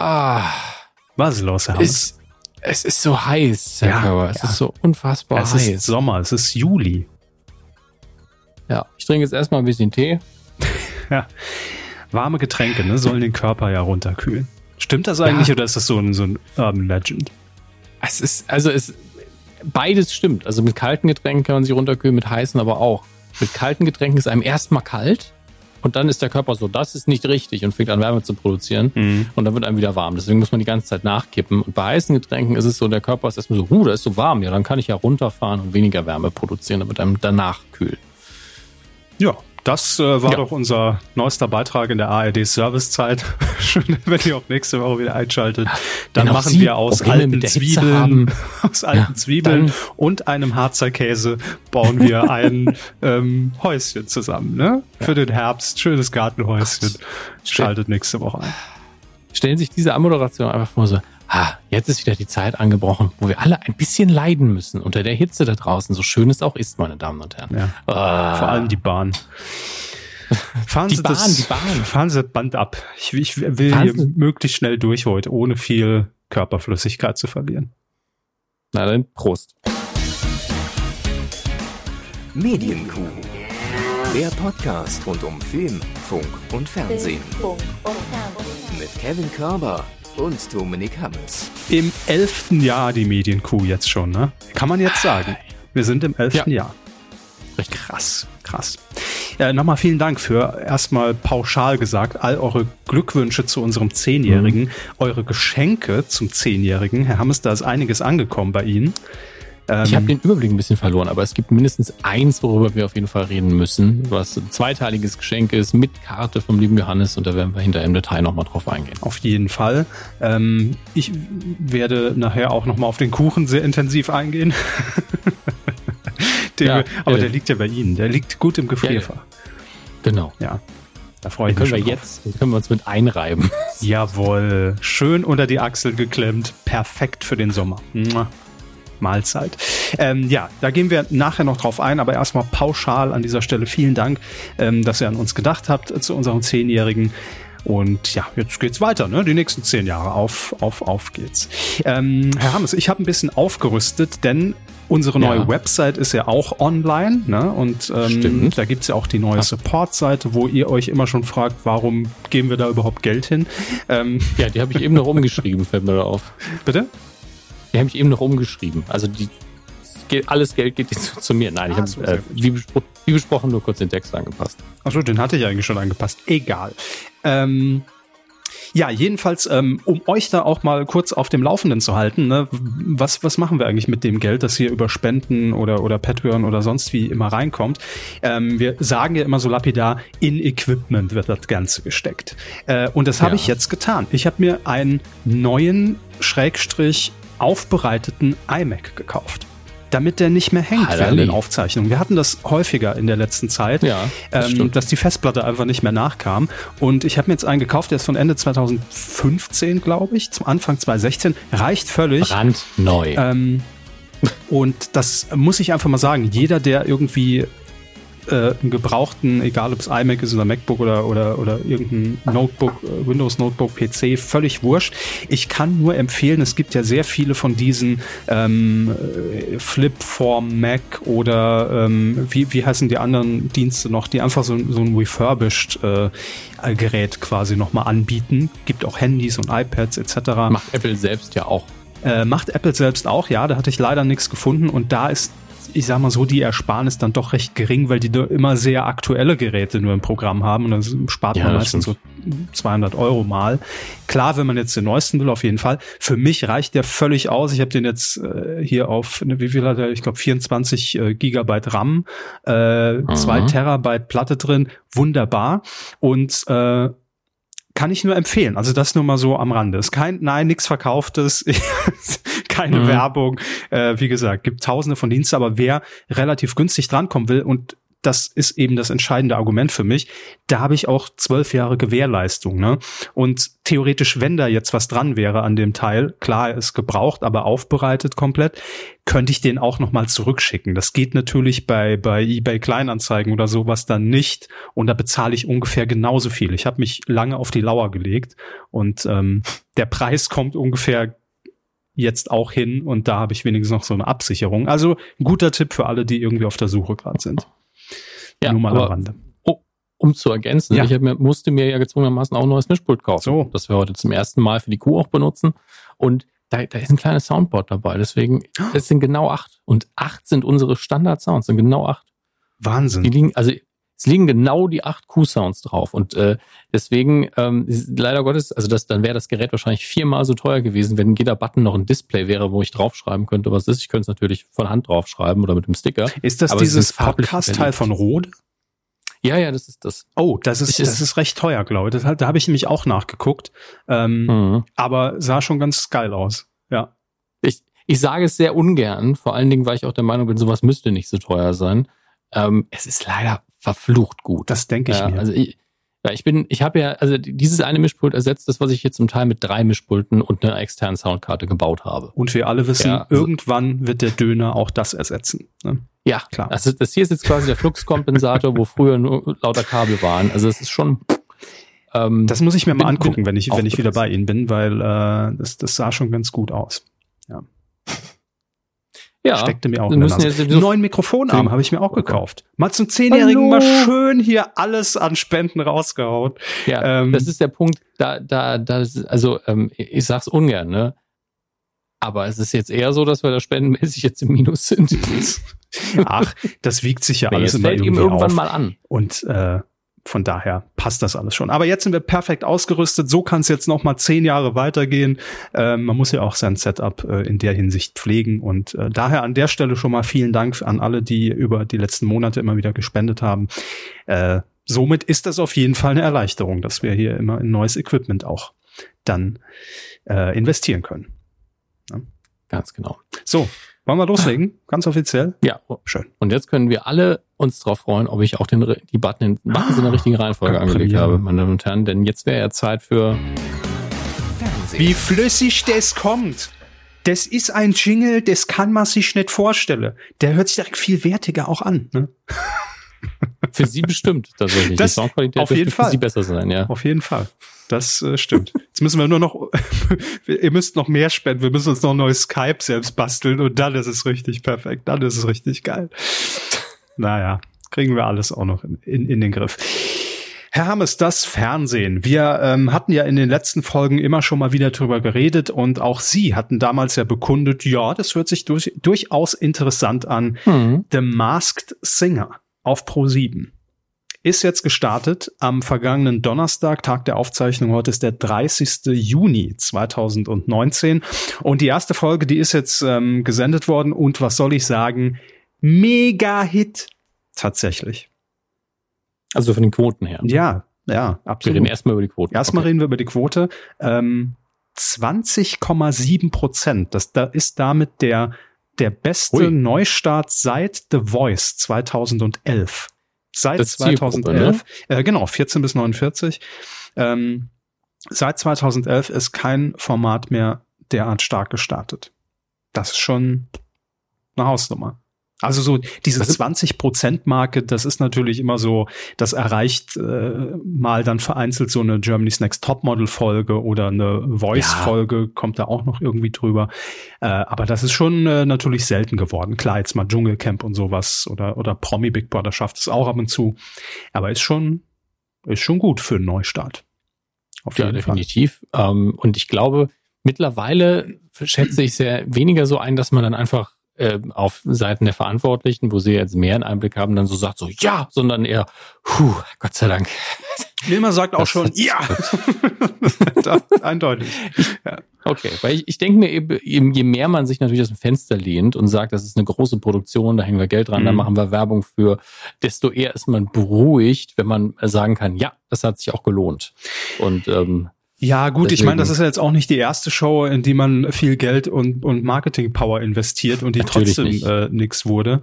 Ah. Was ist los, Herr es, es ist so heiß, Herr ja, Körber. Es ja. ist so unfassbar es heiß. Es ist Sommer, es ist Juli. Ja, ich trinke jetzt erstmal ein bisschen Tee. ja. Warme Getränke, ne, sollen den Körper ja runterkühlen. Stimmt das eigentlich ja. oder ist das so ein, so ein Urban Legend? Es ist, also es, beides stimmt. Also mit kalten Getränken kann man sich runterkühlen, mit heißen aber auch. Mit kalten Getränken ist einem erstmal kalt und dann ist der Körper so, das ist nicht richtig und fängt an Wärme zu produzieren mhm. und dann wird einem wieder warm. Deswegen muss man die ganze Zeit nachkippen. Und bei heißen Getränken ist es so, der Körper ist erstmal so, huh, da ist so warm, ja, dann kann ich ja runterfahren und weniger Wärme produzieren, damit einem danach kühlt. Ja, das äh, war ja. doch unser neuester Beitrag in der ARD Servicezeit. Schön, wenn ihr auch nächste Woche wieder einschaltet. Dann genau, machen wir aus alten Zwiebeln, aus alten ja, Zwiebeln und einem Harzer Käse bauen wir ein ähm, Häuschen zusammen, ne? Für den Herbst. Schönes Gartenhäuschen. Schaltet nächste Woche ein. Stellen sich diese Anmoderation einfach vor so, ah, jetzt ist wieder die Zeit angebrochen, wo wir alle ein bisschen leiden müssen unter der Hitze da draußen, so schön es auch ist, meine Damen und Herren. Ja. Ah. Vor allem die Bahn. Fahren die Sie Bahn, das, die Bahn. Fahren Sie das Band ab. Ich, ich will fahren hier Sie? möglichst schnell durch heute, ohne viel Körperflüssigkeit zu verlieren. Na dann, Prost. Medienkuh. Der Podcast rund um Film, Funk und Fernsehen. Mit Kevin Körber und Dominik Hammes. Im elften Jahr die Medienkuh jetzt schon, ne? Kann man jetzt sagen. Wir sind im elften ja. Jahr. Recht krass, krass. Äh, Nochmal vielen Dank für erstmal pauschal gesagt all eure Glückwünsche zu unserem Zehnjährigen, mhm. eure Geschenke zum Zehnjährigen. Herr Hammes, da ist einiges angekommen bei Ihnen. Ähm, ich habe den Überblick ein bisschen verloren, aber es gibt mindestens eins, worüber wir auf jeden Fall reden müssen, was ein zweiteiliges Geschenk ist mit Karte vom lieben Johannes und da werden wir hinterher im Detail nochmal drauf eingehen. Auf jeden Fall. Ähm, ich werde nachher auch nochmal auf den Kuchen sehr intensiv eingehen. ja, wir, aber ja. der liegt ja bei Ihnen, der liegt gut im Gefrierfach. Ja, genau. Ja. Da freue ich mich. Können wir jetzt, können wir uns mit einreiben. Jawohl. Schön unter die Achsel geklemmt. Perfekt für den Sommer. Mahlzeit. Ähm, ja, da gehen wir nachher noch drauf ein, aber erstmal pauschal an dieser Stelle vielen Dank, ähm, dass ihr an uns gedacht habt äh, zu unserem Zehnjährigen. Und ja, jetzt geht's weiter, ne? Die nächsten zehn Jahre. Auf, auf, auf geht's. Ähm, Herr Hammes, ich habe ein bisschen aufgerüstet, denn unsere neue ja. Website ist ja auch online, ne? Und ähm, da gibt's ja auch die neue Support-Seite, wo ihr euch immer schon fragt, warum geben wir da überhaupt Geld hin? Ähm, ja, die habe ich eben noch umgeschrieben, fällt mir da auf. Bitte? Die habe ich eben noch umgeschrieben. Also die alles Geld geht jetzt zu mir. Nein, ich ah, habe so, äh, wie, bespro wie, besprochen nur kurz den Text angepasst. Achso, den hatte ich eigentlich schon angepasst. Egal. Ähm, ja, jedenfalls, ähm, um euch da auch mal kurz auf dem Laufenden zu halten, ne, was, was machen wir eigentlich mit dem Geld, das hier über Spenden oder, oder Patreon oder sonst wie immer reinkommt? Ähm, wir sagen ja immer so lapidar, in Equipment wird das Ganze gesteckt. Äh, und das habe ja. ich jetzt getan. Ich habe mir einen neuen Schrägstrich aufbereiteten iMac gekauft damit der nicht mehr hängt Halali. während den Aufzeichnungen. Wir hatten das häufiger in der letzten Zeit, ja, das ähm, dass die Festplatte einfach nicht mehr nachkam. Und ich habe mir jetzt einen gekauft, der ist von Ende 2015, glaube ich, zum Anfang 2016. Reicht völlig. Brandneu. Ähm, und das muss ich einfach mal sagen. Jeder, der irgendwie äh, einen gebrauchten, egal ob es iMac ist oder MacBook oder, oder, oder irgendein Notebook, äh, Windows Notebook, PC, völlig wurscht. Ich kann nur empfehlen, es gibt ja sehr viele von diesen ähm, äh, Flip-Form Mac oder ähm, wie, wie heißen die anderen Dienste noch, die einfach so, so ein refurbished äh, Gerät quasi nochmal anbieten. Gibt auch Handys und iPads etc. Macht Apple selbst ja auch. Äh, macht Apple selbst auch, ja, da hatte ich leider nichts gefunden und da ist ich sag mal so, die Ersparnis dann doch recht gering, weil die immer sehr aktuelle Geräte nur im Programm haben und dann spart ja, man meistens so 200 Euro mal. Klar, wenn man jetzt den neuesten will, auf jeden Fall. Für mich reicht der völlig aus. Ich habe den jetzt äh, hier auf, ne, wie viel hat er? Ich glaube 24 äh, Gigabyte RAM, äh, 2 Terabyte Platte drin. Wunderbar. Und äh, kann ich nur empfehlen. Also das nur mal so am Rande. Ist kein, nein, nichts Verkauftes, keine mhm. Werbung. Äh, wie gesagt, gibt tausende von Diensten, aber wer relativ günstig drankommen will und das ist eben das entscheidende Argument für mich. Da habe ich auch zwölf Jahre Gewährleistung. Ne? Und theoretisch, wenn da jetzt was dran wäre an dem Teil, klar, er ist gebraucht, aber aufbereitet komplett, könnte ich den auch nochmal zurückschicken. Das geht natürlich bei, bei eBay Kleinanzeigen oder sowas dann nicht. Und da bezahle ich ungefähr genauso viel. Ich habe mich lange auf die Lauer gelegt und ähm, der Preis kommt ungefähr jetzt auch hin und da habe ich wenigstens noch so eine Absicherung. Also ein guter Tipp für alle, die irgendwie auf der Suche gerade sind. Ja, Nur mal am Rande. Um zu ergänzen, ja. ich mir, musste mir ja gezwungenermaßen auch ein neues Mischpult kaufen, so. das wir heute zum ersten Mal für die Kuh auch benutzen. Und da, da ist ein kleines Soundboard dabei. Deswegen, es sind genau acht. Und acht sind unsere Standard-Sounds, sind genau acht. Wahnsinn. Die liegen, also es liegen genau die acht Q-Sounds drauf. Und äh, deswegen, ähm, leider Gottes, also das, dann wäre das Gerät wahrscheinlich viermal so teuer gewesen, wenn jeder Button noch ein Display wäre, wo ich draufschreiben könnte, was ist. Ich könnte es natürlich von Hand draufschreiben oder mit dem Sticker. Ist das dieses Podcast-Teil von Rode? Ja, ja, das ist das. Oh, das ist, das ist recht teuer, glaube ich. Das, da habe ich nämlich auch nachgeguckt. Ähm, mhm. Aber sah schon ganz geil aus. Ja. Ich, ich sage es sehr ungern, vor allen Dingen, weil ich auch der Meinung bin, sowas müsste nicht so teuer sein. Ähm, es ist leider verflucht gut. Das denke ich ja, mir. Also ich, ja, ich bin, ich habe ja, also dieses eine Mischpult ersetzt das, was ich jetzt zum Teil mit drei Mischpulten und einer externen Soundkarte gebaut habe. Und wir alle wissen, ja, also, irgendwann wird der Döner auch das ersetzen. Ne? Ja, klar. Also das hier ist jetzt quasi der Fluxkompensator, wo früher nur lauter Kabel waren. Also es ist schon. Ähm, das muss ich mir bin, mal angucken, wenn ich, wenn ich wieder bei Ihnen bin, weil äh, das, das sah schon ganz gut aus. Ja. Ja. Steckte mir auch in der Nase. Jetzt so neuen Mikrofonarm habe ich mir auch gekauft. Mal zum Zehnjährigen mal schön hier alles an Spenden rausgehauen. Ja, ähm, das ist der Punkt, da, da, da, also ähm, ich sag's ungern, ne? Aber es ist jetzt eher so, dass wir da spendenmäßig jetzt im Minus sind. Ach, das wiegt sich ja alles immer fällt ihm irgendwann auf. mal an. Und äh, von daher passt das alles schon. Aber jetzt sind wir perfekt ausgerüstet. So kann es jetzt noch mal zehn Jahre weitergehen. Ähm, man muss ja auch sein Setup äh, in der Hinsicht pflegen. Und äh, daher an der Stelle schon mal vielen Dank an alle, die über die letzten Monate immer wieder gespendet haben. Äh, somit ist das auf jeden Fall eine Erleichterung, dass wir hier immer in neues Equipment auch dann äh, investieren können. Ja. Ganz genau. So, wollen wir loslegen? Ganz offiziell? Ja. Schön. Und jetzt können wir alle uns darauf freuen, ob ich auch den, die Button in, Buttons in der richtigen Reihenfolge oh, angelegt habe, meine Damen und Herren. Denn jetzt wäre ja Zeit für Fernsehen. Wie flüssig das kommt. Das ist ein Jingle, das kann man sich nicht vorstellen. Der hört sich direkt viel wertiger auch an. Ne? Für Sie bestimmt tatsächlich. Das, die Soundqualität auf jeden Fall. für Sie besser sein, ja. Auf jeden Fall. Das äh, stimmt. Jetzt müssen wir nur noch, ihr müsst noch mehr spenden. Wir müssen uns noch ein neues Skype selbst basteln und dann ist es richtig perfekt. Dann ist es richtig geil. Naja, kriegen wir alles auch noch in, in, in den Griff. Herr Hammes, das Fernsehen. Wir ähm, hatten ja in den letzten Folgen immer schon mal wieder drüber geredet und auch Sie hatten damals ja bekundet, ja, das hört sich durch, durchaus interessant an. Mhm. The Masked Singer auf Pro 7 ist jetzt gestartet am vergangenen Donnerstag, Tag der Aufzeichnung. Heute ist der 30. Juni 2019. Und die erste Folge, die ist jetzt ähm, gesendet worden. Und was soll ich sagen? Mega Hit. Tatsächlich. Also von den Quoten her. Ja, ja, absolut. Wir reden erstmal über die Quote. Erstmal okay. reden wir über die Quote. Ähm, 20,7 Prozent. Das da ist damit der, der beste Ui. Neustart seit The Voice 2011. Seit 2011. Ne? Äh, genau, 14 bis 49. Ähm, seit 2011 ist kein Format mehr derart stark gestartet. Das ist schon eine Hausnummer. Also so diese 20-Prozent-Marke, das ist natürlich immer so, das erreicht äh, mal dann vereinzelt so eine Germany's Next Topmodel-Folge oder eine Voice-Folge, ja. kommt da auch noch irgendwie drüber. Äh, aber das ist schon äh, natürlich selten geworden. Klar, jetzt mal Dschungelcamp und sowas oder, oder Promi Big Brother schafft es auch ab und zu. Aber ist schon, ist schon gut für einen Neustart. Auf ja, definitiv. Ähm, und ich glaube, mittlerweile schätze ich sehr weniger so ein, dass man dann einfach äh, auf Seiten der Verantwortlichen, wo sie jetzt mehr einen Einblick haben, dann so sagt so ja, sondern eher, puh, Gott sei Dank. Wilma sagt auch das schon ja. eindeutig. Ja. Okay, weil ich, ich denke mir eben, je mehr man sich natürlich aus dem Fenster lehnt und sagt, das ist eine große Produktion, da hängen wir Geld dran, mhm. da machen wir Werbung für, desto eher ist man beruhigt, wenn man sagen kann, ja, das hat sich auch gelohnt. Und ähm, ja, gut, Deswegen. ich meine, das ist ja jetzt auch nicht die erste Show, in die man viel Geld und, und Marketing-Power investiert und die Natürlich trotzdem äh, nix wurde.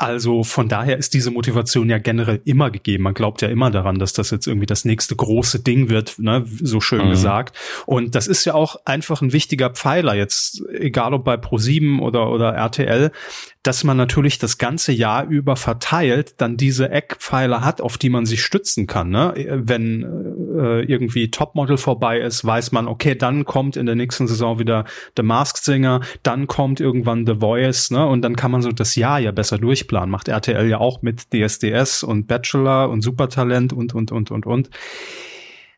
Also von daher ist diese Motivation ja generell immer gegeben. Man glaubt ja immer daran, dass das jetzt irgendwie das nächste große Ding wird, ne? so schön mhm. gesagt. Und das ist ja auch einfach ein wichtiger Pfeiler jetzt, egal ob bei Pro7 oder, oder RTL, dass man natürlich das ganze Jahr über verteilt dann diese Eckpfeiler hat, auf die man sich stützen kann. Ne? Wenn äh, irgendwie Topmodel vorbei ist, weiß man, okay, dann kommt in der nächsten Saison wieder The Masked Singer, dann kommt irgendwann The Voice, ne? Und dann kann man so das Jahr ja besser durchplanen. Macht RTL ja auch mit DSDS und Bachelor und Supertalent und und und und und.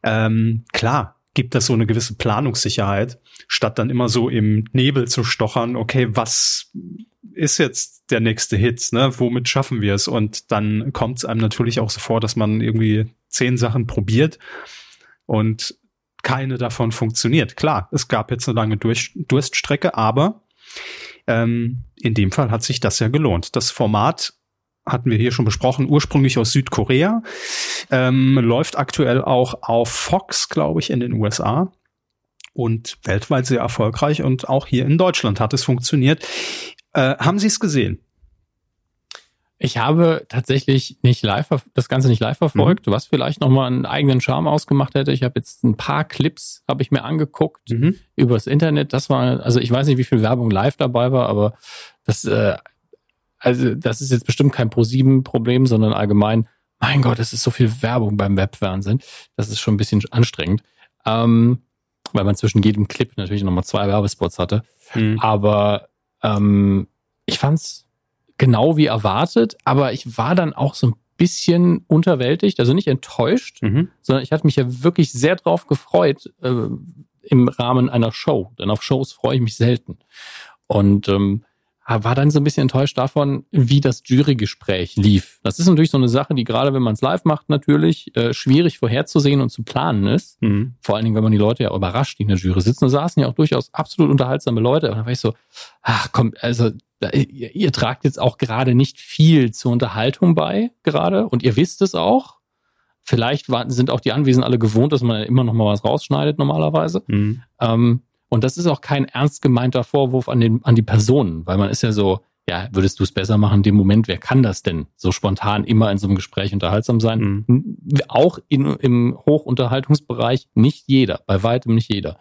Ähm, klar, gibt das so eine gewisse Planungssicherheit, statt dann immer so im Nebel zu stochern, okay, was ist jetzt der nächste Hit, ne? Womit schaffen wir es? Und dann kommt es einem natürlich auch so vor, dass man irgendwie zehn Sachen probiert und keine davon funktioniert. Klar, es gab jetzt eine lange Durch Durststrecke, aber ähm, in dem Fall hat sich das ja gelohnt. Das Format hatten wir hier schon besprochen, ursprünglich aus Südkorea, ähm, läuft aktuell auch auf Fox, glaube ich, in den USA und weltweit sehr erfolgreich und auch hier in Deutschland hat es funktioniert. Äh, haben Sie es gesehen? Ich habe tatsächlich nicht live das Ganze nicht live verfolgt, mhm. was vielleicht noch mal einen eigenen Charme ausgemacht hätte. Ich habe jetzt ein paar Clips habe ich mir angeguckt mhm. übers Internet. Das war also ich weiß nicht, wie viel Werbung live dabei war, aber das äh, also das ist jetzt bestimmt kein Pro7 Problem, sondern allgemein. Mein Gott, es ist so viel Werbung beim Webfernsehen. Das ist schon ein bisschen anstrengend. Ähm, weil man zwischen jedem Clip natürlich nochmal zwei Werbespots hatte. Mhm. Aber ähm, ich fand's genau wie erwartet, aber ich war dann auch so ein bisschen unterwältigt, also nicht enttäuscht, mhm. sondern ich hatte mich ja wirklich sehr drauf gefreut äh, im Rahmen einer Show, denn auf Shows freue ich mich selten. Und ähm, war dann so ein bisschen enttäuscht davon, wie das Jurygespräch lief. Das ist natürlich so eine Sache, die gerade, wenn man es live macht, natürlich äh, schwierig vorherzusehen und zu planen ist. Mhm. Vor allen Dingen, wenn man die Leute ja überrascht, die in der Jury sitzen. Da saßen ja auch durchaus absolut unterhaltsame Leute. Und da war ich so, ach komm, also ihr, ihr tragt jetzt auch gerade nicht viel zur Unterhaltung bei, gerade. Und ihr wisst es auch. Vielleicht waren, sind auch die Anwesenden alle gewohnt, dass man immer noch mal was rausschneidet normalerweise. Mhm. Ähm, und das ist auch kein ernst gemeinter Vorwurf an, den, an die Personen, weil man ist ja so, ja, würdest du es besser machen in dem Moment? Wer kann das denn so spontan immer in so einem Gespräch unterhaltsam sein? Mhm. Auch in, im Hochunterhaltungsbereich nicht jeder, bei weitem nicht jeder.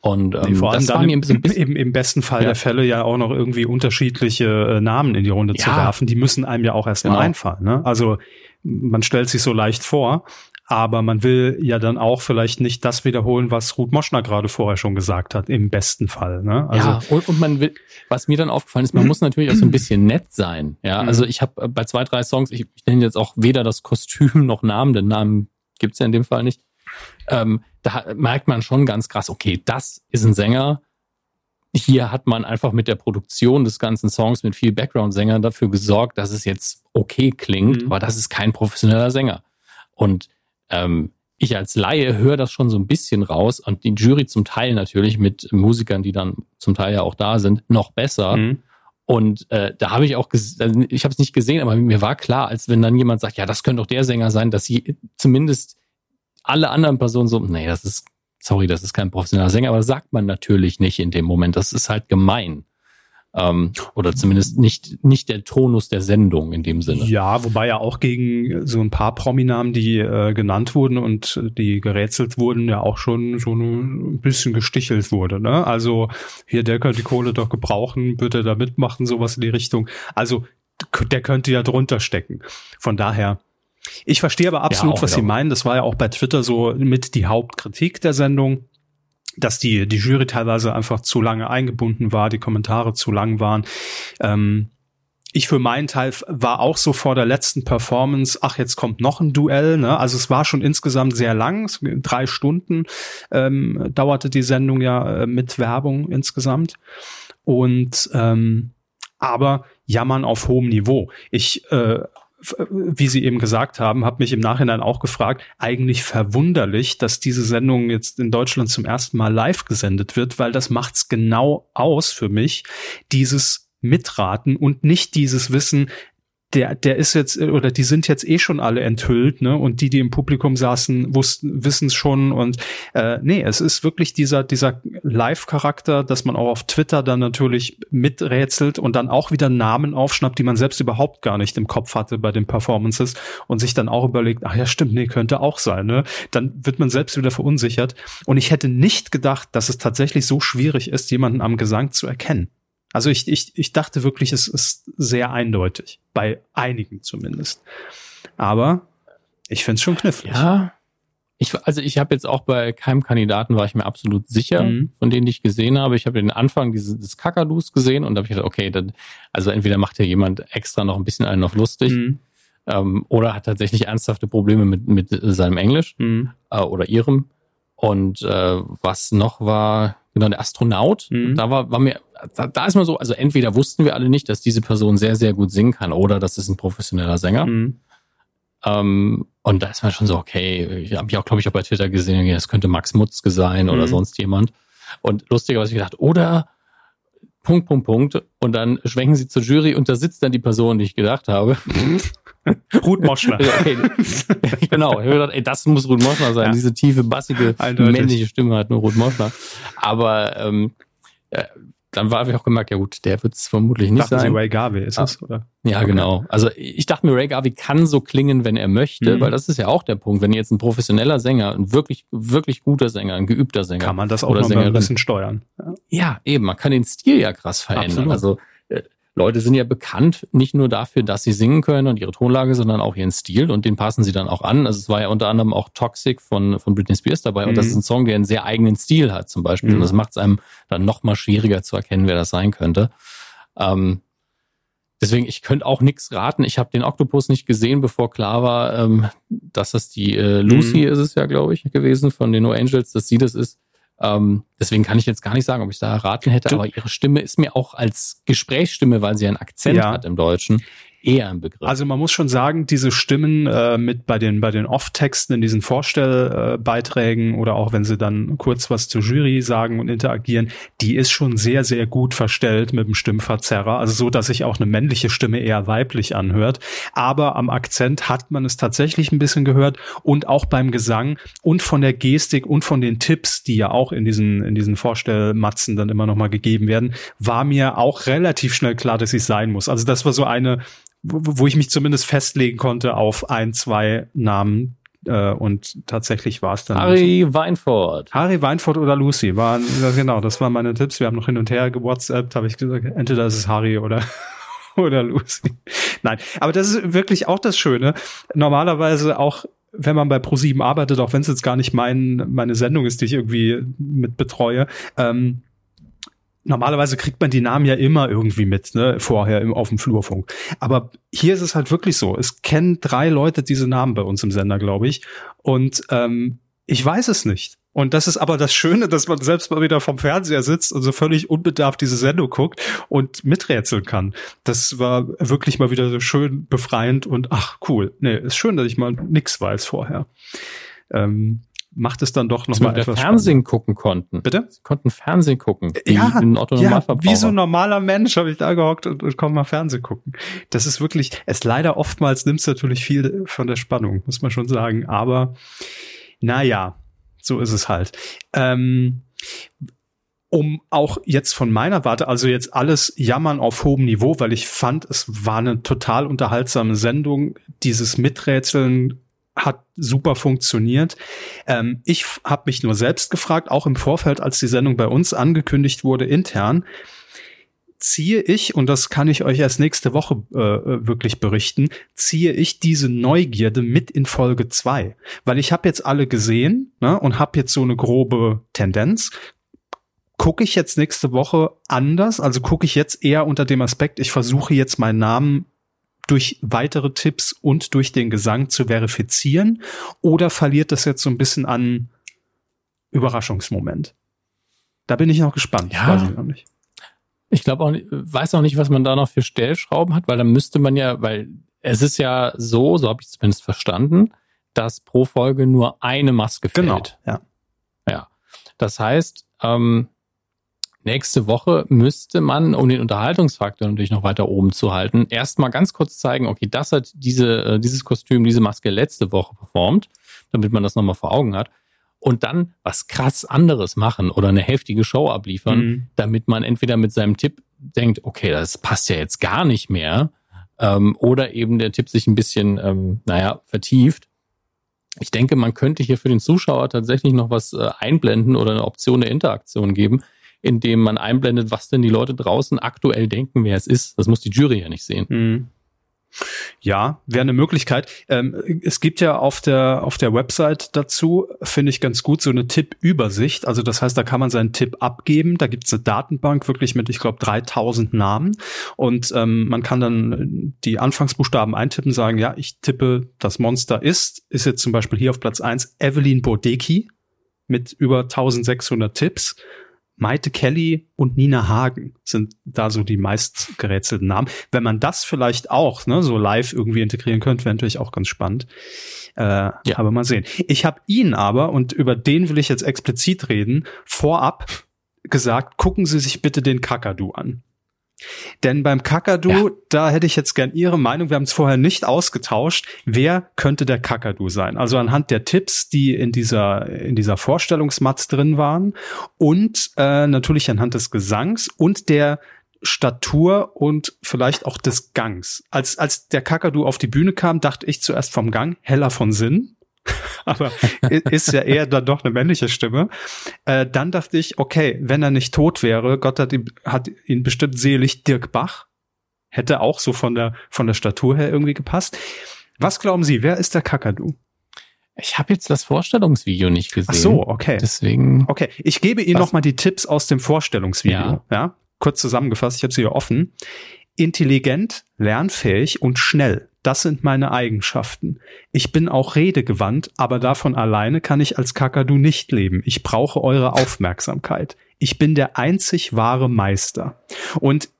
Und ähm, nee, vor allem das dann im, im, im, besten Fall ja. der Fälle ja auch noch irgendwie unterschiedliche äh, Namen in die Runde ja. zu werfen. Die müssen einem ja auch erstmal genau. einfallen. Ne? Also man stellt sich so leicht vor, aber man will ja dann auch vielleicht nicht das wiederholen, was Ruth Moschner gerade vorher schon gesagt hat, im besten Fall. Ne? Also ja, und, und man will, was mir dann aufgefallen ist, man muss natürlich auch so ein bisschen nett sein. Ja, mhm. also ich habe äh, bei zwei, drei Songs, ich, ich nenne jetzt auch weder das Kostüm noch Namen, den Namen gibt's ja in dem Fall nicht. Ähm, da merkt man schon ganz krass, okay, das ist ein Sänger. Hier hat man einfach mit der Produktion des ganzen Songs mit viel Background-Sängern dafür gesorgt, dass es jetzt okay klingt, mhm. aber das ist kein professioneller Sänger. Und ähm, ich als Laie höre das schon so ein bisschen raus und die Jury zum Teil natürlich mit Musikern, die dann zum Teil ja auch da sind, noch besser. Mhm. Und äh, da habe ich auch, also ich habe es nicht gesehen, aber mir war klar, als wenn dann jemand sagt, ja, das könnte doch der Sänger sein, dass sie zumindest alle anderen Personen so, nee, das ist, sorry, das ist kein professioneller Sänger, aber das sagt man natürlich nicht in dem Moment. Das ist halt gemein. Ähm, oder zumindest nicht, nicht der Tonus der Sendung in dem Sinne. Ja, wobei ja auch gegen so ein paar Prominamen, die äh, genannt wurden und die gerätselt wurden, ja auch schon so ein bisschen gestichelt wurde. Ne? Also hier, der könnte die Kohle doch gebrauchen, würde er da mitmachen, sowas in die Richtung. Also der könnte ja drunter stecken. Von daher, ich verstehe aber absolut, ja, was Sie meinen. Das war ja auch bei Twitter so mit die Hauptkritik der Sendung dass die, die Jury teilweise einfach zu lange eingebunden war, die Kommentare zu lang waren. Ähm, ich für meinen Teil war auch so vor der letzten Performance, ach, jetzt kommt noch ein Duell. Ne? Also es war schon insgesamt sehr lang, drei Stunden ähm, dauerte die Sendung ja äh, mit Werbung insgesamt. Und ähm, aber jammern auf hohem Niveau. Ich äh, wie Sie eben gesagt haben, habe mich im Nachhinein auch gefragt, eigentlich verwunderlich, dass diese Sendung jetzt in Deutschland zum ersten Mal live gesendet wird, weil das macht's genau aus für mich, dieses Mitraten und nicht dieses Wissen, der, der ist jetzt, oder die sind jetzt eh schon alle enthüllt, ne? Und die, die im Publikum saßen, wussten, wissen es schon. Und äh, nee, es ist wirklich dieser, dieser Live-Charakter, dass man auch auf Twitter dann natürlich miträtselt und dann auch wieder Namen aufschnappt, die man selbst überhaupt gar nicht im Kopf hatte bei den Performances und sich dann auch überlegt, ach ja, stimmt, nee, könnte auch sein, ne? Dann wird man selbst wieder verunsichert. Und ich hätte nicht gedacht, dass es tatsächlich so schwierig ist, jemanden am Gesang zu erkennen. Also ich, ich, ich dachte wirklich, es ist sehr eindeutig. Bei einigen zumindest. Aber ich finde es schon knifflig. Ja. Ich, also ich habe jetzt auch bei keinem Kandidaten war ich mir absolut sicher, mhm. von denen ich gesehen habe. Ich habe den Anfang dieses des Kakadus gesehen und da habe ich gedacht, okay, dann, also entweder macht ja jemand extra noch ein bisschen einen auf lustig mhm. ähm, oder hat tatsächlich ernsthafte Probleme mit, mit seinem Englisch mhm. äh, oder ihrem. Und äh, was noch war, genau, der Astronaut, mhm. da war, war mir, da, da ist man so, also entweder wussten wir alle nicht, dass diese Person sehr, sehr gut singen kann oder das ist ein professioneller Sänger. Mhm. Ähm, und da ist man schon so, okay, ich habe ich auch, glaube ich, auch bei Twitter gesehen, das könnte Max Mutzke sein oder mhm. sonst jemand. Und lustigerweise ich gedacht, oder Punkt, Punkt, Punkt. Und dann schwenken sie zur Jury und da sitzt dann die Person, die ich gedacht habe. Ruth Moschner. okay. genau. Ich habe gedacht, ey, das muss Ruth Moschner sein. Ja. Diese tiefe, bassige, Eindeutig. männliche Stimme hat nur Ruth Moschner. Aber ähm, äh, dann war ich auch gemerkt, ja gut, der wird es vermutlich nicht Dachten sein. Sie Ray Garvey ist es, oder? Ja, okay. genau. Also ich dachte mir, Ray Garvey kann so klingen, wenn er möchte, mhm. weil das ist ja auch der Punkt. Wenn jetzt ein professioneller Sänger, ein wirklich, wirklich guter Sänger, ein geübter Sänger. Kann man das auch noch ein bisschen steuern. Ja. ja, eben. Man kann den Stil ja krass verändern. Absolut. Also äh, Leute sind ja bekannt nicht nur dafür, dass sie singen können und ihre Tonlage, sondern auch ihren Stil und den passen sie dann auch an. Also es war ja unter anderem auch Toxic von, von Britney Spears dabei mhm. und das mhm. ist ein Song, der einen sehr eigenen Stil hat zum Beispiel mhm. und das macht es einem dann noch mal schwieriger zu erkennen, wer das sein könnte. Ähm, deswegen, ich könnte auch nichts raten. Ich habe den Octopus nicht gesehen, bevor klar war, ähm, dass das die äh, Lucy mhm. ist es ja, glaube ich, gewesen von den No Angels, dass sie das ist. Ähm, deswegen kann ich jetzt gar nicht sagen, ob ich da erraten hätte, du, aber ihre Stimme ist mir auch als Gesprächsstimme, weil sie einen Akzent ja. hat im Deutschen, eher ein Begriff. Also man muss schon sagen, diese Stimmen äh, mit bei den bei den Off-Texten in diesen Vorstellbeiträgen oder auch wenn sie dann kurz was zur Jury sagen und interagieren, die ist schon sehr sehr gut verstellt mit dem Stimmverzerrer, also so, dass sich auch eine männliche Stimme eher weiblich anhört. Aber am Akzent hat man es tatsächlich ein bisschen gehört und auch beim Gesang und von der Gestik und von den Tipps, die ja auch in diesen in diesen Vorstellmatzen dann immer noch mal gegeben werden, war mir auch relativ schnell klar, dass ich sein muss. Also das war so eine wo, wo ich mich zumindest festlegen konnte auf ein, zwei Namen, äh, und tatsächlich war es dann. Harry Weinfurt. Harry Weinfurt oder Lucy waren, genau, das waren meine Tipps. Wir haben noch hin und her gewhatsappt, habe ich gesagt, entweder ist es Harry oder, oder Lucy. Nein, aber das ist wirklich auch das Schöne. Normalerweise auch wenn man bei ProSieben arbeitet, auch wenn es jetzt gar nicht mein, meine Sendung ist, die ich irgendwie mit betreue, ähm, normalerweise kriegt man die Namen ja immer irgendwie mit, ne, vorher im, auf dem Flurfunk. Aber hier ist es halt wirklich so. Es kennen drei Leute diese Namen bei uns im Sender, glaube ich. Und ähm, ich weiß es nicht. Und das ist aber das Schöne, dass man selbst mal wieder vom Fernseher sitzt und so völlig unbedarft diese Sendung guckt und miträtseln kann. Das war wirklich mal wieder so schön befreiend und ach cool. Nee, ist schön, dass ich mal nix weiß vorher. Ähm, macht es dann doch noch mal etwas Fernsehen spannender. gucken konnten. Bitte? Sie konnten Fernsehen gucken. Ja, ja wie so ein normaler Mensch habe ich da gehockt und, und konnte mal Fernsehen gucken. Das ist wirklich, es leider oftmals nimmt es natürlich viel von der Spannung, muss man schon sagen. Aber naja, so ist es halt. Ähm, um auch jetzt von meiner Warte, also jetzt alles jammern auf hohem Niveau, weil ich fand, es war eine total unterhaltsame Sendung. Dieses Miträtseln hat super funktioniert. Ähm, ich habe mich nur selbst gefragt, auch im Vorfeld, als die Sendung bei uns angekündigt wurde, intern, ziehe ich, und das kann ich euch erst nächste Woche äh, äh wirklich berichten, ziehe ich diese Neugierde mit in Folge zwei, Weil ich habe jetzt alle gesehen ne, und habe jetzt so eine grobe Tendenz. Gucke ich jetzt nächste Woche anders? Also gucke ich jetzt eher unter dem Aspekt, ich versuche jetzt meinen Namen durch weitere Tipps und durch den Gesang zu verifizieren? Oder verliert das jetzt so ein bisschen an Überraschungsmoment? Da bin ich noch gespannt. Ja. Weiß ich noch nicht. Ich glaube auch, weiß auch nicht, was man da noch für Stellschrauben hat, weil dann müsste man ja, weil es ist ja so, so habe ich zumindest verstanden, dass pro Folge nur eine Maske genau, fällt. Genau, ja. Ja. Das heißt, ähm, nächste Woche müsste man, um den Unterhaltungsfaktor natürlich noch weiter oben zu halten, erstmal ganz kurz zeigen, okay, das hat diese, äh, dieses Kostüm, diese Maske letzte Woche performt, damit man das nochmal vor Augen hat. Und dann was krass anderes machen oder eine heftige Show abliefern, mhm. damit man entweder mit seinem Tipp denkt, okay, das passt ja jetzt gar nicht mehr, ähm, oder eben der Tipp sich ein bisschen, ähm, naja, vertieft. Ich denke, man könnte hier für den Zuschauer tatsächlich noch was äh, einblenden oder eine Option der Interaktion geben, indem man einblendet, was denn die Leute draußen aktuell denken, wer es ist. Das muss die Jury ja nicht sehen. Mhm. Ja, wäre eine Möglichkeit. Ähm, es gibt ja auf der auf der Website dazu, finde ich ganz gut, so eine Tippübersicht. Also das heißt, da kann man seinen Tipp abgeben. Da gibt es eine Datenbank wirklich mit, ich glaube, 3000 Namen. Und ähm, man kann dann die Anfangsbuchstaben eintippen, sagen, ja, ich tippe, das Monster ist, ist jetzt zum Beispiel hier auf Platz eins Evelyn Bodeki mit über 1600 Tipps. Maite Kelly und Nina Hagen sind da so die meist gerätselten Namen. Wenn man das vielleicht auch ne, so live irgendwie integrieren könnte, wäre natürlich auch ganz spannend. Äh, ja. Aber mal sehen. Ich habe ihn aber, und über den will ich jetzt explizit reden, vorab gesagt, gucken Sie sich bitte den Kakadu an. Denn beim Kakadu, ja. da hätte ich jetzt gern Ihre Meinung. Wir haben es vorher nicht ausgetauscht. Wer könnte der Kakadu sein? Also anhand der Tipps, die in dieser in dieser Vorstellungsmatz drin waren und äh, natürlich anhand des Gesangs und der Statur und vielleicht auch des Gangs. Als als der Kakadu auf die Bühne kam, dachte ich zuerst vom Gang heller von Sinn aber ist ja eher dann doch eine männliche Stimme. Äh, dann dachte ich, okay, wenn er nicht tot wäre, Gott hat ihn, hat ihn bestimmt selig Dirk Bach. Hätte auch so von der, von der Statur her irgendwie gepasst. Was glauben Sie, wer ist der Kakadu? Ich habe jetzt das Vorstellungsvideo nicht gesehen. Ach so, okay. Deswegen. Okay, ich gebe Ihnen noch mal die Tipps aus dem Vorstellungsvideo. Ja. ja? Kurz zusammengefasst, ich habe sie hier offen. Intelligent, lernfähig und schnell. Das sind meine Eigenschaften. Ich bin auch redegewandt, aber davon alleine kann ich als Kakadu nicht leben. Ich brauche eure Aufmerksamkeit. Ich bin der einzig wahre Meister. Und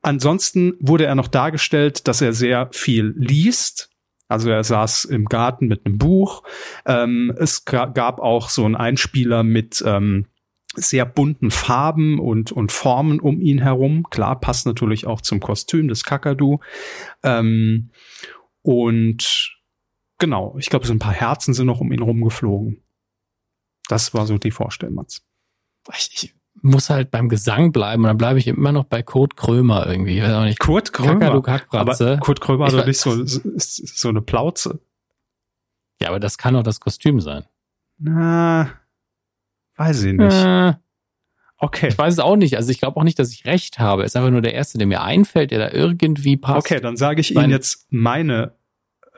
ansonsten wurde er noch dargestellt, dass er sehr viel liest. Also er saß im Garten mit einem Buch. Ähm, es gab auch so einen Einspieler mit ähm, sehr bunten Farben und, und Formen um ihn herum. Klar, passt natürlich auch zum Kostüm des Kakadu. Ähm, und genau, ich glaube, so ein paar Herzen sind noch um ihn rumgeflogen. Das war so die Vorstellmatz. Ich, ich muss halt beim Gesang bleiben und dann bleibe ich immer noch bei Kurt Krömer irgendwie. Ich weiß auch nicht. Kurt Krömer? Aber Kurt Krömer hat doch nicht so, so eine Plauze. Ja, aber das kann doch das Kostüm sein. Na, weiß ich nicht. Äh, Okay. Ich weiß es auch nicht. Also ich glaube auch nicht, dass ich recht habe. Es ist einfach nur der erste, der mir einfällt, der da irgendwie passt. Okay, dann sage ich Ihnen jetzt meine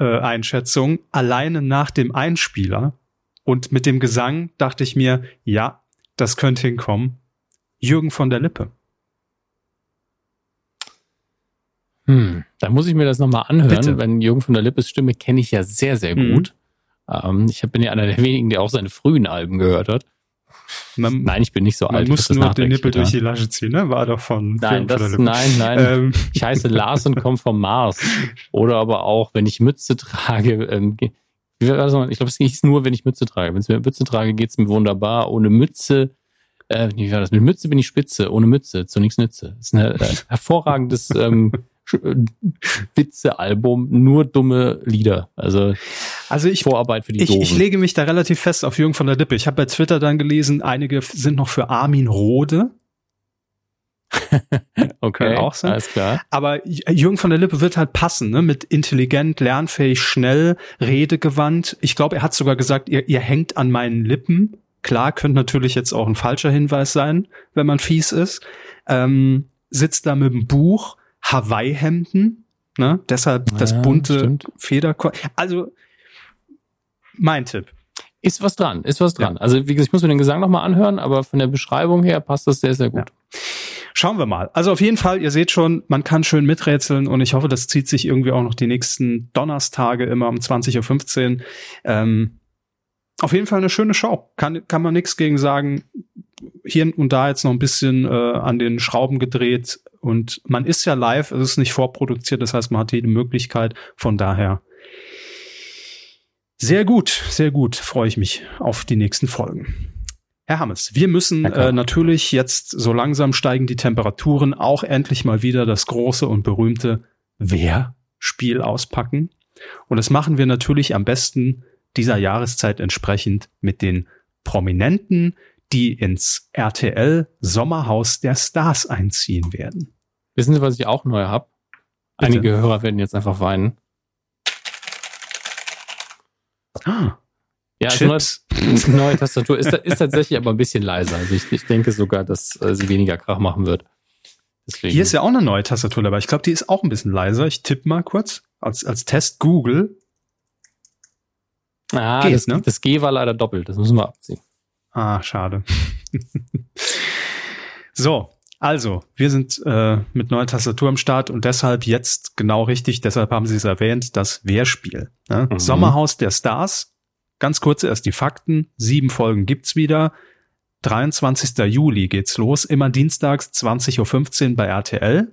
äh, Einschätzung alleine nach dem Einspieler. Und mit dem Gesang dachte ich mir, ja, das könnte hinkommen. Jürgen von der Lippe. Hm, da muss ich mir das nochmal anhören, Bitte. wenn Jürgen von der Lippes Stimme kenne ich ja sehr, sehr gut. Mhm. Ähm, ich bin ja einer der wenigen, der auch seine frühen Alben gehört hat. Man, nein, ich bin nicht so alt. Man muss nur den Nippel durch die Lasche ziehen, ne? War doch von. Nein, das, nein, nein. Ähm. Ich heiße Lars und komme vom Mars. Oder aber auch, wenn ich Mütze trage, ähm, ich glaube, es geht nur, wenn ich Mütze trage. Wenn es mir Mütze trage, geht's mir wunderbar. Ohne Mütze, äh, wie war das? Mit Mütze bin ich spitze, ohne Mütze zu nichts nütze. Das ist ein äh, hervorragendes ähm, Witze-Album, nur dumme Lieder. Also, also ich, Vorarbeit für die ich, ich lege mich da relativ fest auf Jürgen von der Lippe. Ich habe bei Twitter dann gelesen, einige sind noch für Armin Rode. okay, auch sein. alles klar. Aber Jürgen von der Lippe wird halt passen, ne? mit intelligent, lernfähig, schnell, redegewandt. Ich glaube, er hat sogar gesagt, ihr, ihr hängt an meinen Lippen. Klar, könnte natürlich jetzt auch ein falscher Hinweis sein, wenn man fies ist. Ähm, sitzt da mit dem Buch, Hawaii-Hemden, ne? Deshalb das ja, bunte Federkor. Also mein Tipp. Ist was dran, ist was dran. Ja. Also wie gesagt, ich muss mir den Gesang nochmal anhören, aber von der Beschreibung her passt das sehr, sehr gut. Ja. Schauen wir mal. Also auf jeden Fall, ihr seht schon, man kann schön miträtseln und ich hoffe, das zieht sich irgendwie auch noch die nächsten Donnerstage immer um 20.15 Uhr. Ähm, auf jeden Fall eine schöne Show. Kann, kann man nichts gegen sagen. Hier und da jetzt noch ein bisschen äh, an den Schrauben gedreht, und man ist ja live, es ist nicht vorproduziert, das heißt, man hat jede Möglichkeit. Von daher sehr gut, sehr gut, freue ich mich auf die nächsten Folgen. Herr Hammes, wir müssen äh, natürlich jetzt, so langsam steigen die Temperaturen, auch endlich mal wieder das große und berühmte Wer-Spiel auspacken. Und das machen wir natürlich am besten dieser Jahreszeit entsprechend mit den Prominenten, die ins RTL Sommerhaus der Stars einziehen werden. Wissen Sie, was ich auch neu habe? Einige Hörer werden jetzt einfach weinen. Ah, Ja, also neue, neue Tastatur ist, ist tatsächlich aber ein bisschen leiser. Also ich, ich denke sogar, dass äh, sie weniger Krach machen wird. Deswegen. Hier ist ja auch eine neue Tastatur dabei. Ich glaube, die ist auch ein bisschen leiser. Ich tippe mal kurz als, als Test Google. ah, geht, das, ne? das G war leider doppelt. Das müssen wir abziehen. Ah, schade. so, also, wir sind äh, mit neuer Tastatur am Start und deshalb jetzt genau richtig, deshalb haben Sie es erwähnt, das Wehrspiel. Ne? Mhm. Sommerhaus der Stars. Ganz kurz erst die Fakten. Sieben Folgen gibt's wieder. 23. Juli geht's los, immer dienstags 20.15 Uhr bei RTL.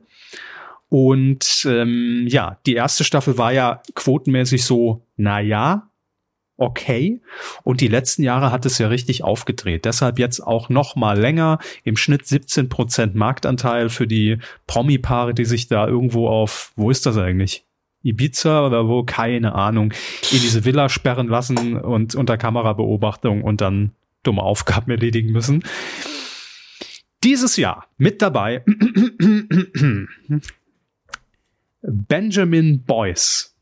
Und ähm, ja, die erste Staffel war ja quotenmäßig so, na ja, okay. Und die letzten Jahre hat es ja richtig aufgedreht. Deshalb jetzt auch noch mal länger. Im Schnitt 17 Prozent Marktanteil für die Promi-Paare, die sich da irgendwo auf, wo ist das eigentlich? Ibiza oder wo? Keine Ahnung. In diese Villa sperren lassen und unter Kamerabeobachtung und dann dumme Aufgaben erledigen müssen. Dieses Jahr mit dabei Benjamin Boyce.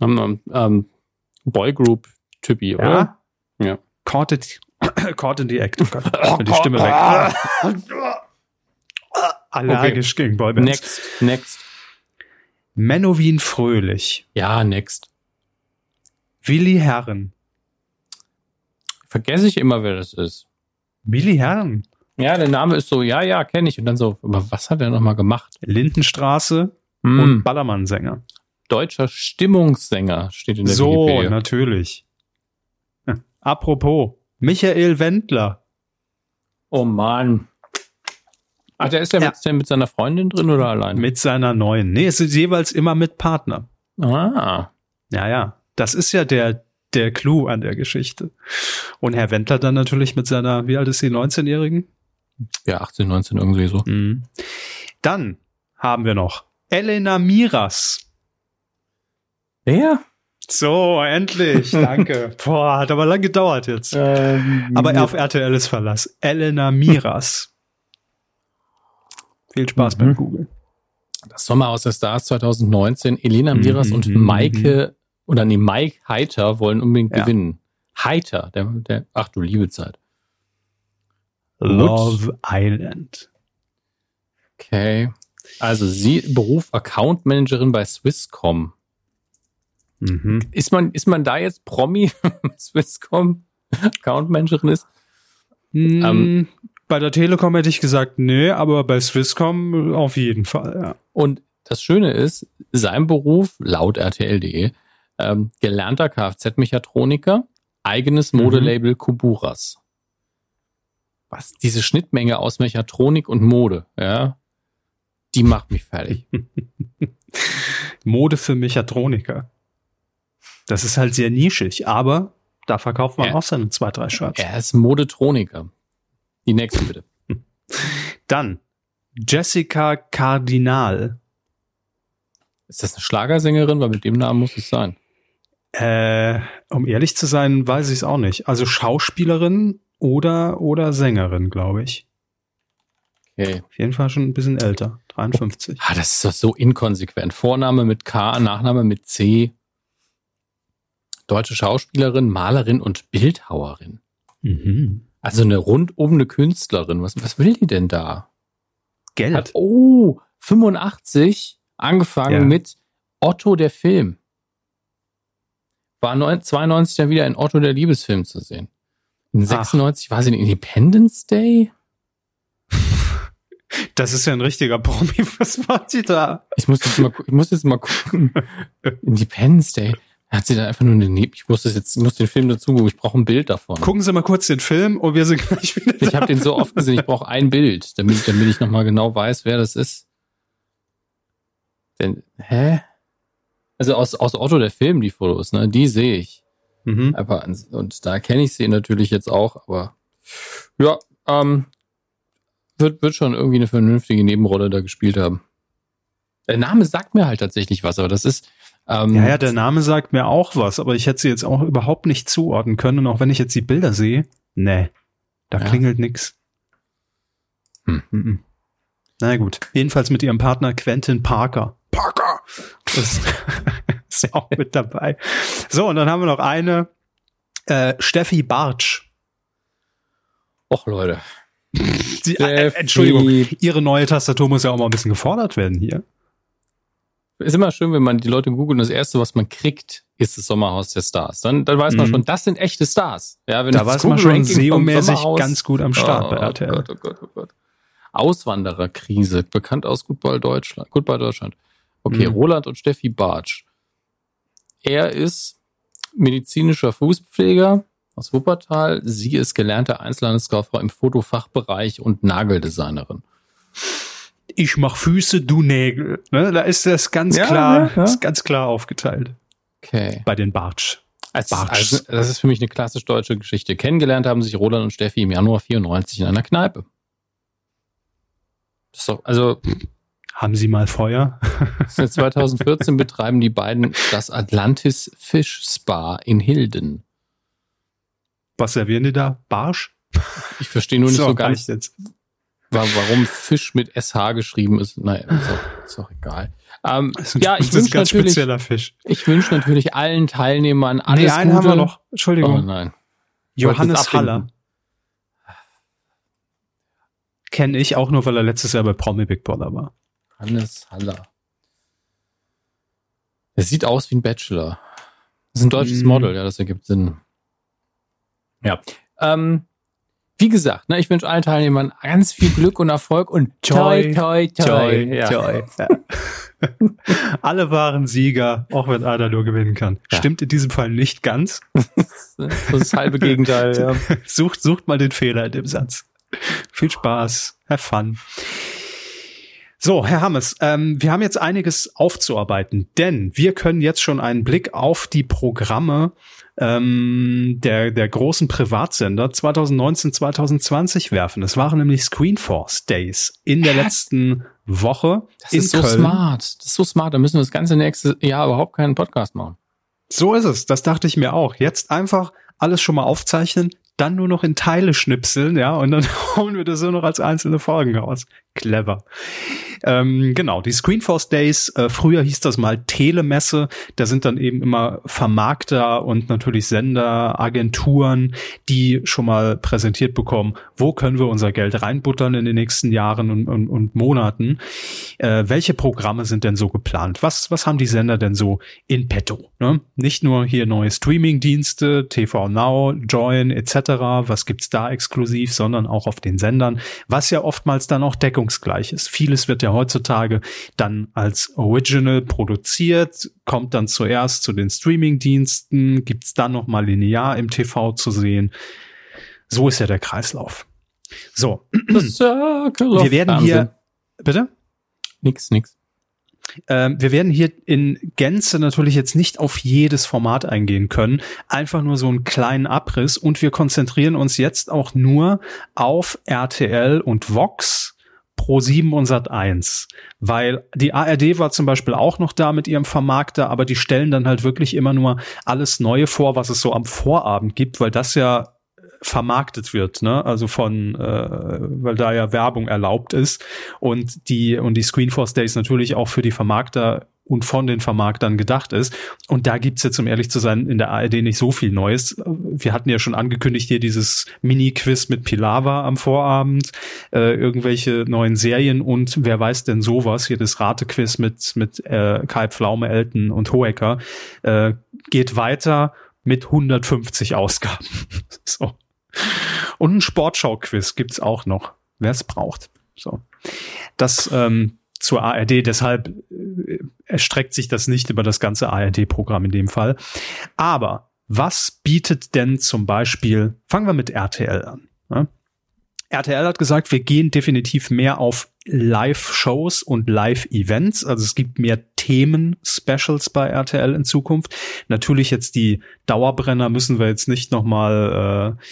Ähm, ähm, Boygroup Typi, oder? Ja. Ja. Caught, it, caught in the act. Oh Gott, die Stimme weg. Allergisch gegen Boybands. Next, next. Menowin Fröhlich. Ja, next. Willi Herren. Vergesse ich immer, wer das ist. Willi Herren. Ja, der Name ist so, ja, ja, kenne ich. Und dann so, aber was hat er nochmal gemacht? Lindenstraße Hm, und Ballermann-Sänger. deutscher Stimmungssänger steht in der So, Wikipedia. natürlich. Apropos, Michael Wendler. Oh Mann. Ach, der ist ja, Ja. Mit, ist der mit seiner Freundin drin oder allein? Mit seiner neuen. Nee, es ist jeweils immer mit Partner. Ah. Ja, ja. Das ist ja der, der Clou an der Geschichte. Und Herr Wendler dann natürlich mit seiner, wie alt ist sie, 19-Jährigen? Ja, 18, 19 irgendwie so. Mhm. Dann haben wir noch Elena Miras. Wer? So, endlich. Danke. Boah, hat aber lang gedauert jetzt. Ähm, Aber auf RTL ist Verlass. Elena Miras. Viel Spaß Mhm. beim Googlen. das Sommerhaus der Stars 2019. Elena Miras Mhm, und mhm, Maike, oder nee, Mike Heiter wollen unbedingt Ja. gewinnen. Heiter, der, der, ach du liebe Zeit. Love Island. Okay. Also sie, Beruf Account Managerin bei Swisscom. Mhm. Ist man, ist man da jetzt Promi, Swisscom Account Managerin ist? Mm, Ähm, bei der Telekom hätte ich gesagt, nee, aber bei Swisscom auf jeden Fall, ja. Und das Schöne ist, sein Beruf, laut RTL.de, ähm, gelernter Kfz-Mechatroniker, eigenes Mhm. Modelabel Kuburas. Was, diese Schnittmenge aus Mechatronik und Mode, ja, die macht mich fertig. Mode für Mechatroniker. Das ist halt sehr nischig, aber da verkauft man Ja. auch seine zwei, drei Shirts. Er ist Modetroniker. Die nächste bitte. Dann Jessica Cardinal. Ist das eine Schlagersängerin? Weil mit dem Namen muss es sein. Äh, um ehrlich zu sein, weiß ich es auch nicht. Also Schauspielerin oder, oder Sängerin, glaube ich. Okay. Auf jeden Fall schon ein bisschen älter. 53. Ah, das ist doch so inkonsequent. Vorname mit K, Nachname mit C. Deutsche Schauspielerin, Malerin und Bildhauerin. Mhm. Also eine rundum eine Künstlerin. Was, was will die denn da? Geld. Hat, oh, 85, angefangen Ja. mit Otto der Film. War neun- 92 dann wieder in Otto der Liebesfilm zu sehen. In Ach. 96 war sie in Independence Day. Das ist ja ein richtiger Promi. Was macht sie da? Ich muss jetzt mal, ich muss jetzt mal gucken. Independence Day. Hat sie da einfach nur eine Neb Ich muss das jetzt, ich muss den Film dazu gucken. Ich brauche ein Bild davon. Gucken Sie mal kurz den Film und wir sind gleich wieder. Ich habe den so oft gesehen, ich brauche ein Bild, damit, damit ich nochmal genau weiß, wer das ist. Denn, hä? Also aus, aus Otto der Film, die Fotos, ne? Die sehe ich. Mhm. Aber, und da kenne ich sie natürlich jetzt auch, aber Ja, ähm, wird, wird schon irgendwie eine vernünftige Nebenrolle da gespielt haben. Der Name sagt mir halt tatsächlich was, aber das ist. Ähm, ja, ja, der Name sagt mir auch was, aber ich hätte sie jetzt auch überhaupt nicht zuordnen können. Und auch wenn ich jetzt die Bilder sehe, nee, da ja. klingelt nix. Hm. Mhm. Na gut, jedenfalls mit ihrem Partner Quentin Parker. Parker! Das ist ja auch mit dabei. So, und dann haben wir noch eine, äh, Steffi Bartsch. Och, Leute. Sie, äh, Entschuldigung, ihre neue Tastatur muss ja auch mal ein bisschen gefordert werden hier. Ist immer schön, wenn man die Leute googelt und das erste, was man kriegt, ist das Sommerhaus der Stars. Dann, dann weiß man mhm. schon, das sind echte Stars. Ja, wenn da weiß man schon SEO-mäßig ganz gut am Start oh, bei RTL. Gott, oh Gott, oh Gott. Auswandererkrise, bekannt aus Goodbye Deutschland. Goodbye Deutschland. Okay, mhm. Roland und Steffi Bartsch. Er ist medizinischer Fußpfleger aus Wuppertal. Sie ist gelernte Einzelhandelskauffrau im Fotofachbereich und Nageldesignerin. Ich mach Füße, du Nägel. Ne, da ist das ganz ja, klar, ja. Ist ganz klar aufgeteilt. Okay. Bei den Bartsch. Also, also, das ist für mich eine klassisch deutsche Geschichte. Kennengelernt haben sich Roland und Steffi im Januar 94 in einer Kneipe. So, also haben Sie mal Feuer? Seit 2014 betreiben die beiden das Atlantis Fish Spa in Hilden. Was servieren die da? Barsch? Ich verstehe nur nicht so, so ganz, jetzt. Warum Fisch mit SH geschrieben ist. Naja, ist auch, ist auch egal. Ähm, ja, ich wünsche natürlich, Fisch. ich wünsche natürlich allen Teilnehmern alles nee, einen Gute. haben wir noch. Entschuldigung. Oh nein. Johannes Haller. Kenne ich auch nur, weil er letztes Jahr bei Promi Big Brother war. Hannes Haller. Er sieht aus wie ein Bachelor. Das ist ein deutsches mm. Model, ja, das ergibt Sinn. Ja. Ähm, wie gesagt, ne, ich wünsche allen Teilnehmern ganz viel Glück und Erfolg und Joy, toi, toi, toi. Ja. Joy. Ja. Alle waren Sieger, auch wenn einer nur gewinnen kann. Ja. Stimmt in diesem Fall nicht ganz. das ist das halbe Gegenteil, ja. Sucht, sucht mal den Fehler in dem Satz. Viel Spaß, have fun. So, Herr Hammes, ähm, wir haben jetzt einiges aufzuarbeiten, denn wir können jetzt schon einen Blick auf die Programme ähm, der, der großen Privatsender 2019, 2020 werfen. Es waren nämlich Screenforce Days in der letzten Woche. Das in ist so Köln. smart. Das ist so smart. Da müssen wir das ganze nächste Jahr überhaupt keinen Podcast machen. So ist es. Das dachte ich mir auch. Jetzt einfach alles schon mal aufzeichnen, dann nur noch in Teile schnipseln, ja, und dann hauen wir das so noch als einzelne Folgen raus. Clever. Ähm, genau, die Screenforce Days, äh, früher hieß das mal Telemesse, da sind dann eben immer Vermarkter und natürlich Sender, Agenturen, die schon mal präsentiert bekommen, wo können wir unser Geld reinbuttern in den nächsten Jahren und, und, und Monaten. Äh, welche Programme sind denn so geplant? Was, was haben die Sender denn so in petto? Ne? Nicht nur hier neue Streaming-Dienste, TV Now, Join etc., was gibt's da exklusiv, sondern auch auf den Sendern, was ja oftmals dann auch deckungsgleich ist. Vieles wird ja heutzutage dann als Original produziert, kommt dann zuerst zu den Streaming-Diensten, gibt's dann noch mal linear im TV zu sehen. So ist ja der Kreislauf. So. Wir werden hier, bitte? Nix, nix. Ähm, wir werden hier in Gänze natürlich jetzt nicht auf jedes Format eingehen können. Einfach nur so einen kleinen Abriss und wir konzentrieren uns jetzt auch nur auf RTL und Vox Pro 7 und Sat 1, weil die ARD war zum Beispiel auch noch da mit ihrem Vermarkter, aber die stellen dann halt wirklich immer nur alles Neue vor, was es so am Vorabend gibt, weil das ja vermarktet wird, ne? Also von, äh, weil da ja Werbung erlaubt ist und die und die Screenforce Days natürlich auch für die Vermarkter und von den Vermarktern gedacht ist. Und da gibt's jetzt, um ehrlich zu sein, in der ARD nicht so viel Neues. Wir hatten ja schon angekündigt hier dieses Mini-Quiz mit Pilava am Vorabend, äh, irgendwelche neuen Serien und wer weiß denn sowas, hier das Ratequiz mit, mit äh, Kai Pflaume, Elton und Hoeker, äh, geht weiter mit 150 Ausgaben. so. Und ein Sportschau-Quiz gibt's auch noch, wer es braucht. So. Das ähm, zur ARD, deshalb äh, erstreckt sich das nicht über das ganze ARD-Programm in dem Fall. Aber was bietet denn zum Beispiel, fangen wir mit RTL an. Ne? RTL hat gesagt, wir gehen definitiv mehr auf Live-Shows und Live-Events. Also es gibt mehr Themen-Specials bei RTL in Zukunft. Natürlich jetzt die Dauerbrenner müssen wir jetzt nicht nochmal äh,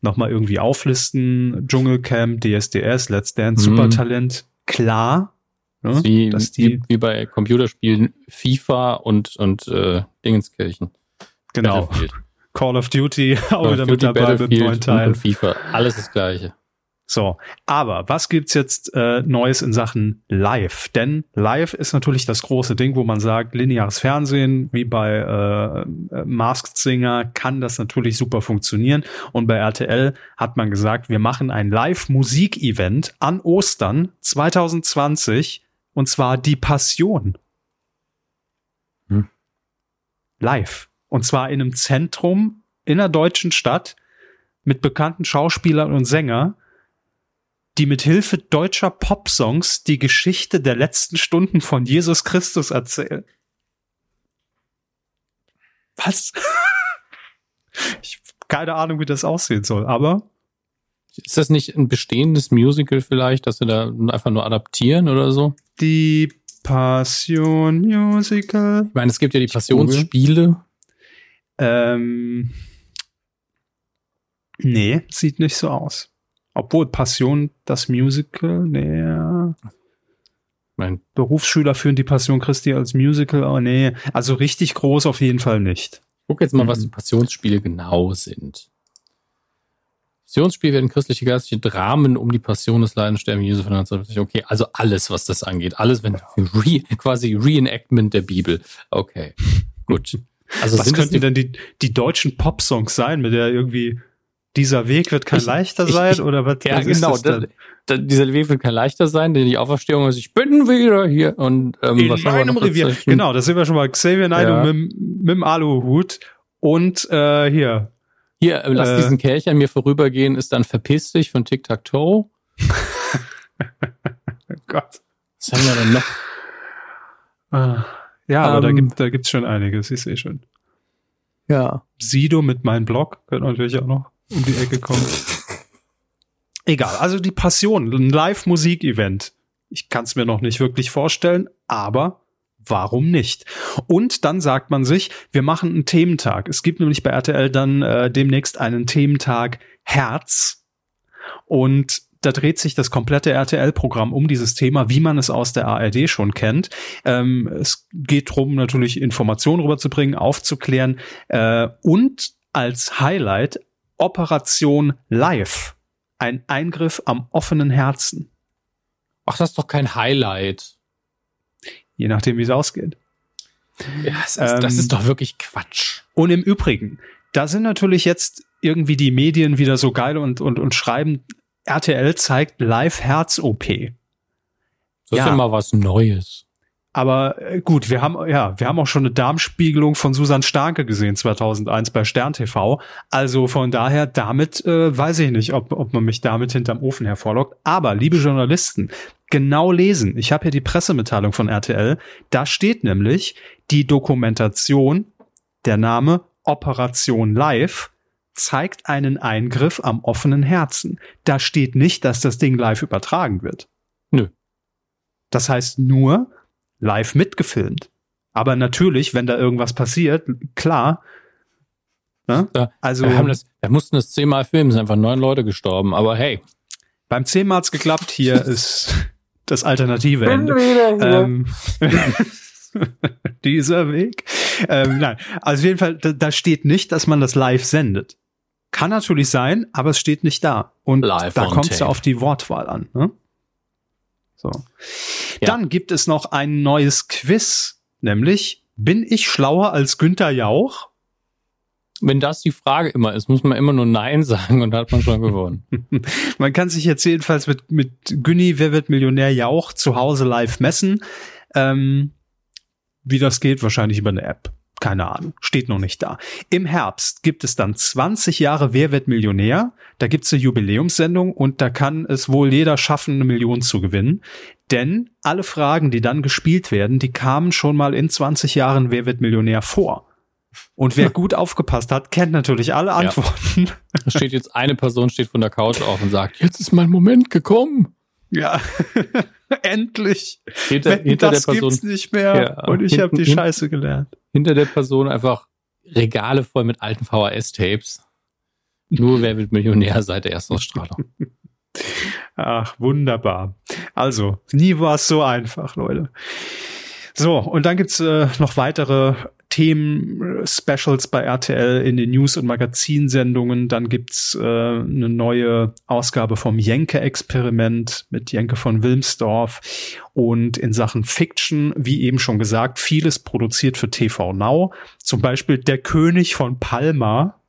nochmal irgendwie auflisten. Dschungelcamp, DSDS, Let's Dance, mhm. Supertalent. Klar. Ne, wie, wie, wie, bei Computerspielen FIFA und, und äh, Dingenskirchen. Genau. Call of Duty, auch wieder mit dabei mit neuen Teilen. FIFA, alles das gleiche. So, aber was gibt's jetzt äh, Neues in Sachen Live? Denn Live ist natürlich das große Ding, wo man sagt, lineares Fernsehen, wie bei äh, äh Masked Singer, kann das natürlich super funktionieren. Und bei RTL hat man gesagt, wir machen ein Live-Musik-Event an Ostern 2020 und zwar die Passion. Hm. Live. Und zwar in einem Zentrum in einer deutschen Stadt mit bekannten Schauspielern und Sängern die mit Hilfe deutscher Popsongs die Geschichte der letzten Stunden von Jesus Christus erzählen. Was? ich keine Ahnung, wie das aussehen soll, aber ist das nicht ein bestehendes Musical vielleicht, dass wir da einfach nur adaptieren oder so? Die Passion Musical. Ich meine, es gibt ja die Passionsspiele. Ähm, nee, sieht nicht so aus. Obwohl Passion das Musical, nee. Mein Berufsschüler führen die Passion Christi als Musical, oh nee. Also richtig groß auf jeden Fall nicht. Guck jetzt mal, mhm. was die Passionsspiele genau sind. Passionsspiele werden christliche geistliche Dramen um die Passion des Leidensterben Jesu von 1970. Okay, also alles, was das angeht. Alles, wenn re, quasi Reenactment der Bibel. Okay, gut. Also was könnten denn die, die deutschen Popsongs sein, mit der irgendwie dieser Weg wird kein ich, leichter sein ich, oder was? Ja, was genau. Da, da, dieser Weg wird kein leichter sein, denn die Auferstehung ist, ich bin wieder hier und ähm, in was meinem Revier. Genau, da sind wir schon mal Xavier Naidoo ja. mit, mit dem Aluhut und äh, hier. Hier, äh, lass äh, diesen Kelch an mir vorübergehen, ist dann verpiss dich von Tic Tac Toe. Gott. Was haben wir denn noch? Ah, ja, aber um, da ähm. gibt da gibt's schon einiges, ich sehe schon. Ja. Sido mit meinem Blog könnte natürlich auch noch um die Ecke kommt. Egal, also die Passion, ein Live-Musik-Event. Ich kann es mir noch nicht wirklich vorstellen, aber warum nicht? Und dann sagt man sich, wir machen einen Thementag. Es gibt nämlich bei RTL dann äh, demnächst einen Thementag Herz. Und da dreht sich das komplette RTL-Programm um dieses Thema, wie man es aus der ARD schon kennt. Ähm, es geht darum, natürlich Informationen rüberzubringen, aufzuklären äh, und als Highlight Operation Live. Ein Eingriff am offenen Herzen. Ach, das ist doch kein Highlight. Je nachdem, wie es ausgeht. Ja, das ist, ähm, das ist doch wirklich Quatsch. Und im Übrigen, da sind natürlich jetzt irgendwie die Medien wieder so geil und, und, und schreiben, RTL zeigt Live-Herz-OP. Das ja. ist ja mal was Neues. Aber äh, gut, wir haben ja, wir haben auch schon eine Darmspiegelung von Susan Starke gesehen 2001 bei Stern TV. Also von daher, damit äh, weiß ich nicht, ob, ob man mich damit hinterm Ofen hervorlockt. Aber liebe Journalisten, genau lesen. Ich habe hier die Pressemitteilung von RTL. Da steht nämlich die Dokumentation, der Name Operation Live zeigt einen Eingriff am offenen Herzen. Da steht nicht, dass das Ding live übertragen wird. Nö. Das heißt nur, live mitgefilmt. Aber natürlich, wenn da irgendwas passiert, klar. Ne? Da, also, wir, haben das, wir mussten das zehnmal filmen, sind einfach neun Leute gestorben, aber hey. Beim zehnmal hat's geklappt, hier ist das alternative Ende. Ähm, dieser Weg. Ähm, nein, also auf jeden Fall, da, da, steht nicht, dass man das live sendet. Kann natürlich sein, aber es steht nicht da. Und live da kommt es ja auf die Wortwahl an. Ne? So. Ja. Dann gibt es noch ein neues Quiz, nämlich bin ich schlauer als Günther Jauch? Wenn das die Frage immer ist, muss man immer nur Nein sagen und hat man schon gewonnen. man kann sich jetzt jedenfalls mit, mit Günni, wer wird Millionär Jauch zu Hause live messen. Ähm, wie das geht, wahrscheinlich über eine App keine Ahnung, steht noch nicht da. Im Herbst gibt es dann 20 Jahre Wer wird Millionär? Da gibt's eine Jubiläumssendung und da kann es wohl jeder schaffen, eine Million zu gewinnen. Denn alle Fragen, die dann gespielt werden, die kamen schon mal in 20 Jahren Wer wird Millionär vor. Und wer gut aufgepasst hat, kennt natürlich alle Antworten. Ja. Da steht jetzt eine Person steht von der Couch auf und sagt, jetzt ist mein Moment gekommen. Ja. Endlich. Hinter, hinter das der Person, gibt's nicht mehr. Ja, und ich habe die Scheiße gelernt hinter der Person einfach Regale voll mit alten VHS-Tapes. Nur wer wird Millionär seit der ersten Ausstrahlung. Ach, wunderbar. Also, nie war es so einfach, Leute. So, und dann gibt's äh, noch weitere Themen-Specials bei RTL in den News- und Magazinsendungen. Dann gibt's äh, eine neue Ausgabe vom Jenke-Experiment mit Jenke von Wilmsdorf. Und in Sachen Fiction, wie eben schon gesagt, vieles produziert für TV Now. Zum Beispiel Der König von Palma,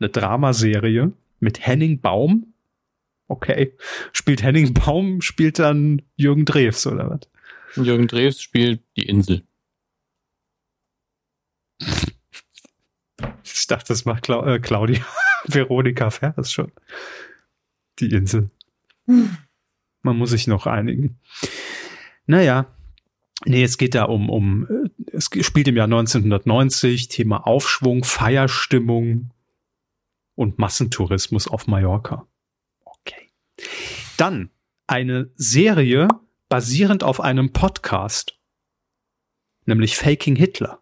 eine Dramaserie mit Henning Baum. Okay. Spielt Henning Baum, spielt dann Jürgen Drews oder was? Jürgen Drews spielt die Insel. Ich dachte, das macht Cla äh, Claudia Veronika Ferres schon. Die Insel. Man muss sich noch einigen. Naja. Nee, es geht da um, um, äh, es spielt im Jahr 1990, Thema Aufschwung, Feierstimmung und Massentourismus auf Mallorca. Okay. Dann eine Serie basierend auf einem Podcast, nämlich Faking Hitler.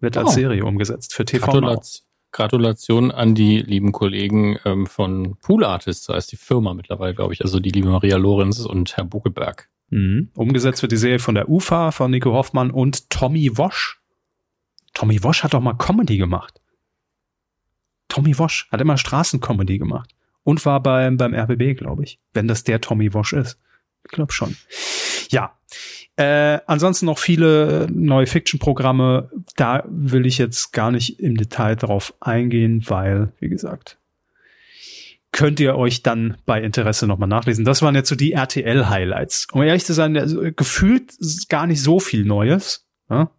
Wird als Oh. Serie umgesetzt für TV. Gratulat Gratulation an die lieben Kollegen ähm, von Pool Artists, so heißt die Firma mittlerweile, glaube ich. Also die liebe Maria Lorenz und Herr Buckelberg. Mhm. Umgesetzt wird die Serie von der UFA, von Nico Hoffmann und Tommy Wosch. Tommy Wosch hat doch mal Comedy gemacht. Tommy Wosch hat immer Straßencomedy gemacht. Und war beim, beim RBB, glaube ich. Wenn das der Tommy Wosch ist. Ich glaube schon. Ja. Äh, ansonsten noch viele neue Fiction-Programme. Da will ich jetzt gar nicht im Detail drauf eingehen, weil, wie gesagt, könnt ihr euch dann bei Interesse nochmal nachlesen. Das waren jetzt so die RTL-Highlights. Um ehrlich zu sein, also, gefühlt gar nicht so viel Neues. Ja?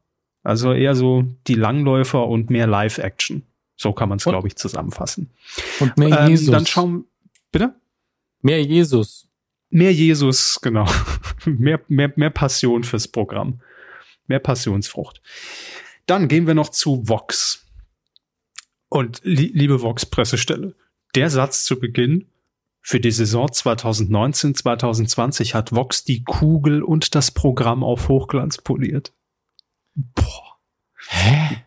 Also eher so die Langläufer und mehr Live-Action. So kann man es, glaube ich, zusammenfassen. Und mehr Ähm, Jesus. dann schauen, bitte? mehr Jesus. Mehr Jesus, genau. mehr, mehr, mehr Passion fürs Programm. Mehr Passionsfrucht. Dann gehen wir noch zu Vox. Und li liebe Vox-Pressestelle, der Satz zu Beginn, für die Saison 2019, 2020 hat Vox die Kugel und das Programm auf Hochglanz poliert. Boah. Hä?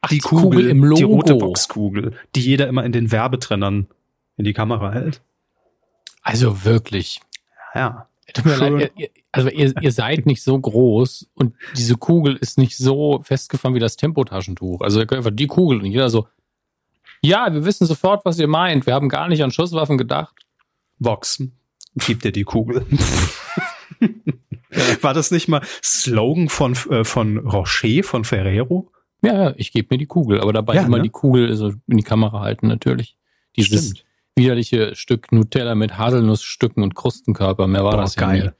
Ach, Die Kugel, im Logo. die rote Vox-Kugel, die jeder immer in den Werbetrennern in die Kamera hält. Also wirklich. Ja. Tut mir leid, ihr, also ihr, ihr seid nicht so groß und diese Kugel ist nicht so festgefahren wie das Tempotaschentuch. Also ihr könnt einfach die Kugel und jeder so, ja, wir wissen sofort, was ihr meint. Wir haben gar nicht an Schusswaffen gedacht. Vox, gib dir die Kugel. War das nicht mal Slogan von, äh, von Rocher, von Ferrero? Ja, ja, ich gebe mir die Kugel, aber dabei Ja, immer ne? die Kugel so in die Kamera halten natürlich. Dieses Stimmt. Widerliche Stück Nutella mit Haselnussstücken und Krustenkörper, mehr war Boah, das ja geil. nie.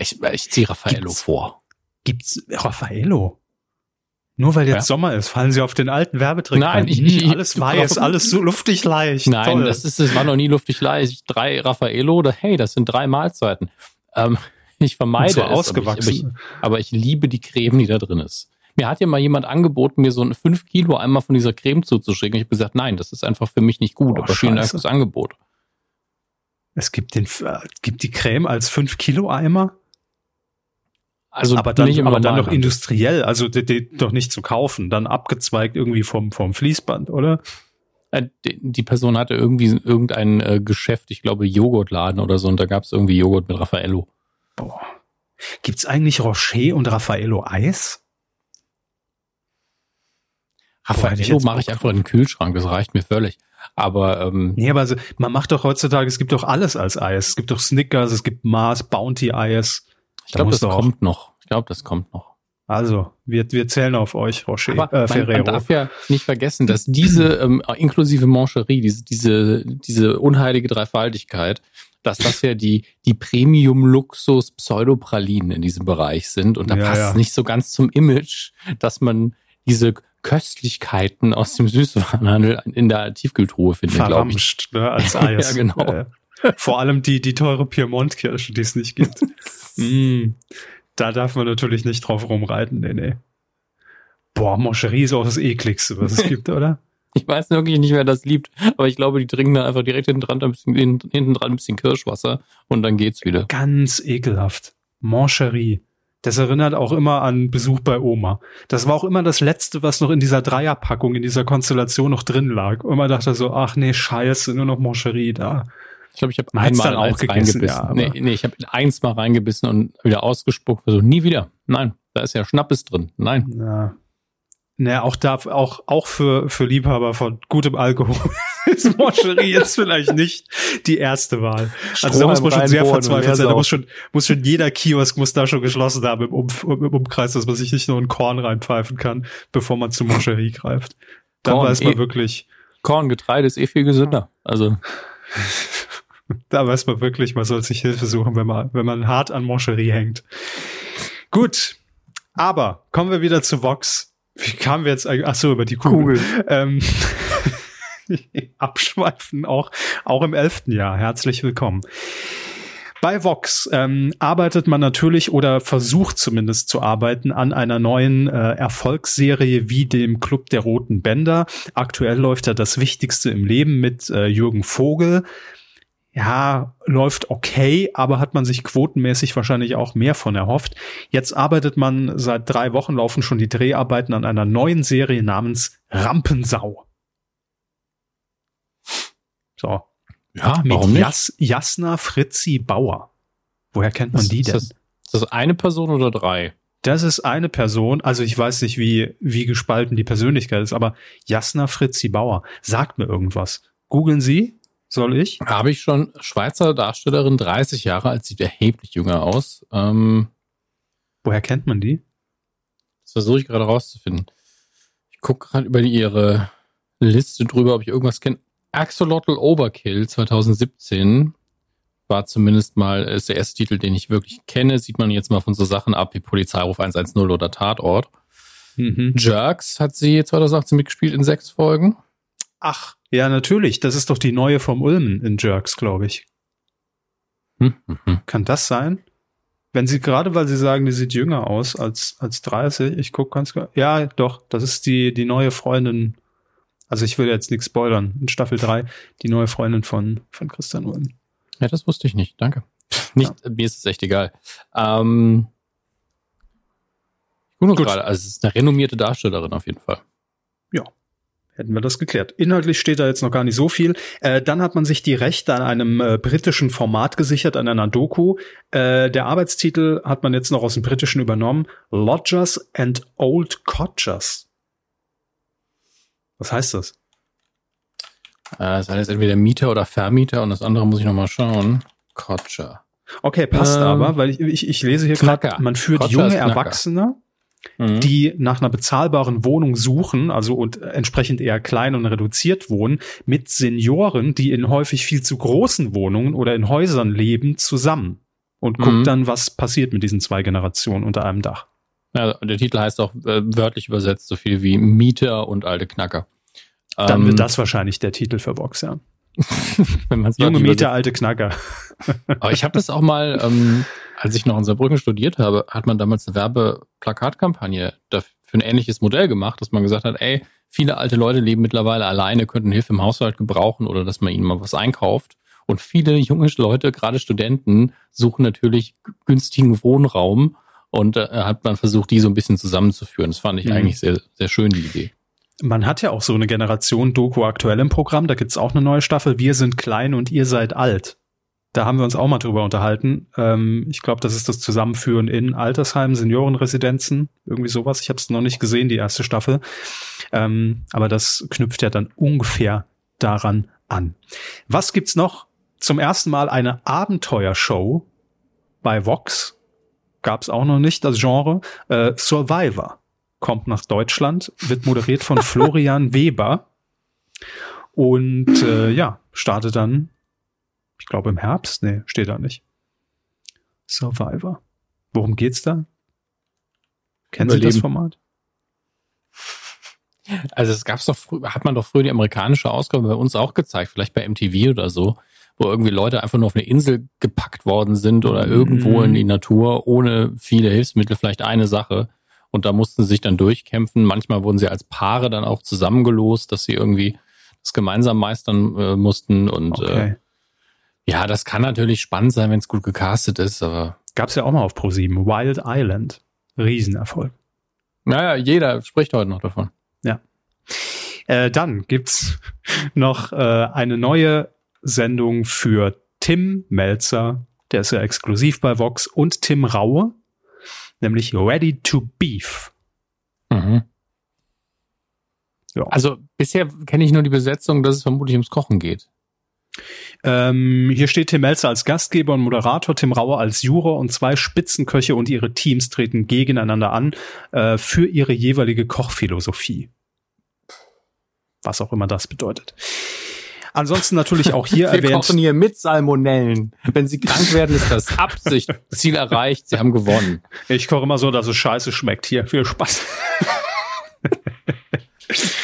Ich, ich ziehe Raffaello Gibt's- vor. Gibt's Raffaello? Nur weil jetzt Ja. Sommer ist, fallen sie auf den alten Werbetrick. Nein, rein. ich- Hm, ich- alles weiß, alles so luftig leicht. Nein, Toll. das ist, es war noch nie luftig leicht. Drei Raffaello, oder hey, das sind drei Mahlzeiten. Ähm, ich vermeide es, aber ich, ausgewachsen. aber, ich, aber ich liebe die Creme, die da drin ist. Mir hat ja mal jemand angeboten, mir so ein 5 Kilo einmal von dieser Creme zuzuschicken. Ich habe gesagt, nein, das ist einfach für mich nicht gut. Boah, aber vielen Dank scheiße. fürs Angebot. Es gibt den, äh, gibt die Creme als 5 Kilo Eimer, Also aber dann, nicht aber dann noch industriell, also die, die doch nicht zu kaufen, dann abgezweigt irgendwie vom, vom Fließband, oder? Äh, die- Person hatte irgendwie irgendein äh, Geschäft, ich glaube Joghurtladen oder so, und da gab es irgendwie Joghurt mit Raffaello. Boah. Gibt's eigentlich Rocher und Raffaello Eis? Jetzt mache ich einfach in den Kühlschrank, das reicht mir völlig. Aber ähm, Nee, aber also, man macht doch heutzutage, es gibt doch alles als Eis. Es gibt doch Snickers, es gibt Mars, Bounty Eis. ich glaube, das auch- kommt noch. Ich glaube, das kommt noch. Also, wir, wir zählen auf euch, Rocher, Aber äh, man, Ferrero. man darf ja nicht vergessen, dass diese ähm, inklusive Mancherie, diese, diese, diese unheilige Dreifaltigkeit, dass das ja die, die Premium-Luxus-Pseudopralinen in diesem Bereich sind. Und da Ja, passt ja. es nicht so ganz zum Image, dass man diese Köstlichkeiten aus dem Süßwarenhandel in der Tiefkühltruhe glaube ich. Verramscht, ne, als Eis. Ja, genau. Äh, vor allem die, die teure Piemont-Kirsche, die es nicht gibt. mm, da darf man natürlich nicht drauf rumreiten, nee, nee. Boah, Moncherie ist auch das ekligste, was es gibt, oder? Ich weiß wirklich nicht, wer das liebt, aber ich glaube, die trinken da einfach direkt hinten dran ein bisschen, hinten dran ein bisschen Kirschwasser und dann geht's wieder. Ganz ekelhaft. Moncherie. Das erinnert auch immer an Besuch bei Oma. Das war auch immer das Letzte, was noch in dieser Dreierpackung, in dieser Konstellation noch drin lag. Und man dachte so, ach nee, scheiße, nur noch Moncherie da. Ich glaube, ich habe einmal auch eins gegessen, reingebissen. ja, nee, nee, ich habe eins mal reingebissen und wieder ausgespuckt. Also nie wieder. Nein, da ist ja Schnappes drin. Nein. Ja. Naja, auch da, auch, auch für, für Liebhaber von gutem Alkohol ist Moncherie jetzt vielleicht nicht die erste Wahl. Also da muss man schon sehr verzweifelt sein. Da muss schon, muss schon jeder Kiosk muss da schon geschlossen haben im, um, im Umkreis, dass man sich nicht nur ein Korn reinpfeifen kann, bevor man zu Moncherie greift. Dann Korn, weiß man eh. wirklich, Korn, Getreide ist eh viel gesünder. Also da weiß man wirklich, man soll sich Hilfe suchen, wenn man, wenn man hart an Moncherie hängt. Gut. Aber kommen wir wieder zu Vox. Wie kamen wir jetzt eigentlich? Ach so, über die Kugel. Ähm, abschweifen auch, auch im elften Jahr. Herzlich willkommen. Bei Vox ähm, arbeitet man natürlich oder versucht zumindest zu arbeiten an einer neuen äh, Erfolgsserie wie dem Club der Roten Bänder. Aktuell läuft ja das Wichtigste im Leben mit äh, Jürgen Vogel. Ja, läuft okay, aber hat man sich quotenmäßig wahrscheinlich auch mehr von erhofft. Jetzt arbeitet man seit drei Wochen, laufen schon die Dreharbeiten an einer neuen Serie namens Rampensau. So, ja, mit warum nicht? Jas Jasna Fritzi Bauer. Woher kennt man Ist- die ist denn? das, ist das eine Person oder drei? Das ist eine Person, also ich weiß nicht, wie, wie gespalten die Persönlichkeit ist, aber Jasna Fritzi Bauer sagt mir irgendwas. Googeln Sie? Soll ich? Habe ich schon. Schweizer Darstellerin, 30 Jahre alt, sieht erheblich jünger aus. Ähm, Woher kennt man die? das versuche ich gerade rauszufinden. Ich gucke gerade über die, ihre Liste drüber, ob ich irgendwas kenne. Axolotl Overkill 2017 war zumindest mal, ist der erste Titel, den ich wirklich kenne. Sieht man jetzt mal von so Sachen ab wie Polizeiruf 110 oder Tatort. Mhm. Jerks hat sie 2018 mitgespielt in sechs Folgen. Ach, ja, natürlich. Das ist doch die neue vom Ulmen in Jerks, glaube ich. Hm, hm, hm. Kann das sein? Wenn sie gerade, weil sie sagen, die sieht jünger aus als, als 30, ich gucke ganz klar. Ja, doch, das ist die, die neue Freundin. Also ich will jetzt nichts spoilern. In Staffel 3, die neue Freundin von, von Christian Ulm. Ja, das wusste ich nicht. Danke. Nicht, Mir ist es echt egal. Ähm, Gut. gerade. Also es ist eine renommierte Darstellerin auf jeden Fall. Hätten wir das geklärt. Inhaltlich steht da jetzt noch gar nicht so viel. Äh, dann hat man sich die Rechte an einem äh, britischen Format gesichert, an einer Doku. Äh, der Arbeitstitel hat man jetzt noch aus dem Britischen übernommen. Lodgers and Old Codgers. Was heißt das? Äh, das heißt entweder Mieter oder Vermieter und das andere muss ich nochmal schauen. Kotscher. Okay, passt Ähm, aber, weil ich, ich, ich lese hier gerade, man führt Codger junge ist. Erwachsene, Mhm. die nach einer bezahlbaren Wohnung suchen, also und entsprechend eher klein und reduziert wohnen, mit Senioren, die in häufig viel zu großen Wohnungen oder in Häusern leben, zusammen. Und guckt Mhm. dann, was passiert mit diesen zwei Generationen unter einem Dach. Ja, der Titel heißt auch äh, wörtlich übersetzt so viel wie Mieter und alte Knacker. Dann Ähm, wird das wahrscheinlich der Titel für Vox, ja. Junge Mieter, alte Knacker. Aber ich habe das auch mal, ähm, als ich noch in Saarbrücken studiert habe, hat man damals eine Werbeplakatkampagne für ein ähnliches Modell gemacht, dass man gesagt hat, ey, viele alte Leute leben mittlerweile alleine, könnten Hilfe im Haushalt gebrauchen oder dass man ihnen mal was einkauft. Und viele junge Leute, gerade Studenten, suchen natürlich günstigen Wohnraum und äh, hat man versucht, die so ein bisschen zusammenzuführen. Das fand ich Mhm. eigentlich sehr, sehr schön, die Idee. Man hat ja auch so eine Generation Doku aktuell im Programm. Da gibt's auch eine neue Staffel. Wir sind klein und ihr seid alt. Da haben wir uns auch mal drüber unterhalten. Ähm, ich glaube, das ist das Zusammenführen in Altersheimen, Seniorenresidenzen, irgendwie sowas. Ich habe es noch nicht gesehen, die erste Staffel. Ähm, aber das knüpft ja dann ungefähr daran an. Was gibt's noch? Zum ersten Mal eine Abenteuershow bei Vox. Gab's auch noch nicht, das Genre. Äh, Survivor kommt nach Deutschland, wird moderiert von Florian Weber und äh, ja, startet dann, ich glaube im Herbst, nee, steht da nicht. Survivor. Worum geht's da? Kennen Sie das Überleben. Format? Also es gab's doch früher, hat man doch früher die amerikanische Ausgabe bei uns auch gezeigt, vielleicht bei MTV oder so, wo irgendwie Leute einfach nur auf eine Insel gepackt worden sind oder Mhm. irgendwo in die Natur ohne viele Hilfsmittel, vielleicht eine Sache. Und da mussten sie sich dann durchkämpfen. Manchmal wurden sie als Paare dann auch zusammengelost, dass sie irgendwie das gemeinsam meistern äh, mussten. Und äh, Okay. ja, das kann natürlich spannend sein, wenn es gut gecastet ist, aber Gab's ja auch mal auf Pro7. Wild Island. Riesenerfolg. Naja, jeder spricht heute noch davon. Ja. Äh, dann gibt's noch äh, eine neue Sendung für Tim Melzer, der ist ja exklusiv bei Vox, und Tim Raue, nämlich Ready to Beef. Mhm. Ja. Also bisher kenne ich nur die Besetzung, dass es vermutlich ums Kochen geht. Ähm, hier steht Tim Melzer als Gastgeber und Moderator, Tim Rauer als Juror und zwei Spitzenköche und ihre Teams treten gegeneinander an äh, für ihre jeweilige Kochphilosophie. Was auch immer das bedeutet. Ansonsten natürlich auch hier Wir erwähnt. kochen hier mit Salmonellen. Wenn sie krank werden, ist das Absicht. Ziel erreicht. Sie haben gewonnen. Ich koche immer so, dass es scheiße schmeckt. Hier, viel Spaß.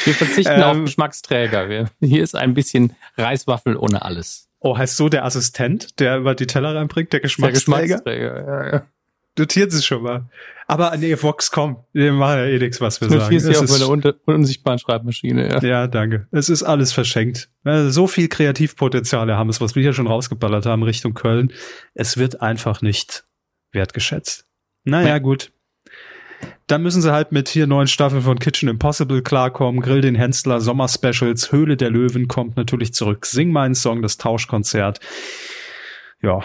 Wir verzichten ähm, auf Geschmacksträger. Wir, hier ist ein bisschen Reiswaffel ohne alles. Oh, heißt so der Assistent, der über die Teller reinbringt, der Geschmacksträger? Der Geschmacksträger, ja, ja. Notiert sie schon mal. Aber nee, Vox, komm, wir machen ja eh nichts, was wir sagen. Hier auf meiner un unsichtbaren Schreibmaschine, ja. Ja, danke. Es ist alles verschenkt. So viel Kreativpotenziale haben es, was wir hier schon rausgeballert haben Richtung Köln. Es wird einfach nicht wertgeschätzt. Naja, ja. gut. Dann müssen sie halt mit hier neuen Staffeln von Kitchen Impossible klarkommen. Grill den Hensler, Sommerspecials, Höhle der Löwen kommt natürlich zurück. Sing meinen Song, das Tauschkonzert. Ja,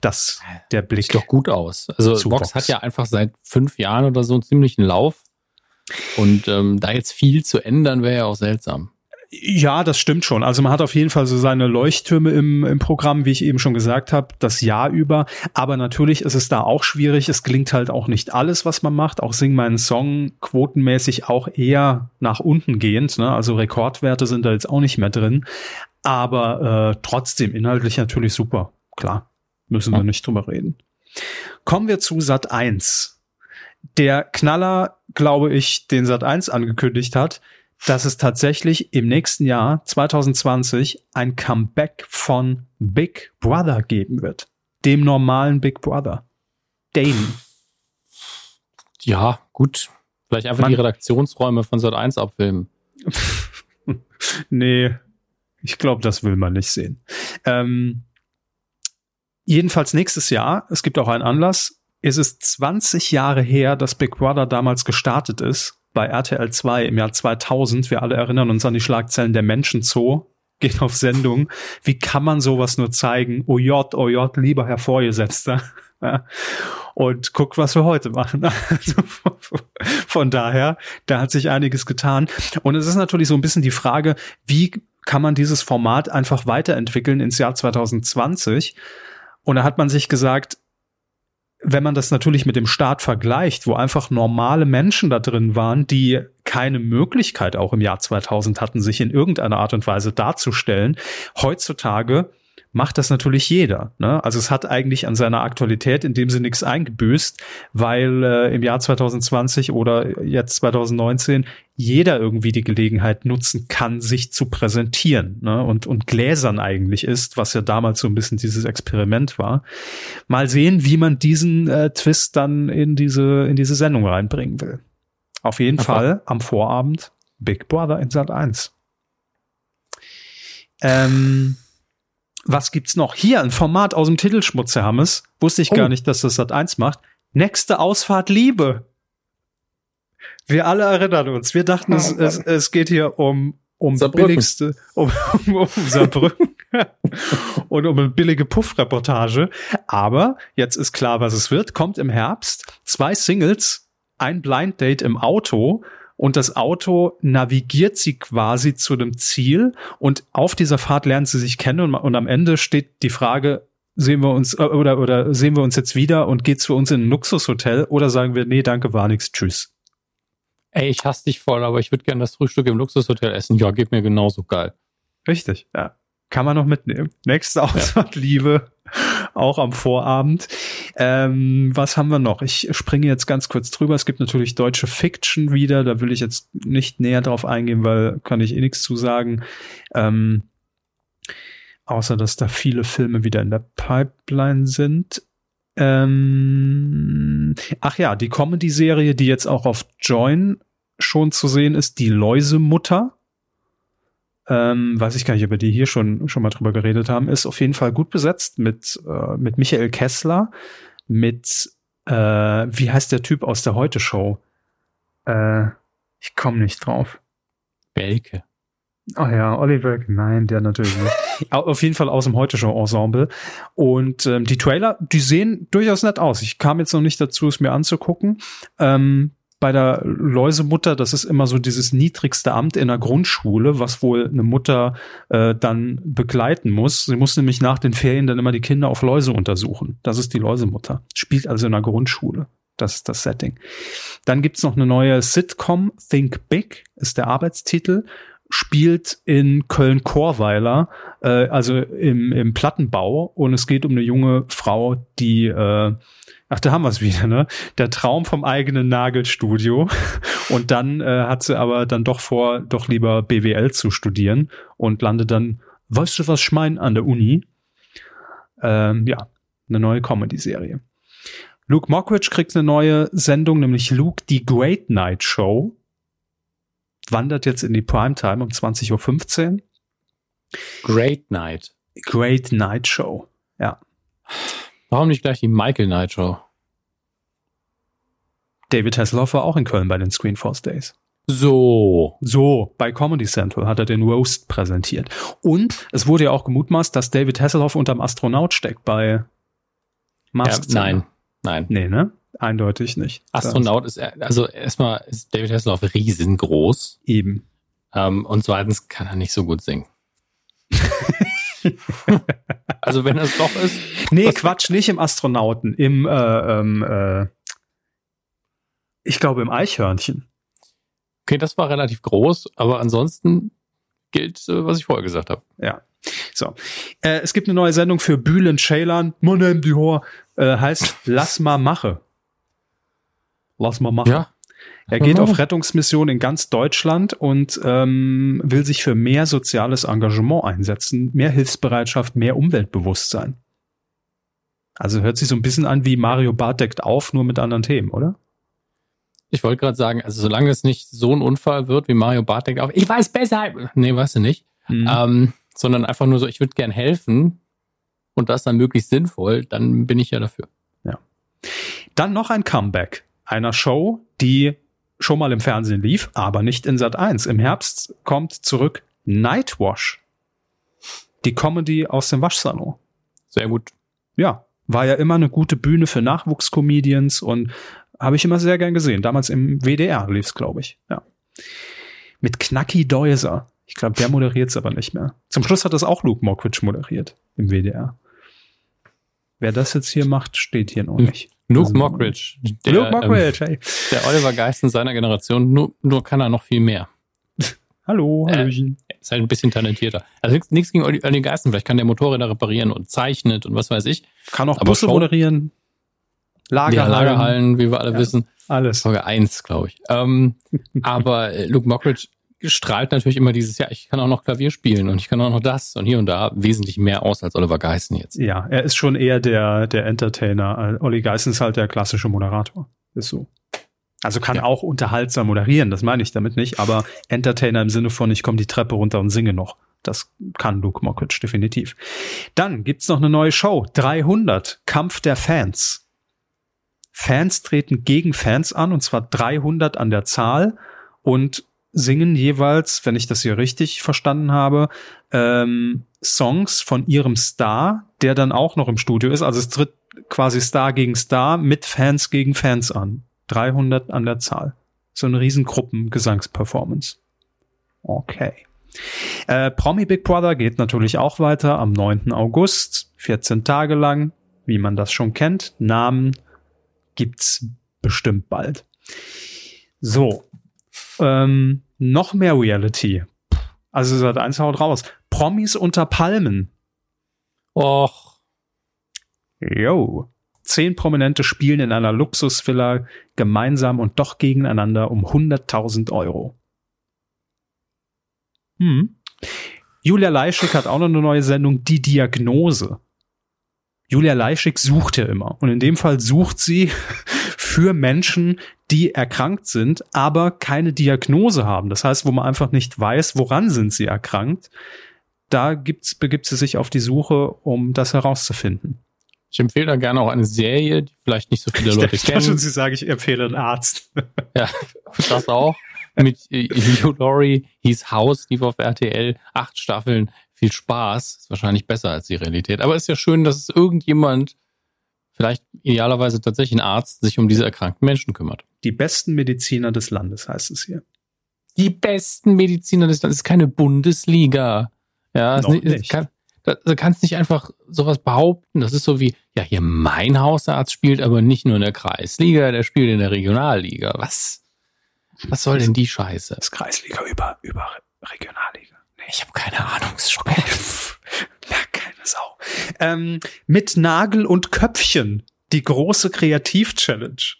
das der Blick. Sieht doch gut aus. Also Box, Box hat ja einfach seit fünf Jahren oder so einen ziemlichen Lauf. Und ähm, da jetzt viel zu ändern, wäre ja auch seltsam. Ja, das stimmt schon. Also man hat auf jeden Fall so seine Leuchttürme im, im Programm, wie ich eben schon gesagt habe, das Jahr über. Aber natürlich ist es da auch schwierig. Es gelingt halt auch nicht alles, was man macht. Auch Sing meinen Song quotenmäßig auch eher nach unten gehend. Ne? Also Rekordwerte sind da jetzt auch nicht mehr drin. Aber äh, trotzdem inhaltlich natürlich super. Klar, müssen wir nicht drüber reden. Kommen wir zu Sat 1. Der Knaller, glaube ich, den Sat 1 angekündigt hat, dass es tatsächlich im nächsten Jahr 2020 ein Comeback von Big Brother geben wird. Dem normalen Big Brother. Dane. Ja, gut. Vielleicht einfach Man die Redaktionsräume von Sat 1 abfilmen. nee, ich glaube, das will man nicht sehen. Ähm, jedenfalls nächstes Jahr, es gibt auch einen Anlass, ist es 20 Jahre her, dass Big Brother damals gestartet ist bei RTL 2 im Jahr 2000. Wir alle erinnern uns an die Schlagzeilen der Menschenzoo. Geht auf Sendung. Wie kann man sowas nur zeigen? OJ, OJ, lieber Herr Vorgesetzter. Und guck, was wir heute machen. Also von daher, da hat sich einiges getan. Und es ist natürlich so ein bisschen die Frage, wie kann man dieses Format einfach weiterentwickeln ins Jahr 2020? Und da hat man sich gesagt, wenn man das natürlich mit dem Staat vergleicht, wo einfach normale Menschen da drin waren, die keine Möglichkeit auch im Jahr 2000 hatten, sich in irgendeiner Art und Weise darzustellen, heutzutage macht das natürlich jeder. Ne? Also es hat eigentlich an seiner Aktualität in dem Sinne nichts eingebüßt, weil äh, im Jahr 2020 oder jetzt 2019 jeder irgendwie die Gelegenheit nutzen kann, sich zu präsentieren ne? und, und gläsern eigentlich ist, was ja damals so ein bisschen dieses Experiment war. Mal sehen, wie man diesen äh, Twist dann in diese, in diese Sendung reinbringen will. Auf jeden okay. Fall am Vorabend Big Brother in Sat 1. Ähm, was gibt's noch? Hier ein Format aus dem Titelschmutz, Herr Hammes. Wusste ich oh. gar nicht, dass das Sat 1 macht. Nächste Ausfahrt Liebe. Wir alle erinnern uns. Wir dachten, es, es, es geht hier um, um billigste, um, um, um Saarbrücken und um eine billige Puff-Reportage. Aber jetzt ist klar, was es wird. Kommt im Herbst zwei Singles, ein Blind Date im Auto und das Auto navigiert sie quasi zu dem Ziel und auf dieser Fahrt lernen sie sich kennen und, und am Ende steht die Frage, sehen wir uns äh, oder oder sehen wir uns jetzt wieder und geht's für uns in ein Luxushotel oder sagen wir nee, danke, war nix, tschüss. Ey, ich hasse dich voll, aber ich würde gerne das Frühstück im Luxushotel essen. Ja, geht mir genauso geil. Richtig, ja. Kann man noch mitnehmen. Nächste Ausfahrt, ja. Liebe auch am Vorabend. Ähm, was haben wir noch? Ich springe jetzt ganz kurz drüber. Es gibt natürlich deutsche Fiction wieder. Da will ich jetzt nicht näher drauf eingehen, weil kann ich eh nichts zu sagen. Ähm, außer dass da viele Filme wieder in der Pipeline sind. Ähm, ach ja, die Comedy-Serie, die jetzt auch auf Join schon zu sehen ist, die Läusemutter ähm, weiß ich gar nicht, ob wir die hier schon, schon mal drüber geredet haben, ist auf jeden Fall gut besetzt mit, äh, mit Michael Kessler, mit, äh, wie heißt der Typ aus der Heute-Show? Äh, ich komme nicht drauf. Welke. Ach ja, Oliver, nein, der natürlich nicht. Auf jeden Fall aus dem Heute-Show-Ensemble. Und ähm, die Trailer, die sehen durchaus nett aus. Ich kam jetzt noch nicht dazu, es mir anzugucken. Ähm, bei der Läusemutter, das ist immer so dieses niedrigste Amt in der Grundschule, was wohl eine Mutter äh, dann begleiten muss. Sie muss nämlich nach den Ferien dann immer die Kinder auf Läuse untersuchen. Das ist die Läusemutter. Spielt also in der Grundschule. Das ist das Setting. Dann gibt's noch eine neue Sitcom, Think Big, ist der Arbeitstitel spielt in Köln-Korweiler, äh, also im, im Plattenbau. Und es geht um eine junge Frau, die, äh, ach, da haben wir es wieder, ne? Der Traum vom eigenen Nagelstudio. Und dann äh, hat sie aber dann doch vor, doch lieber BWL zu studieren und landet dann, weißt du was, Schmein an der Uni? Ähm, ja, eine neue Comedy-Serie. Luke Mockridge kriegt eine neue Sendung, nämlich Luke, die Great Night Show wandert jetzt in die Primetime um 20.15 Uhr. Great Night. Great Night Show, ja. Warum nicht gleich die Michael Night Show? David Hasselhoff war auch in Köln bei den Screenforce Days. So. So, bei Comedy Central hat er den Roast präsentiert. Und es wurde ja auch gemutmaßt, dass David Hasselhoff unterm Astronaut steckt bei Mask. Ja, nein, nein. Nee, ne? Eindeutig nicht. Astronaut ist, also erstmal ist David Hasselhoff riesengroß. Eben. Ähm, und zweitens kann er nicht so gut singen. also wenn es doch ist. Nee, Quatsch, nicht im Astronauten, im, äh, ähm, äh, ich glaube im Eichhörnchen. Okay, das war relativ groß, aber ansonsten gilt, äh, was ich vorher gesagt habe. Ja. So. Äh, es gibt eine neue Sendung für Bühlen Schälern. Monem du äh, heißt Lass mal mache. Lass mal machen. Ja. Er geht auf Rettungsmission in ganz Deutschland und ähm, will sich für mehr soziales Engagement einsetzen, mehr Hilfsbereitschaft, mehr Umweltbewusstsein. Also hört sich so ein bisschen an wie Mario Bart deckt auf, nur mit anderen Themen, oder? Ich wollte gerade sagen, also solange es nicht so ein Unfall wird wie Mario Bart deckt auf, ich weiß besser. Nee, weißt du nicht. Mhm. Ähm, sondern einfach nur so, ich würde gern helfen und das dann möglichst sinnvoll, dann bin ich ja dafür. Ja. Dann noch ein Comeback einer Show, die schon mal im Fernsehen lief, aber nicht in Sat 1. Im Herbst kommt zurück Nightwash. Die Comedy aus dem Waschsalon. Sehr gut. Ja, war ja immer eine gute Bühne für Nachwuchscomedians und habe ich immer sehr gern gesehen. Damals im WDR lief es, glaube ich. Ja. Mit Knacki Deuser. Ich glaube, der moderiert es aber nicht mehr. Zum Schluss hat das auch Luke Mockridge moderiert im WDR. Wer das jetzt hier macht, steht hier noch nicht. Luke also, Mockridge. Der, Luke Mockridge, ähm, hey. Der Oliver Geist in seiner Generation, nur, nur kann er noch viel mehr. Hallo, äh, ist halt ein bisschen talentierter. Also nichts gegen Olli Geisten, vielleicht kann der Motorräder reparieren und zeichnet und was weiß ich. Kann auch Busse moderieren. Lagerhallen. Ja, Lagerhallen, wie wir alle ja, wissen. Alles. Folge 1, glaube ich. Ähm, aber äh, Luke Mockridge strahlt natürlich immer dieses, ja, ich kann auch noch Klavier spielen und ich kann auch noch das und hier und da wesentlich mehr aus als Oliver Geissen jetzt. Ja, er ist schon eher der, der Entertainer. Olli Geissen ist halt der klassische Moderator. Ist so. Also kann ja. auch unterhaltsam moderieren, das meine ich damit nicht, aber Entertainer im Sinne von, ich komme die Treppe runter und singe noch. Das kann Luke Mockridge definitiv. Dann gibt's noch eine neue Show. 300. Kampf der Fans. Fans treten gegen Fans an, und zwar 300 an der Zahl. Und singen jeweils, wenn ich das hier richtig verstanden habe, ähm, Songs von ihrem Star, der dann auch noch im Studio ist. Also es tritt quasi Star gegen Star mit Fans gegen Fans an. 300 an der Zahl. So eine riesengruppen Gesangsperformance. Okay. Äh, Promi Big Brother geht natürlich auch weiter am 9. August, 14 Tage lang, wie man das schon kennt. Namen gibt's bestimmt bald. So, ähm, noch mehr Reality. Also seit eins haut raus. Promis unter Palmen. Och. Yo. Zehn Prominente spielen in einer Luxusvilla gemeinsam und doch gegeneinander um 100.000 Euro. Hm. Julia Leischig hat auch noch eine neue Sendung, Die Diagnose. Julia Leischig sucht ja immer. Und in dem Fall sucht sie für Menschen, die erkrankt sind, aber keine Diagnose haben. Das heißt, wo man einfach nicht weiß, woran sind sie erkrankt. Da gibt's, begibt sie sich auf die Suche, um das herauszufinden. Ich empfehle da gerne auch eine Serie, die vielleicht nicht so viele ich Leute kennen. Schon, Sie sagen, ich empfehle einen Arzt. ja, das auch. Mit äh, Hugh Laurie hieß Haus, lief auf RTL, acht Staffeln, viel Spaß. Ist wahrscheinlich besser als die Realität. Aber ist ja schön, dass es irgendjemand, vielleicht idealerweise tatsächlich ein Arzt, sich um diese erkrankten Menschen kümmert. Die besten Mediziner des Landes heißt es hier. Die besten Mediziner des Landes. ist keine Bundesliga. Ja, Noch nicht. Kann, du kannst nicht einfach sowas behaupten. Das ist so wie, ja, hier mein Hausarzt spielt aber nicht nur in der Kreisliga, der spielt in der Regionalliga. Was? Was soll denn die Scheiße? Das Kreisliga über, über Regionalliga. Ich habe keine Ahnung. ja, keine Sau. Ähm, mit Nagel und Köpfchen. Die große Kreativ-Challenge.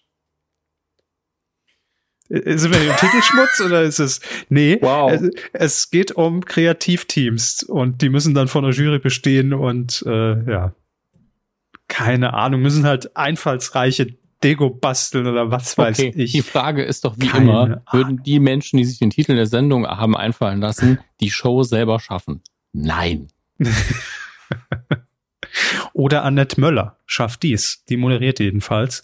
Sind wir im Titelschmutz oder ist es? Nee, wow. es, es, geht um Kreativteams und die müssen dann von der Jury bestehen und äh, ja, keine Ahnung, müssen halt einfallsreiche Dego basteln oder was weiß okay. ich. Die Frage ist doch wie keine immer, Ahnung. würden die Menschen, die sich den Titel der Sendung haben einfallen lassen, die Show selber schaffen? Nein. oder Annette Möller schafft dies. Die moderiert jedenfalls.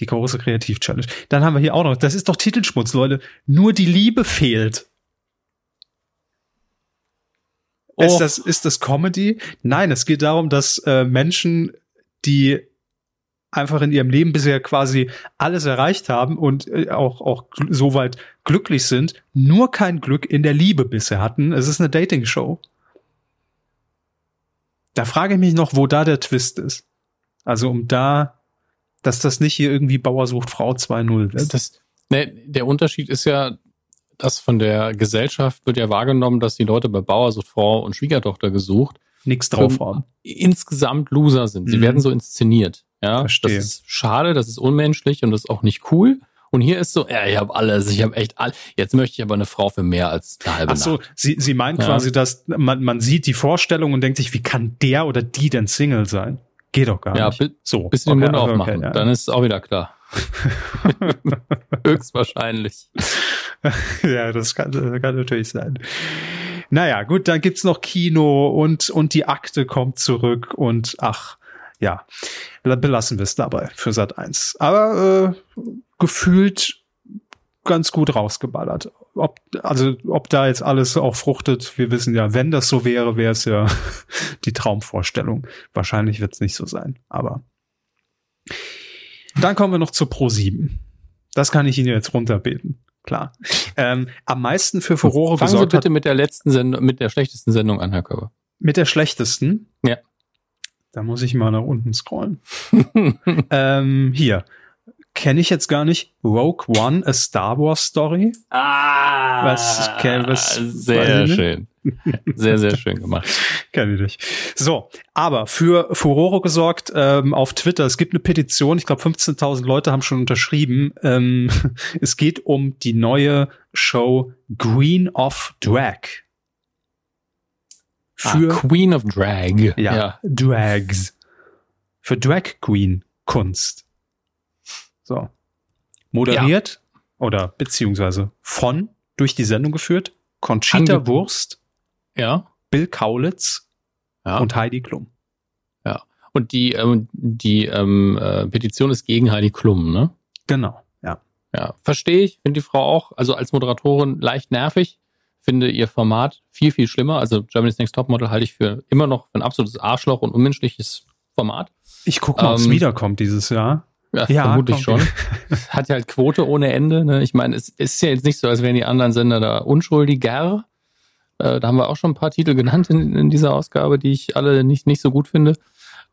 Die große Kreativ-Challenge. Dann haben wir hier auch noch, das ist doch Titelschmutz, Leute. Nur die Liebe fehlt. Oh. Ist, das, ist das Comedy? Nein, es geht darum, dass äh, Menschen, die einfach in ihrem Leben bisher quasi alles erreicht haben und äh, auch, auch soweit glücklich sind, nur kein Glück in der Liebe bisher hatten. Es ist eine Dating-Show. Da frage ich mich noch, wo da der Twist ist. Also um da dass das nicht hier irgendwie Bauer sucht Frau 2.0 wird. Das, ne, der Unterschied ist ja, dass von der Gesellschaft wird ja wahrgenommen, dass die Leute bei Bauer sucht Frau und Schwiegertochter gesucht nichts drauf haben. Insgesamt Loser sind. Sie mhm. werden so inszeniert. Ja, Verstehe. das ist schade, das ist unmenschlich und das ist auch nicht cool. Und hier ist so, ja, ich habe alles, ich habe echt alles. Jetzt möchte ich aber eine Frau für mehr als eine halbe Ach so, Sie, Sie meinen ja. quasi, dass man, man sieht die Vorstellung und denkt sich, wie kann der oder die denn Single sein? Geht doch gar ja, nicht. Ja, so. Bisschen okay, den Mund aufmachen, okay, ja. dann ist es auch wieder klar. Höchstwahrscheinlich. ja, das kann, das kann natürlich sein. Naja, gut, dann gibt's noch Kino und, und die Akte kommt zurück und ach, ja, belassen wir es dabei für Sat 1. Aber äh, gefühlt ganz gut rausgeballert. Ob, also, ob da jetzt alles auch fruchtet, wir wissen ja, wenn das so wäre, wäre es ja die Traumvorstellung. Wahrscheinlich wird es nicht so sein, aber dann kommen wir noch zu Pro 7. Das kann ich Ihnen jetzt runterbeten. Klar. Ähm, am meisten für Furore Fangen gesorgt Sie bitte hat, mit der letzten Sendung, mit der schlechtesten Sendung an, Herr Körber. Mit der schlechtesten? Ja. Da muss ich mal nach unten scrollen. ähm, hier kenne ich jetzt gar nicht. Rogue One, a Star Wars Story. Ah, was, kenn, was sehr schön. Sehr, sehr schön gemacht. Kenne ich nicht. So, aber für Furore gesorgt ähm, auf Twitter. Es gibt eine Petition. Ich glaube, 15.000 Leute haben schon unterschrieben. Ähm, es geht um die neue Show Green of Drag. Ah, für ah, Queen of Drag. Ja, ja, Drags. Für Drag Queen Kunst. So. Moderiert ja. oder beziehungsweise von durch die Sendung geführt Conchita Ange Wurst, ja. Bill Kaulitz ja. und Heidi Klum. Ja. Und die, ähm, die ähm, äh, Petition ist gegen Heidi Klum, ne? Genau, ja. Ja, verstehe ich. Finde die Frau auch, also als Moderatorin leicht nervig. Finde ihr Format viel, viel schlimmer. Also Germany's Next Topmodel halte ich für immer noch für ein absolutes Arschloch und unmenschliches Format. Ich gucke mal, ähm, ob es wiederkommt dieses Jahr. Ja, ja vermutlich schon. Hat ja halt Quote ohne Ende. Ne? Ich meine, es ist ja jetzt nicht so, als wären die anderen Sender da unschuldiger. Äh, da haben wir auch schon ein paar Titel genannt in, in dieser Ausgabe, die ich alle nicht, nicht so gut finde.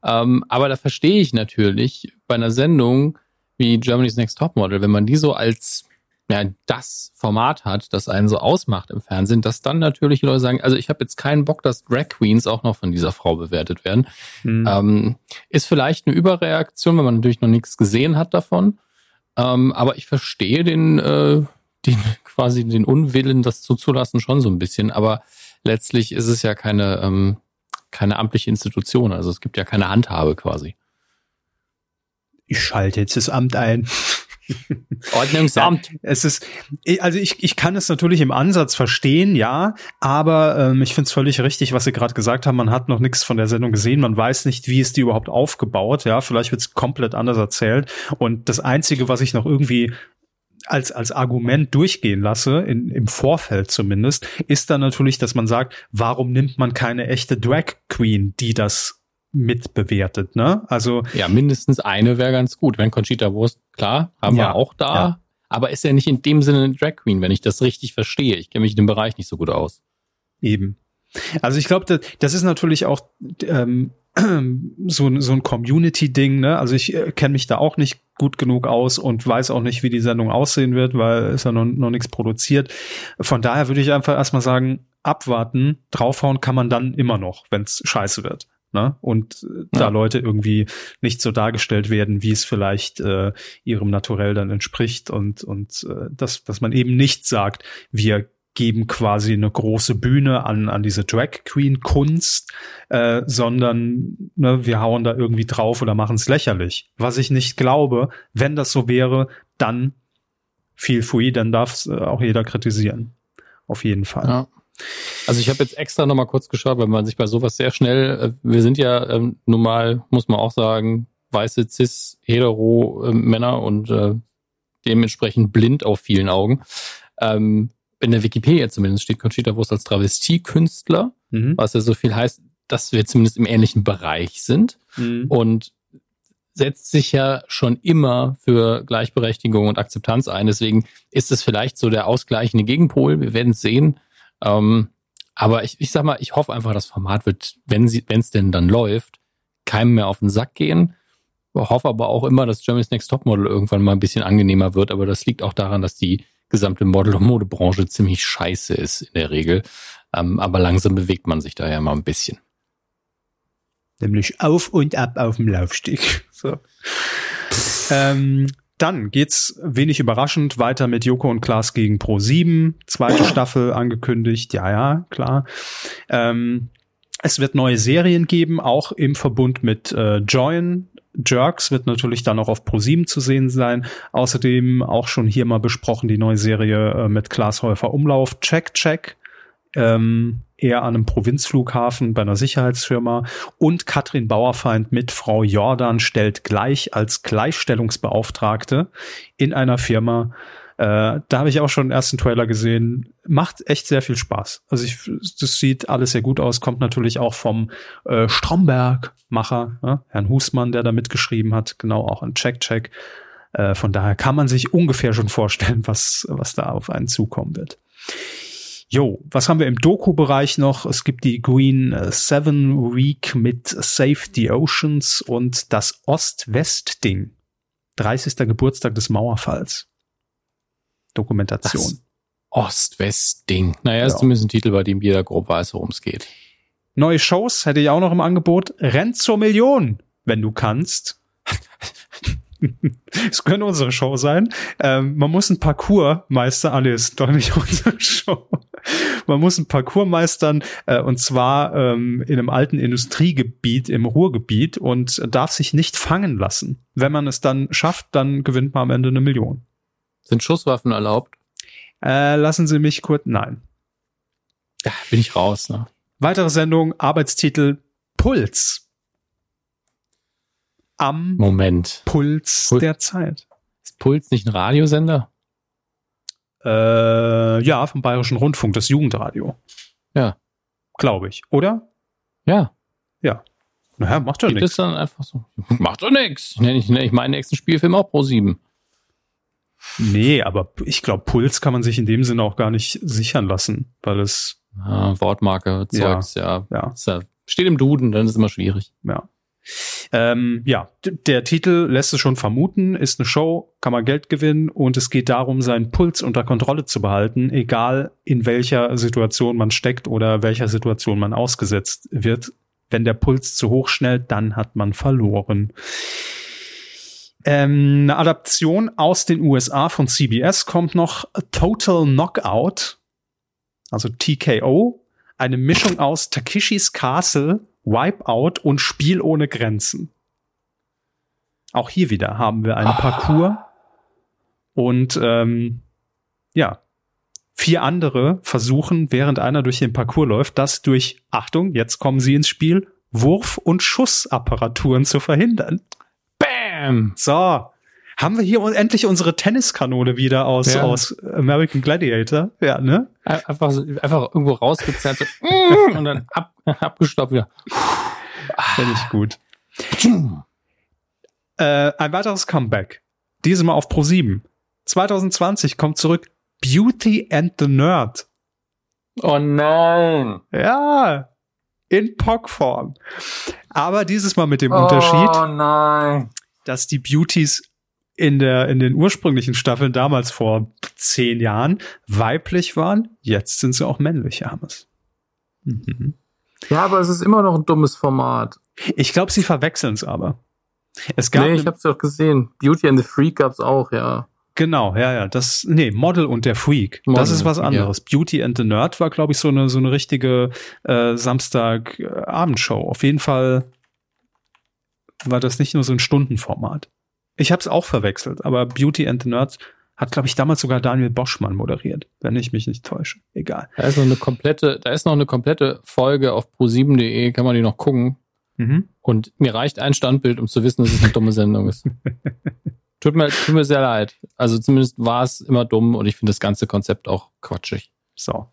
Ähm, aber da verstehe ich natürlich bei einer Sendung wie Germany's Next Topmodel, wenn man die so als ja, das Format hat, das einen so ausmacht im Fernsehen, dass dann natürlich Leute sagen, also ich habe jetzt keinen Bock, dass Drag Queens auch noch von dieser Frau bewertet werden. Mhm. Ähm, ist vielleicht eine Überreaktion, wenn man natürlich noch nichts gesehen hat davon. Ähm, aber ich verstehe den, äh, den quasi den Unwillen, das zuzulassen, schon so ein bisschen. Aber letztlich ist es ja keine, ähm, keine amtliche Institution. Also es gibt ja keine Handhabe quasi. Ich schalte jetzt das Amt ein. Ordnungsamt. Ja, es ist, also ich, ich kann es natürlich im Ansatz verstehen, ja, aber ähm, ich finde es völlig richtig, was Sie gerade gesagt haben. Man hat noch nichts von der Sendung gesehen, man weiß nicht, wie ist die überhaupt aufgebaut, ja, vielleicht wird es komplett anders erzählt. Und das Einzige, was ich noch irgendwie als, als Argument durchgehen lasse, in, im Vorfeld zumindest, ist dann natürlich, dass man sagt, warum nimmt man keine echte Drag Queen, die das mitbewertet, ne? Also ja, mindestens eine wäre ganz gut. Wenn Conchita Wurst, klar, haben ja, wir auch da, ja. aber ist ja nicht in dem Sinne eine Drag Queen, wenn ich das richtig verstehe. Ich kenne mich in dem Bereich nicht so gut aus. Eben. Also ich glaube, das, das ist natürlich auch ähm, so, so ein Community-Ding, ne? Also ich äh, kenne mich da auch nicht gut genug aus und weiß auch nicht, wie die Sendung aussehen wird, weil ist ja noch, noch nichts produziert. Von daher würde ich einfach erstmal sagen, abwarten, draufhauen kann man dann immer noch, wenn es scheiße wird. Ne? Und äh, ja. da Leute irgendwie nicht so dargestellt werden, wie es vielleicht äh, ihrem Naturell dann entspricht und, und äh, dass, dass man eben nicht sagt, wir geben quasi eine große Bühne an, an diese Drag Queen Kunst, äh, sondern ne, wir hauen da irgendwie drauf oder machen es lächerlich. Was ich nicht glaube, wenn das so wäre, dann feel free, dann darf es äh, auch jeder kritisieren. Auf jeden Fall. Ja. Also ich habe jetzt extra nochmal kurz geschaut, weil man sich bei sowas sehr schnell, äh, wir sind ja ähm, normal, muss man auch sagen, weiße cis hetero äh, Männer und äh, dementsprechend blind auf vielen Augen. Ähm, in der Wikipedia zumindest steht Conchita Wurst als Travestiekünstler, mhm. was ja so viel heißt, dass wir zumindest im ähnlichen Bereich sind mhm. und setzt sich ja schon immer für Gleichberechtigung und Akzeptanz ein. Deswegen ist es vielleicht so der ausgleichende Gegenpol. Wir werden es sehen. Ähm, aber ich, ich sag mal, ich hoffe einfach, das Format wird, wenn sie, wenn es denn dann läuft, keinem mehr auf den Sack gehen. Ich hoffe aber auch immer, dass Germany's Next Topmodel irgendwann mal ein bisschen angenehmer wird. Aber das liegt auch daran, dass die gesamte Model- und Modebranche ziemlich scheiße ist in der Regel. Ähm, aber langsam bewegt man sich da ja mal ein bisschen. Nämlich auf und ab auf dem Laufsteg. So. ähm, dann geht's wenig überraschend weiter mit Joko und Klaas gegen Pro7. Zweite Staffel angekündigt. Ja, ja, klar. Ähm, es wird neue Serien geben, auch im Verbund mit äh, Join. Jerks wird natürlich dann auch auf Pro7 zu sehen sein. Außerdem auch schon hier mal besprochen die neue Serie äh, mit Klaas Häufer Umlauf. Check, check. Ähm, eher an einem Provinzflughafen bei einer Sicherheitsfirma und Katrin Bauerfeind mit Frau Jordan stellt gleich als Gleichstellungsbeauftragte in einer Firma. Äh, da habe ich auch schon den ersten Trailer gesehen. Macht echt sehr viel Spaß. Also ich, das sieht alles sehr gut aus. Kommt natürlich auch vom äh, Stromberg-Macher, ne? Herrn Husmann, der da mitgeschrieben hat. Genau, auch ein Check-Check. Äh, von daher kann man sich ungefähr schon vorstellen, was, was da auf einen zukommen wird. Jo, was haben wir im Doku-Bereich noch? Es gibt die Green Seven Week mit Save the Oceans und das Ost-West-Ding. 30. Geburtstag des Mauerfalls. Dokumentation. Ost-West-Ding. Naja, ist ja. zumindest ein Titel, bei dem jeder grob weiß, worum es geht. Neue Shows hätte ich auch noch im Angebot. Renn zur Million, wenn du kannst. Es könnte unsere Show sein. Ähm, man muss ein Parcoursmeister, ah nee, ist doch nicht unsere Show. Man muss ein Parcours meistern, äh, und zwar ähm, in einem alten Industriegebiet im Ruhrgebiet und darf sich nicht fangen lassen. Wenn man es dann schafft, dann gewinnt man am Ende eine Million. Sind Schusswaffen erlaubt? Äh, lassen Sie mich kurz, nein. Ja, bin ich raus, ne? Weitere Sendung, Arbeitstitel Puls am Moment. Puls Pul der Zeit. Ist Puls nicht ein Radiosender? Äh, ja, vom Bayerischen Rundfunk, das Jugendradio. Ja. Glaube ich, oder? Ja. Ja. Naja, macht doch nichts. dann einfach so. Macht doch nichts. Nenne ich, nenn ich meinen nächsten Spielfilm auch Pro 7. Nee, aber ich glaube, Puls kann man sich in dem Sinne auch gar nicht sichern lassen, weil es. Ah, Wortmarke, Zeugs, ja. ja. ja. Steht im Duden, dann ist es immer schwierig. Ja. Ähm, ja, der Titel lässt es schon vermuten, ist eine Show, kann man Geld gewinnen und es geht darum, seinen Puls unter Kontrolle zu behalten, egal in welcher Situation man steckt oder welcher Situation man ausgesetzt wird. Wenn der Puls zu hoch schnellt, dann hat man verloren. Ähm, eine Adaption aus den USA von CBS kommt noch Total Knockout, also TKO, eine Mischung aus Takeshis Castle Wipeout und Spiel ohne Grenzen. Auch hier wieder haben wir einen ah. Parcours Und ähm, ja, vier andere versuchen, während einer durch den Parcours läuft, das durch, Achtung, jetzt kommen sie ins Spiel, Wurf- und Schussapparaturen zu verhindern. Bam! So, haben wir hier endlich unsere Tenniskanone wieder aus, ja. aus American Gladiator? Ja, ne? Einfach, einfach irgendwo rausgezerrt so, und dann ab, abgestoppt wieder. Finde ich gut. äh, ein weiteres Comeback. Diesmal auf Pro 7. 2020 kommt zurück Beauty and the Nerd. Oh nein. Ja. In POC-Form. Aber dieses Mal mit dem oh Unterschied, nein. dass die Beauties in der, in den ursprünglichen Staffeln damals vor zehn Jahren weiblich waren. Jetzt sind sie auch männlich, Hermes. Mhm. Ja, aber es ist immer noch ein dummes Format. Ich glaube, sie verwechseln es aber. Es gab nee, ich hab's doch gesehen. Beauty and the Freak gab's auch, ja. Genau, ja, ja. Das, nee, Model und der Freak. Model, das ist was anderes. Ja. Beauty and the Nerd war, glaube ich, so eine, so eine richtige äh, Samstag-Abendshow. Auf jeden Fall war das nicht nur so ein Stundenformat. Ich habe es auch verwechselt, aber Beauty and the Nerds hat, glaube ich, damals sogar Daniel Boschmann moderiert, wenn ich mich nicht täusche. Egal. Da ist noch eine komplette, da ist noch eine komplette Folge auf pro7.de, kann man die noch gucken. Mhm. Und mir reicht ein Standbild, um zu wissen, dass es eine dumme Sendung ist. tut, mir, tut mir sehr leid. Also zumindest war es immer dumm und ich finde das ganze Konzept auch quatschig. So.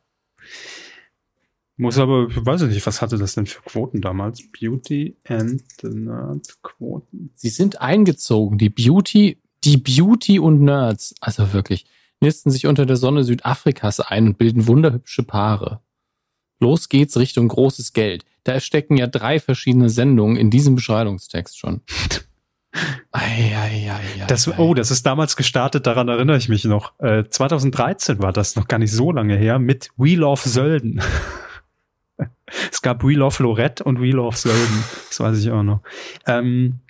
Muss aber, ich weiß nicht, was hatte das denn für Quoten damals? Beauty and the Nerd Quoten. Sie sind eingezogen. Die Beauty, die Beauty und Nerds, also wirklich, nisten sich unter der Sonne Südafrikas ein und bilden wunderhübsche Paare. Los geht's Richtung großes Geld. Da stecken ja drei verschiedene Sendungen in diesem Beschreibungstext schon. Ei, ei, ei, das, oh, das ist damals gestartet, daran erinnere ich mich noch. Äh, 2013 war das noch gar nicht so lange her mit Wheel of Sölden. es gab Wheel of Lorette und Wheel of Sölden. Das weiß ich auch noch. Ähm,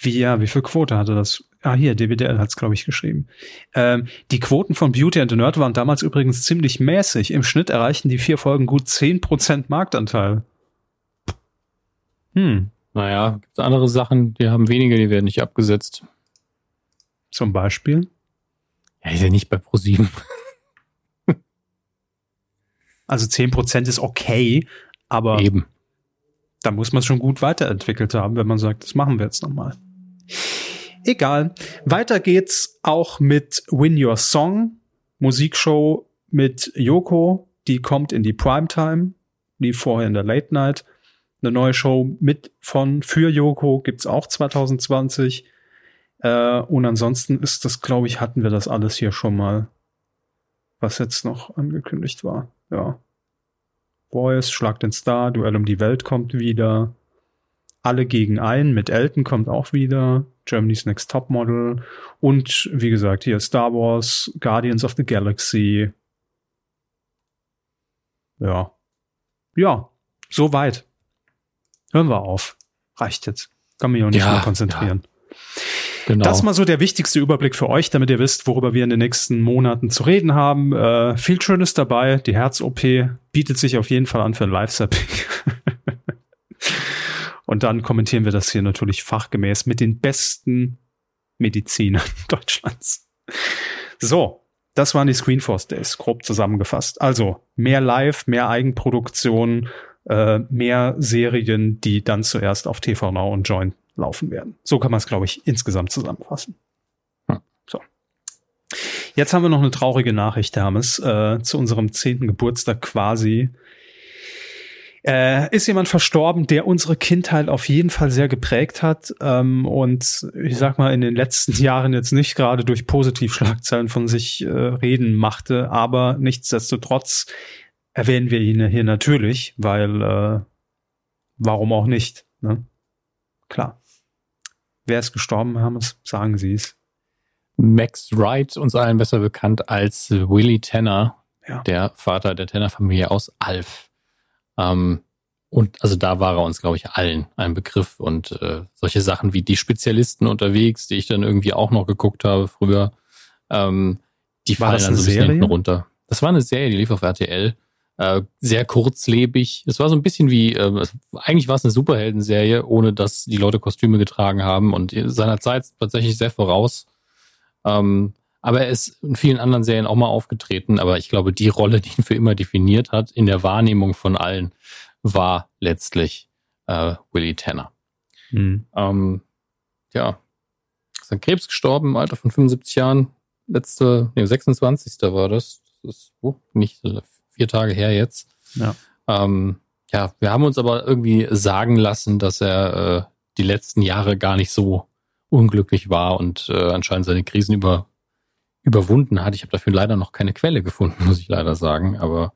wie, ja, wie viel Quote hatte das? Ah, hier, DWDL hat es, glaube ich, geschrieben. Ähm, die Quoten von Beauty and the Nerd waren damals übrigens ziemlich mäßig. Im Schnitt erreichten die vier Folgen gut 10% Marktanteil. Hm. Naja, gibt andere Sachen, die haben weniger, die werden nicht abgesetzt. Zum Beispiel? Ja, ist ja nicht bei ProSieben. Also 10% ist okay, aber Eben. da muss man schon gut weiterentwickelt haben, wenn man sagt, das machen wir jetzt nochmal. Egal. Weiter geht's auch mit Win Your Song, Musikshow mit Yoko, die kommt in die Primetime, die vorher in der Late Night. Eine neue Show mit von für Yoko gibt's auch 2020. Äh, und ansonsten ist das, glaube ich, hatten wir das alles hier schon mal, was jetzt noch angekündigt war ja. Boys, Schlag den Star, Duell um die Welt kommt wieder. Alle gegen einen mit Elton kommt auch wieder. Germany's Next Top Model. Und wie gesagt, hier Star Wars, Guardians of the Galaxy. Ja. Ja, soweit. Hören wir auf. Reicht jetzt. Kann mich auch nicht ja, mehr konzentrieren. Ja. Genau. Das mal so der wichtigste Überblick für euch, damit ihr wisst, worüber wir in den nächsten Monaten zu reden haben. Äh, viel Schönes dabei. Die Herz-OP bietet sich auf jeden Fall an für ein Live-Sapping. Und dann kommentieren wir das hier natürlich fachgemäß mit den besten Medizinern Deutschlands. So, das waren die Screenforce Days, grob zusammengefasst. Also mehr Live, mehr Eigenproduktion, äh, mehr Serien, die dann zuerst auf TV Now und Join laufen werden. So kann man es, glaube ich, insgesamt zusammenfassen. Hm. So. Jetzt haben wir noch eine traurige Nachricht, Hermes, äh, zu unserem zehnten Geburtstag quasi. Äh, ist jemand verstorben, der unsere Kindheit auf jeden Fall sehr geprägt hat ähm, und ich sag mal in den letzten Jahren jetzt nicht gerade durch Positivschlagzeilen von sich äh, reden machte, aber nichtsdestotrotz erwähnen wir ihn hier natürlich, weil äh, warum auch nicht? Ne? Klar. Wer ist gestorben, Hermes? Sagen Sie es. Max Wright, uns allen besser bekannt als Willie Tanner, ja. der Vater der Tanner-Familie aus Alf. Ähm, und also da war er uns, glaube ich, allen ein Begriff und äh, solche Sachen wie die Spezialisten unterwegs, die ich dann irgendwie auch noch geguckt habe früher, ähm, die war fallen dann so ein bisschen hinten runter. Das war eine Serie, die lief auf RTL. Äh, sehr kurzlebig. Es war so ein bisschen wie, äh, eigentlich war es eine Superheldenserie, ohne dass die Leute Kostüme getragen haben und seiner Zeit tatsächlich sehr voraus. Ähm, aber er ist in vielen anderen Serien auch mal aufgetreten. Aber ich glaube, die Rolle, die ihn für immer definiert hat, in der Wahrnehmung von allen, war letztlich äh, Willie Tanner. Mhm. Ähm, ja, ist an Krebs gestorben im Alter von 75 Jahren. Letzte, nee, 26. war das. Das ist oh, nicht vier Tage her jetzt. Ja. Ähm, ja, wir haben uns aber irgendwie sagen lassen, dass er äh, die letzten Jahre gar nicht so unglücklich war und äh, anscheinend seine Krisen über, überwunden hat. Ich habe dafür leider noch keine Quelle gefunden, muss ich leider sagen. Aber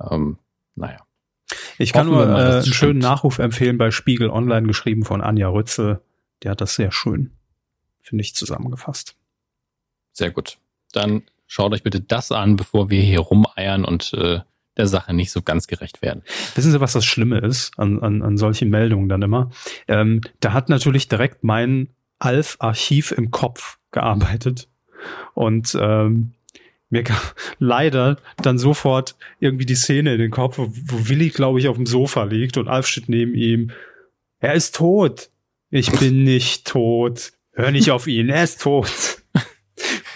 ähm, naja. Ich kann nur mal, äh, einen schönen Nachruf empfehlen bei Spiegel Online, geschrieben von Anja Rützel. Der hat das sehr schön, finde ich, zusammengefasst. Sehr gut. Dann schaut euch bitte das an, bevor wir hier rumeiern und äh, der Sache nicht so ganz gerecht werden. Wissen Sie, was das Schlimme ist an, an, an solchen Meldungen dann immer? Ähm, da hat natürlich direkt mein Alf-Archiv im Kopf gearbeitet. Und ähm, mir kam leider dann sofort irgendwie die Szene in den Kopf, wo, wo Willi, glaube ich, auf dem Sofa liegt und Alf steht neben ihm. Er ist tot. Ich bin nicht tot. Hör nicht auf ihn, er ist tot.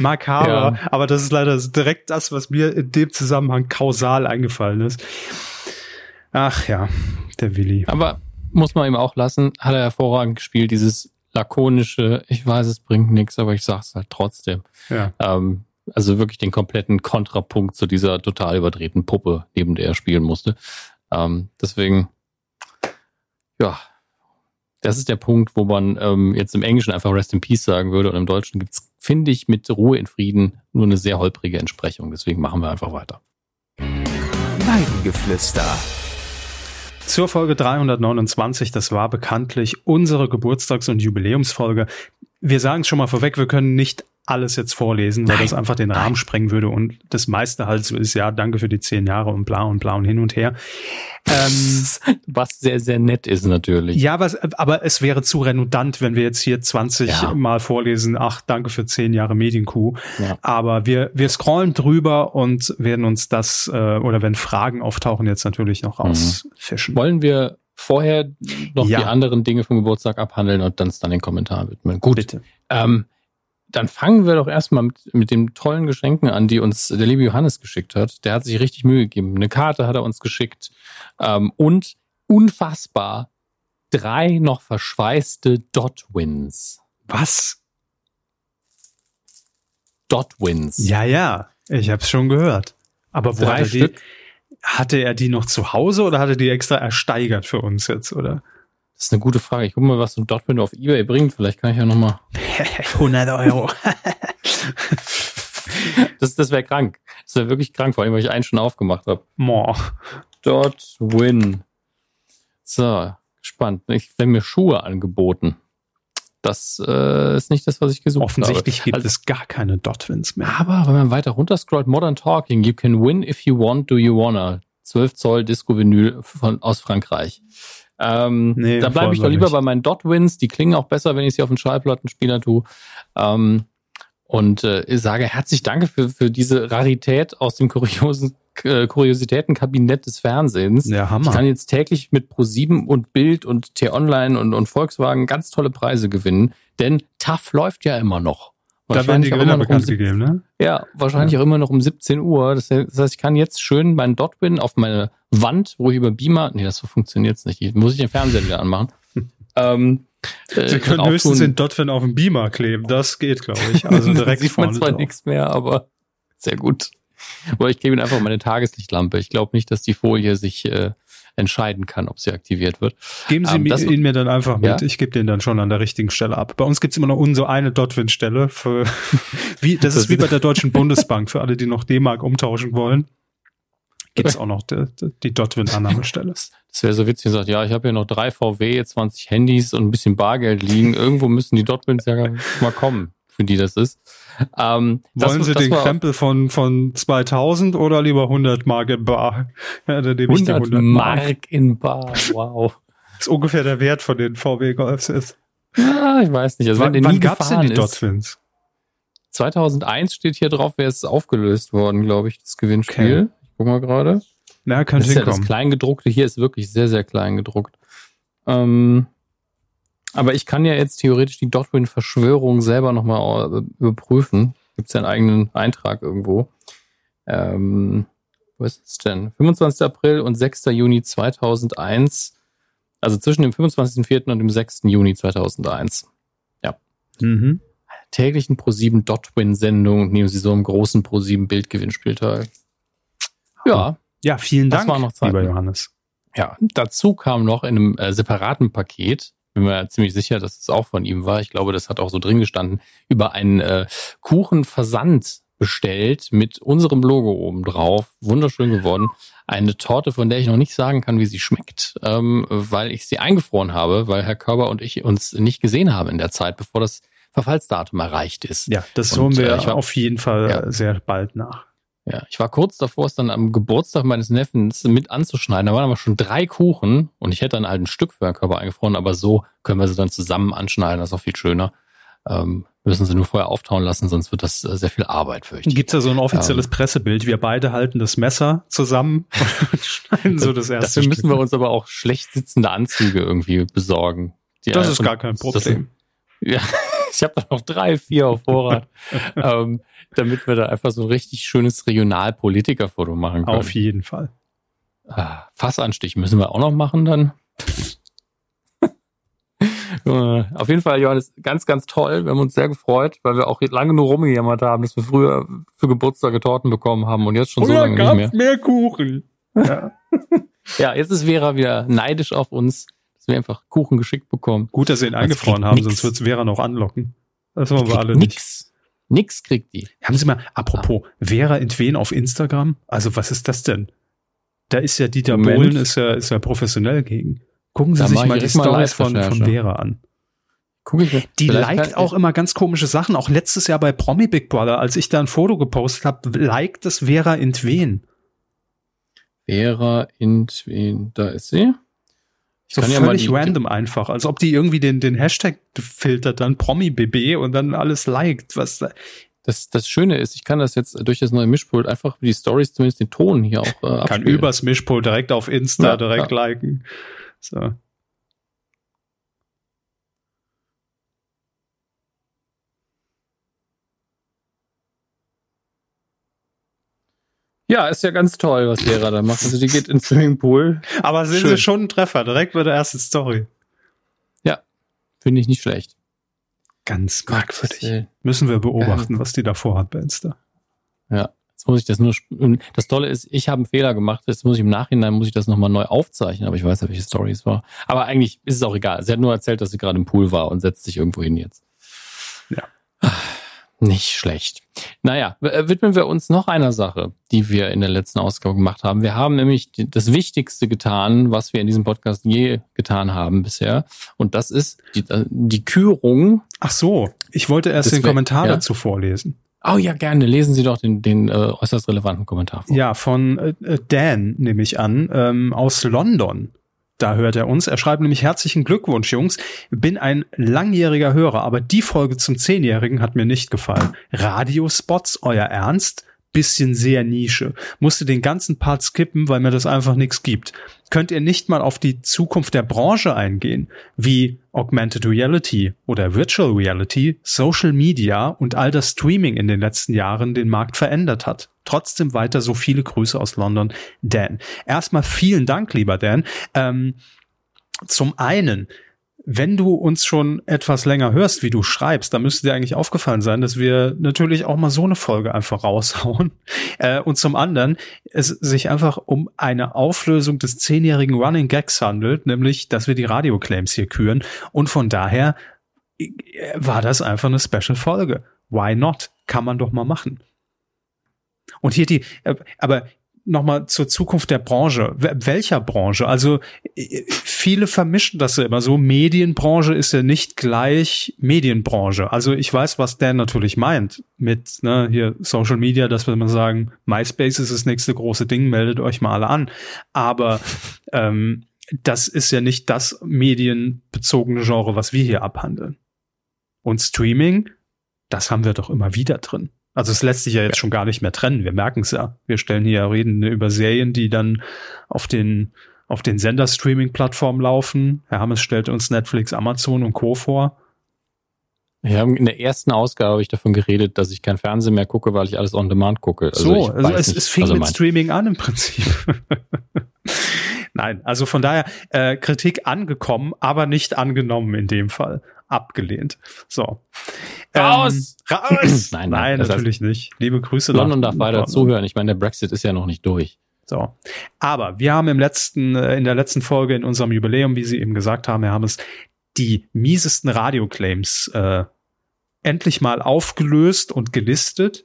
Makaber, ja. aber das ist leider direkt das, was mir in dem Zusammenhang kausal eingefallen ist. Ach ja, der Willi. Aber muss man ihm auch lassen, hat er hervorragend gespielt, dieses lakonische, ich weiß, es bringt nichts, aber ich sag's halt trotzdem. Ja. Ähm, also wirklich den kompletten Kontrapunkt zu dieser total überdrehten Puppe, neben der er spielen musste. Ähm, deswegen, ja, das ist der Punkt, wo man ähm, jetzt im Englischen einfach Rest in Peace sagen würde und im Deutschen gibt's, finde ich, mit Ruhe in Frieden nur eine sehr holprige Entsprechung. Deswegen machen wir einfach weiter. Weidengeflüster. Zur Folge 329, das war bekanntlich unsere Geburtstags- und Jubiläumsfolge. Wir sagen es schon mal vorweg, wir können nicht alles jetzt vorlesen, weil Nein. das einfach den Rahmen sprengen würde und das meiste halt so ist, ja, danke für die zehn Jahre und bla und bla und hin und her. Ähm, was sehr, sehr nett ist natürlich. Ja, was, aber es wäre zu redundant, wenn wir jetzt hier 20 ja. Mal vorlesen, ach, danke für zehn Jahre Medienkuh. Ja. Aber wir, wir scrollen drüber und werden uns das, äh, oder wenn Fragen auftauchen, jetzt natürlich noch mhm. rausfischen. Wollen wir vorher noch ja. die anderen Dinge vom Geburtstag abhandeln und dann dann den Kommentar widmen? Gut. Bitte. Ähm, dann fangen wir doch erstmal mit, mit den tollen Geschenken an, die uns der liebe Johannes geschickt hat. Der hat sich richtig Mühe gegeben. Eine Karte hat er uns geschickt. Ähm, und unfassbar drei noch verschweißte Dot-Wins. Was? Dot-Wins. Ja, ja. Ich hab's schon gehört. Aber wo drei hatte, Stück. Die, hatte er die noch zu Hause oder hatte die extra ersteigert für uns jetzt, oder? Das ist eine gute Frage. Ich guck mal, was so ein Dotpin auf Ebay bringt. Vielleicht kann ich ja nochmal. 100 Euro. das das wäre krank. Das wäre wirklich krank, vor allem, weil ich einen schon aufgemacht habe. More. Dot Win. So, gespannt. Ich werden mir Schuhe angeboten. Das äh, ist nicht das, was ich gesucht Offensichtlich habe. Offensichtlich gibt also, es gar keine Dot-Wins mehr. Aber wenn man weiter runter scrollt, Modern Talking, you can win if you want, do you wanna. 12 Zoll Disco-Vinyl von, aus Frankreich. Ähm, nee, da bleibe ich doch lieber nicht. bei meinen Dot-Wins. Die klingen auch besser, wenn ich sie auf den Schallplattenspieler tue. Ähm, und äh, ich sage herzlich Danke für, für diese Rarität aus dem kuriosen äh, Kuriositätenkabinett des Fernsehens. Ja, Hammer. Ich kann jetzt täglich mit Pro7 und Bild und T-Online und, und Volkswagen ganz tolle Preise gewinnen, denn TAF läuft ja immer noch. Da werden die Gewinner bekannt um gegeben, ne? Ja, wahrscheinlich ja. auch immer noch um 17 Uhr. Das heißt, ich kann jetzt schön meinen Dotwin auf meine Wand, wo ich über Beamer, nee, das so funktioniert's nicht. Ich, muss ich den Fernseher wieder anmachen. ähm, äh, Sie können höchstens den Dotwin auf dem Beamer kleben. Das geht, glaube ich. Also direkt sieht man zwar nichts mehr, aber sehr gut. Aber ich klebe ihn einfach meine Tageslichtlampe. Ich glaube nicht, dass die Folie sich äh, entscheiden kann, ob sie aktiviert wird. Geben Sie ähm, mir, ihn mir dann einfach mit. Ja? Ich gebe den dann schon an der richtigen Stelle ab. Bei uns gibt's immer noch unsere eine Dotwin-Stelle. Wie, das ist wie bei der Deutschen Bundesbank, für alle, die noch D-Mark umtauschen wollen. Gibt's auch noch die, die Dotwin-Annahmestelle. Das wäre so witzig, gesagt, ja, ich habe hier noch drei VW, 20 Handys und ein bisschen Bargeld liegen. Irgendwo müssen die Dotwins ja mal kommen, für die das ist. Ähm, Wollen das, Sie das den Krempel von, von 2000 oder lieber 100 Mark in Bar? Ja, dann 100, 100 Mark. Mark in Bar, wow. das ist ungefähr der Wert von den VW Golfs ist. Ah, ich weiß nicht. Also wann wann gab es denn die Dotwins? 2001 steht hier drauf, wer ist aufgelöst worden, glaube ich, das Gewinnspiel. Okay. Ich guck mal gerade. Na, könnte das, ist ja das Kleingedruckte hier ist wirklich sehr, sehr klein gedruckt. Ähm, Aber ich kann ja jetzt theoretisch die Dotwin-Verschwörung selber nochmal äh, überprüfen. Gibt es ja einen eigenen Eintrag irgendwo. Ähm, wo ist es denn? 25. April und 6. Juni 2001. Also zwischen dem 25.04. und dem 6. Juni 2001. Ja. Mhm. Täglichen Pro7 Dotwin-Sendung nehmen Sie so im großen Pro7 Bildgewinnspiel teil. Ja. Ja, vielen Dank, das war noch lieber Johannes. Ja, dazu kam noch in einem äh, separaten Paket, bin mir ziemlich sicher, dass es auch von ihm war. Ich glaube, das hat auch so drin gestanden, über einen äh, Kuchenversand bestellt mit unserem Logo oben drauf. Wunderschön geworden. Eine Torte, von der ich noch nicht sagen kann, wie sie schmeckt, ähm, weil ich sie eingefroren habe, weil Herr Körber und ich uns nicht gesehen haben in der Zeit, bevor das Verfallsdatum erreicht ist. Ja, das holen wir äh, auf jeden Fall ja. sehr bald nach. Ja, ich war kurz davor, es dann am Geburtstag meines Neffens mit anzuschneiden. Da waren aber schon drei Kuchen und ich hätte dann halt ein Stück für den Körper eingefroren, aber so können wir sie dann zusammen anschneiden. Das ist auch viel schöner. Ähm, müssen sie nur vorher auftauen lassen, sonst wird das äh, sehr viel Arbeit, für euch. Gibt es da so ein offizielles ähm, Pressebild? Wir beide halten das Messer zusammen und schneiden so das erste Dafür müssen wir uns aber auch schlecht sitzende Anzüge irgendwie besorgen. das ist gar kein Problem. Das, ja, ich habe da noch drei, vier auf Vorrat. ähm, damit wir da einfach so ein richtig schönes Regionalpolitikerfoto machen können. Auf jeden Fall. Ah, Fassanstich müssen wir auch noch machen dann. Auf jeden Fall, Johannes, ganz, ganz toll. Wir haben uns sehr gefreut, weil wir auch lange nur rumgejammert haben, dass wir früher für Geburtstage Torten bekommen haben und jetzt schon so lange nicht mehr. mehr Kuchen. Ja. ja, jetzt ist Vera wieder neidisch auf uns, dass wir einfach Kuchen geschickt bekommen. Gut, dass sie ihn eingefroren haben, nix. sonst wird es Vera noch anlocken. Das wollen wir alle nix. nicht. Nix kriegt die. Haben Sie mal, apropos, ah. Vera Entwen auf Instagram? Also was ist das denn? Da ist ja Dieter Moment. Bohlen, ist ja, ist ja professionell gegen. Gucken Sie da sich mal die Stories von, von Vera an. Guck ich. Die liked auch immer ganz komische Sachen. Auch letztes Jahr bei Promi Big Brother, als ich da ein Foto gepostet habe, liked das Vera Entwen. Vera Entwen, da ist sie. So völlig ja random einfach, als ob die irgendwie den, den Hashtag filtert, dann Promi-BB und dann alles liked. Was da. Das, das Schöne ist, ich kann das jetzt durch das neue Mischpult einfach die Stories, zumindest den Ton hier auch äh. Kann übers Mischpult direkt auf Insta ja, direkt ja. liken. So. Ja, ist ja ganz toll, was Vera da macht. Also die geht ins Swimmingpool. Aber sind sie schon ein Treffer, direkt bei der ersten Story. Ja, finde ich nicht schlecht. Ganz merkwürdig. Müssen wir beobachten, was die da vorhat bei Insta. Ja, jetzt muss ich das nur. Das Tolle ist, ich habe einen Fehler gemacht. Jetzt muss ich im Nachhinein muss ich das nochmal neu aufzeichnen, aber ich weiß ja, welche Story es war. Aber eigentlich ist es auch egal. Sie hat nur erzählt, dass sie gerade im Pool war und setzt sich irgendwo hin jetzt. Nicht schlecht. Naja, äh, widmen wir uns noch einer Sache, die wir in der letzten Ausgabe gemacht haben. Wir haben nämlich das Wichtigste getan, was wir in diesem Podcast je getan haben bisher. Und das ist die, äh, die Kürung. Ach so, ich wollte erst den Kommentar ja? dazu vorlesen. Oh ja, gerne. Lesen Sie doch den, den äh, äußerst relevanten Kommentar vor. Ja, von äh, Dan nehme ich an, ähm, aus London. Da hört er uns. Er schreibt nämlich herzlichen Glückwunsch, Jungs. Bin ein langjähriger Hörer, aber die Folge zum Zehnjährigen hat mir nicht gefallen. Radiospots, euer Ernst? Bisschen sehr Nische. Musste den ganzen Part skippen, weil mir das einfach nichts gibt. Könnt ihr nicht mal auf die Zukunft der Branche eingehen, wie Augmented Reality oder Virtual Reality, Social Media und all das Streaming in den letzten Jahren den Markt verändert hat? Trotzdem weiter so viele Grüße aus London, Dan. Erstmal vielen Dank, lieber Dan. Ähm, zum einen, wenn du uns schon etwas länger hörst, wie du schreibst, dann müsste dir eigentlich aufgefallen sein, dass wir natürlich auch mal so eine Folge einfach raushauen. Äh, und zum anderen es sich einfach um eine Auflösung des zehnjährigen Running Gags handelt, nämlich, dass wir die Radioclaims hier küren. Und von daher äh, war das einfach eine Special-Folge. Why not? Kann man doch mal machen. Und hier die, äh, aber nochmal zur Zukunft der Branche. Welcher Branche? Also viele vermischen das ja immer so. Medienbranche ist ja nicht gleich Medienbranche. Also ich weiß, was Dan natürlich meint mit ne, hier Social Media, dass wir mal sagen, MySpace ist das nächste große Ding, meldet euch mal alle an. Aber ähm, das ist ja nicht das medienbezogene Genre, was wir hier abhandeln. Und Streaming, das haben wir doch immer wieder drin. Also es lässt sich ja jetzt schon gar nicht mehr trennen. Wir merken es ja. Wir stellen hier reden über Serien, die dann auf den auf den Sender-Streaming-Plattformen laufen. Herr Hammes stellte uns Netflix, Amazon und Co. vor. Wir haben in der ersten Ausgabe habe ich davon geredet, dass ich kein Fernsehen mehr gucke, weil ich alles on demand gucke. Also so, also es, es fing also mit Streaming an im Prinzip. Nein, also von daher äh, Kritik angekommen, aber nicht angenommen in dem Fall. Abgelehnt. So. Raus! Ähm, raus! nein, nein, nein natürlich heißt, nicht. Liebe Grüße. London darf weiter zuhören. Ich meine, der Brexit ist ja noch nicht durch. So. Aber wir haben im letzten, äh, in der letzten Folge in unserem Jubiläum, wie Sie eben gesagt haben, Herr Hammes, die miesesten Radioclaims äh, endlich mal aufgelöst und gelistet.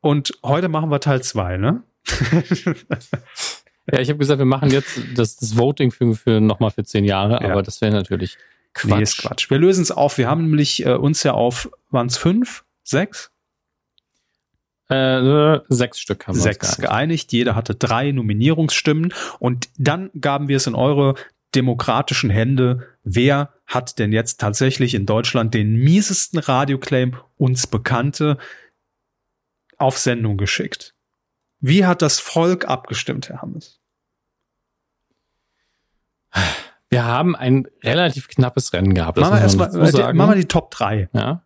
Und heute machen wir Teil zwei, ne? ja, ich habe gesagt, wir machen jetzt das, das Voting für, für nochmal für zehn Jahre, ja. aber das wäre natürlich Quatsch. Nee, ist Quatsch. Wir lösen es auf. Wir haben nämlich äh, uns ja auf, waren es fünf, sechs? Äh, sechs Stück haben wir Sechs geeinigt. Jeder hatte drei Nominierungsstimmen und dann gaben wir es in eure demokratischen Hände. Wer hat denn jetzt tatsächlich in Deutschland den miesesten Radioclaim uns Bekannte auf Sendung geschickt? Wie hat das Volk abgestimmt, Herr Hammes? Wir haben ein relativ knappes Rennen gehabt. Machen wir, erstmal, äh, machen wir die Top 3. Ja,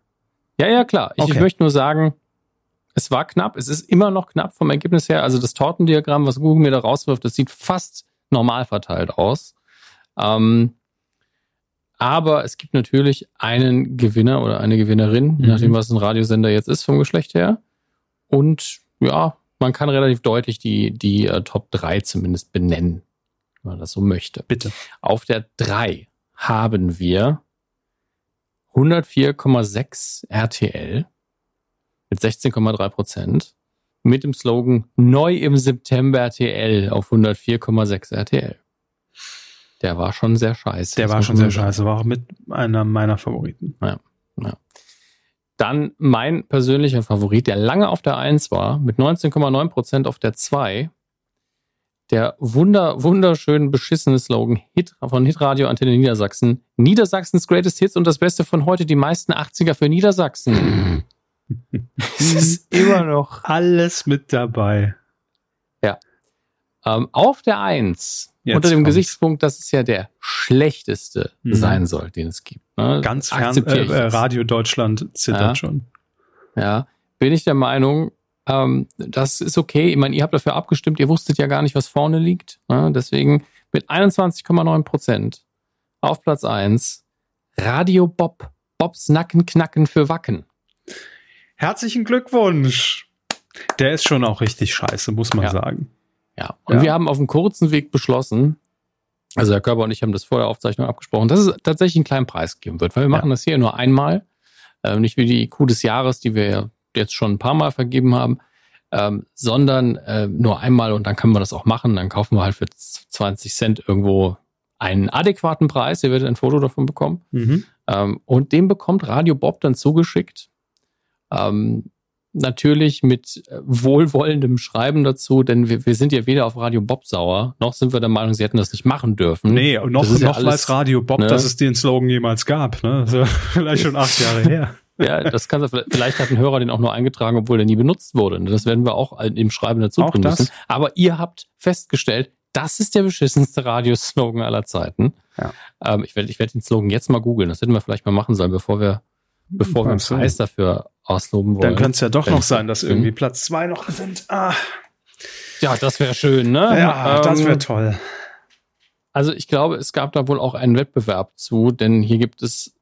ja, ja klar. Ich, okay. ich möchte nur sagen, es war knapp. Es ist immer noch knapp vom Ergebnis her. Also das Tortendiagramm, was Google mir da rauswirft, das sieht fast normal verteilt aus. Ähm, aber es gibt natürlich einen Gewinner oder eine Gewinnerin, mhm. nachdem, was ein Radiosender jetzt ist vom Geschlecht her. Und ja, man kann relativ deutlich die, die uh, Top 3 zumindest benennen, wenn man das so möchte. Bitte. Auf der 3 haben wir 104,6 RTL mit 16,3 Prozent mit dem Slogan Neu im September RTL auf 104,6 RTL. Der war schon sehr scheiße. Der war schon sehr scheiße, war auch mit einer meiner Favoriten. Ja, ja. Dann mein persönlicher Favorit, der lange auf der 1 war, mit 19,9 Prozent auf der 2. Der wunder, wunderschön beschissene Slogan Hit von Hitradio Antenne Niedersachsen. Niedersachsens Greatest Hits und das Beste von heute, die meisten 80er für Niedersachsen. Es ist immer noch alles mit dabei. Ja. Ähm, auf der Eins, Jetzt unter dem kommt's. Gesichtspunkt, dass es ja der schlechteste mhm. sein soll, den es gibt. Ne? Ganz fern, äh, äh, Radio Deutschland zittert ja. schon. Ja, bin ich der Meinung, ähm, das ist okay. Ich meine, ihr habt dafür abgestimmt, ihr wusstet ja gar nicht, was vorne liegt. Ne? Deswegen mit 21,9 Prozent auf Platz eins Radio Bob. Bobs Nacken knacken für Wacken. Herzlichen Glückwunsch. Der ist schon auch richtig scheiße, muss man ja. sagen. Ja, und ja. wir haben auf einem kurzen Weg beschlossen, also der Körper und ich haben das vor der Aufzeichnung abgesprochen, dass es tatsächlich einen kleinen Preis geben wird, weil wir machen das hier nur einmal, äh, nicht wie die Kuh des Jahres, die wir ja jetzt schon ein paar Mal vergeben haben, ähm, sondern äh, nur einmal und dann können wir das auch machen. Dann kaufen wir halt für 20 Cent irgendwo einen adäquaten Preis. Ihr werdet ein Foto davon bekommen. Mhm. Ähm, und den bekommt Radio Bob dann zugeschickt ähm, natürlich mit äh, wohlwollendem Schreiben dazu, denn wir, wir sind ja weder auf Radio Bob sauer, noch sind wir der Meinung, sie hätten das nicht machen dürfen. Nee, und noch, noch ja alles, weiß Radio Bob, ne? dass es den Slogan jemals gab. Ne? Also vielleicht schon acht Jahre her. Ja, das kann vielleicht hat ein Hörer den auch nur eingetragen, obwohl der nie benutzt wurde. Das werden wir auch im Schreiben dazu tun müssen. Aber ihr habt festgestellt, das ist der beschissenste Radioslogan aller Zeiten. Ja. Ähm, ich werde ich werd den Slogan jetzt mal googeln. Das hätten wir vielleicht mal machen sollen, bevor wir, bevor wir einen Preis dafür ausloben wollen. Dann könnte es ja doch noch sein, dass irgendwie Platz zwei noch sind. Ah. Ja, das wäre schön, ne? Ja, ähm, das wäre toll. Also ich glaube, es gab da wohl auch einen Wettbewerb zu, denn hier gibt es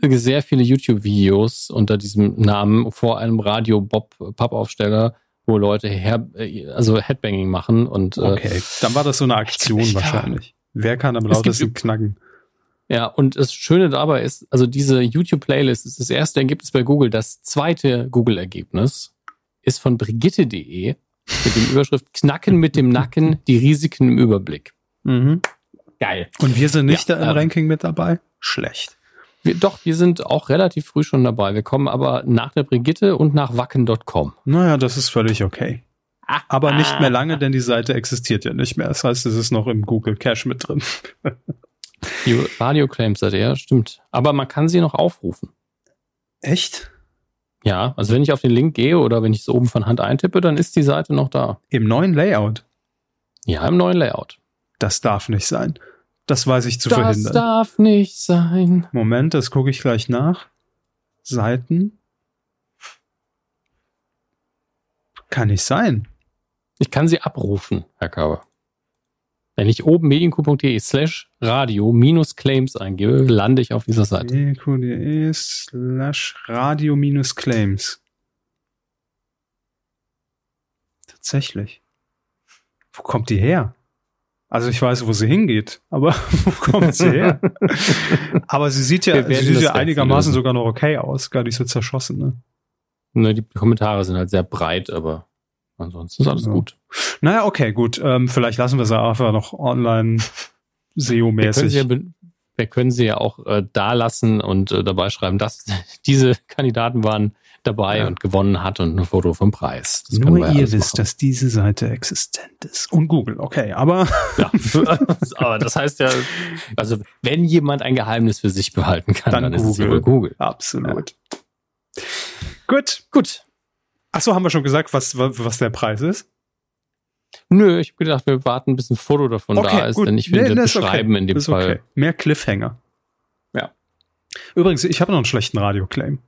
sehr viele YouTube-Videos unter diesem Namen vor einem Radio-Bob-Pappaufsteller, wo Leute her, also Headbanging machen und äh, Okay, dann war das so eine Aktion wahrscheinlich. Wer kann am lautesten knacken? Ja, und das Schöne dabei ist, also diese YouTube-Playlist ist das erste Ergebnis bei Google. Das zweite Google-Ergebnis ist von Brigitte.de mit dem Überschrift Knacken mit dem Nacken, die Risiken im Überblick. Mhm. Geil. Und wir sind nicht ja, da im ähm, Ranking mit dabei? Schlecht. Wir, doch, wir sind auch relativ früh schon dabei. Wir kommen aber nach der Brigitte und nach wacken.com. Naja, das ist völlig okay. Ah, aber nicht mehr lange, denn die Seite existiert ja nicht mehr. Das heißt, es ist noch im Google Cache mit drin. Die Radio-Claims-Seite, ja, stimmt. Aber man kann sie noch aufrufen. Echt? Ja, also wenn ich auf den Link gehe oder wenn ich es oben von Hand eintippe, dann ist die Seite noch da. Im neuen Layout? Ja, im neuen Layout. Das darf nicht sein. Das weiß ich zu das verhindern. Das darf nicht sein. Moment, das gucke ich gleich nach. Seiten. Kann nicht sein. Ich kann sie abrufen, Herr Körber. Wenn ich oben medienku.de slash radio minus claims eingebe, lande ich auf dieser Seite. medienku.de slash radio minus claims. Tatsächlich. Wo kommt die her? Also ich weiß, wo sie hingeht, aber wo kommt sie her? aber sie sieht ja, sie sieht ja einigermaßen sogar noch okay aus, gar nicht so zerschossen, ne? Ne, die Kommentare sind halt sehr breit, aber ansonsten ist alles ja. gut. Naja, okay, gut. Ähm, vielleicht lassen wir sie einfach noch online SEO-mäßig. Wir, ja, wir, können sie ja auch äh, da lassen und äh, dabei schreiben, dass diese Kandidaten waren dabei ja. und gewonnen hat und ein Foto vom Preis. Das Nur ihr ja wisst, dass diese Seite existent ist. Und Google, okay, aber. Ja, aber das heißt ja, also wenn jemand ein Geheimnis für sich behalten kann, dann, dann Google. ist es Google. Absolut. Ja. Gut. Gut. Achso, haben wir schon gesagt, was, was der Preis ist? Nö, ich habe gedacht, wir warten, bis ein Foto davon okay, da ist, gut. denn ich finde, nee, beschreiben okay. in dem Fall. Okay. Mehr Cliffhanger. Ja. Übrigens, ich habe noch einen schlechten Radioclaim.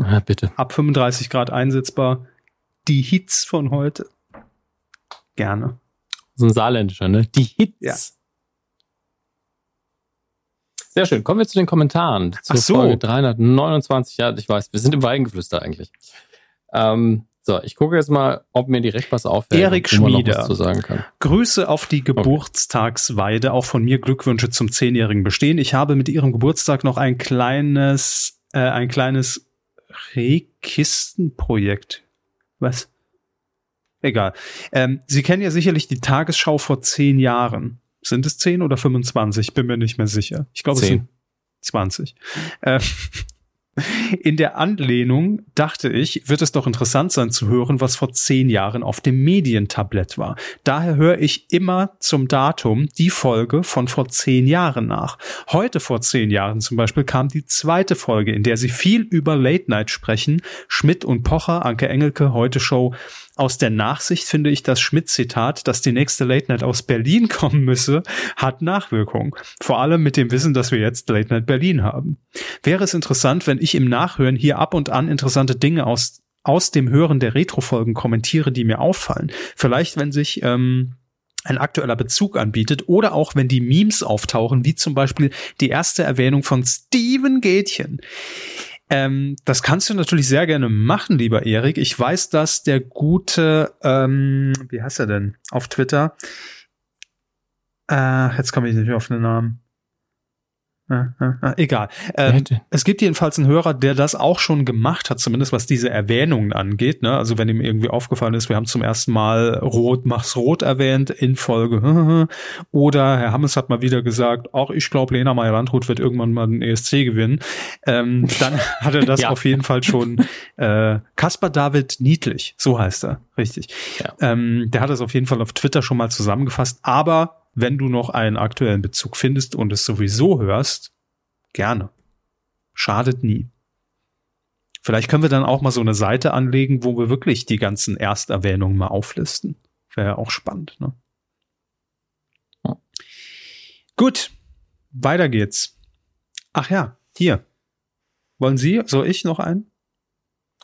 Ja, bitte. Ab 35 Grad einsetzbar. Die Hits von heute. Gerne. So ein saarländischer, ne? Die Hits. Ja. Sehr schön. Kommen wir zu den Kommentaren. Zur Ach so. Folge 329. Ja, ich weiß, wir sind im Weingeflüster eigentlich. Ähm, so, ich gucke jetzt mal, ob mir direkt was auffällt, Erik Schmieder. zu sagen kann. Grüße auf die Geburtstagsweide. Auch von mir Glückwünsche zum zehnjährigen Bestehen. Ich habe mit Ihrem Geburtstag noch ein kleines, äh, ein kleines Rehkistenprojekt. Was? Egal. Ähm, Sie kennen ja sicherlich die Tagesschau vor zehn Jahren. Sind es zehn oder 25? Bin mir nicht mehr sicher. Ich glaube, es sind 20. Äh, in der Anlehnung dachte ich, wird es doch interessant sein zu hören, was vor zehn Jahren auf dem Medientablett war. Daher höre ich immer zum Datum die Folge von vor zehn Jahren nach. Heute vor zehn Jahren zum Beispiel kam die zweite Folge, in der sie viel über Late Night sprechen. Schmidt und Pocher, Anke Engelke, Heute Show, aus der Nachsicht finde ich das Schmidt-Zitat, dass die nächste Late Night aus Berlin kommen müsse, hat Nachwirkung. Vor allem mit dem Wissen, dass wir jetzt Late Night Berlin haben. Wäre es interessant, wenn ich im Nachhören hier ab und an interessante Dinge aus, aus dem Hören der Retro-Folgen kommentiere, die mir auffallen. Vielleicht, wenn sich ähm, ein aktueller Bezug anbietet oder auch wenn die Memes auftauchen, wie zum Beispiel die erste Erwähnung von Steven Gätchen. Ähm, das kannst du natürlich sehr gerne machen, lieber Erik. Ich weiß, dass der gute, ähm, wie heißt er denn, auf Twitter, äh, jetzt komme ich nicht mehr auf den Namen. Egal. Ähm, es gibt jedenfalls einen Hörer, der das auch schon gemacht hat, zumindest was diese Erwähnungen angeht. Ne? Also wenn ihm irgendwie aufgefallen ist, wir haben zum ersten Mal Rot mach's Rot erwähnt in Folge. Oder Herr Hammes hat mal wieder gesagt, auch ich glaube, Lena Meyer-Landrut wird irgendwann mal einen ESC gewinnen. Ähm, dann hat er das ja. auf jeden Fall schon. Äh, Kaspar David Niedlich, so heißt er, richtig. Ja. Ähm, der hat das auf jeden Fall auf Twitter schon mal zusammengefasst. Aber wenn du noch einen aktuellen Bezug findest und es sowieso hörst, gerne. Schadet nie. Vielleicht können wir dann auch mal so eine Seite anlegen, wo wir wirklich die ganzen Ersterwähnungen mal auflisten. Wäre ja auch spannend, ne? Ja. Gut, weiter geht's. Ach ja, hier. Wollen Sie, soll ich noch einen?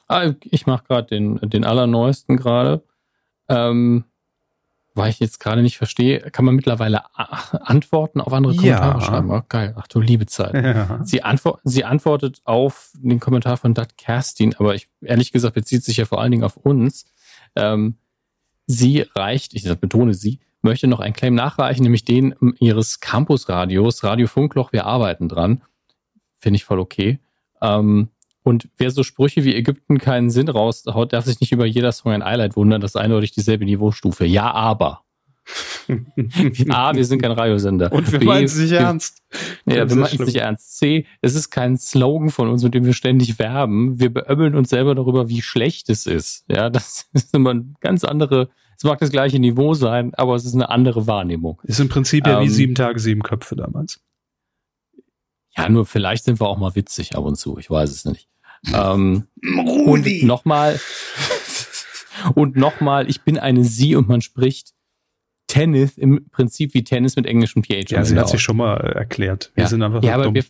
Ah, ich mache gerade den, den allerneuesten gerade. Ähm, weil ich jetzt gerade nicht verstehe, kann man mittlerweile Antworten auf andere Kommentare ja. schreiben. Oh, geil. Ach du liebe Zeit. Ja. Sie, antwort, sie antwortet auf den Kommentar von Dat Kerstin, aber ich, ehrlich gesagt bezieht sich ja vor allen Dingen auf uns. Ähm, sie reicht, ich betone sie, möchte noch einen Claim nachreichen, nämlich den ihres Campusradios, Radio Funkloch, wir arbeiten dran. Finde ich voll okay. Ähm, und wer so Sprüche wie Ägypten keinen Sinn raushaut, darf sich nicht über jeder Song ein Highlight wundern. Das ist eindeutig dieselbe Niveaustufe. Ja, aber. A, wir sind kein Radiosender. Und wir meinen es nicht ernst. Ja, wir meinen es nicht ernst. C, es ist kein Slogan von uns, mit dem wir ständig werben. Wir beömmeln uns selber darüber, wie schlecht es ist. Ja, das ist immer ein ganz andere, es mag das gleiche Niveau sein, aber es ist eine andere Wahrnehmung. Ist im Prinzip ja ähm, wie sieben Tage, sieben Köpfe damals. Ja, nur vielleicht sind wir auch mal witzig ab und zu. Ich weiß es nicht. Ähm, Rudi. Und nochmal, und nochmal, ich bin eine Sie und man spricht Tennis im Prinzip wie Tennis mit englischem PH. Ja, sie hat sich schon mal erklärt. Wir ja. sind einfach ja, aber wir,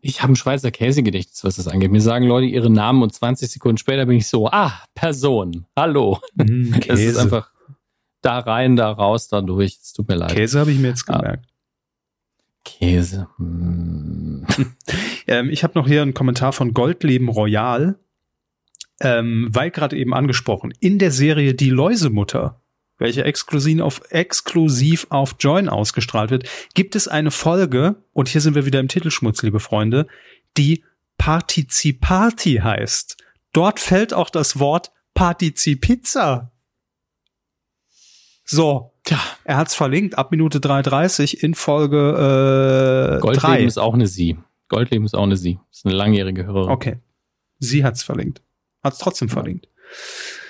ich habe ein Schweizer Käsegedächtnis, was das angeht. Mir sagen Leute ihre Namen und 20 Sekunden später bin ich so, ah, Person, hallo. Mm, es ist einfach da rein, da raus, da durch. Es tut mir leid. Käse habe ich mir jetzt ah. gemerkt. Käse. Hm. ähm, ich habe noch hier einen Kommentar von Goldleben Royal, ähm, weil gerade eben angesprochen, in der Serie Die Läusemutter, welche exklusiv auf, exklusiv auf Join ausgestrahlt wird, gibt es eine Folge, und hier sind wir wieder im Titelschmutz, liebe Freunde, die Partizipati heißt. Dort fällt auch das Wort Partizipizza. So, Tja. er hat's verlinkt ab Minute 3:30 in Folge äh, Goldleben 3. ist auch eine Sie. Goldleben ist auch eine Sie. Ist eine langjährige Hörerin. Okay. Sie hat's verlinkt. Hat's trotzdem ja. verlinkt.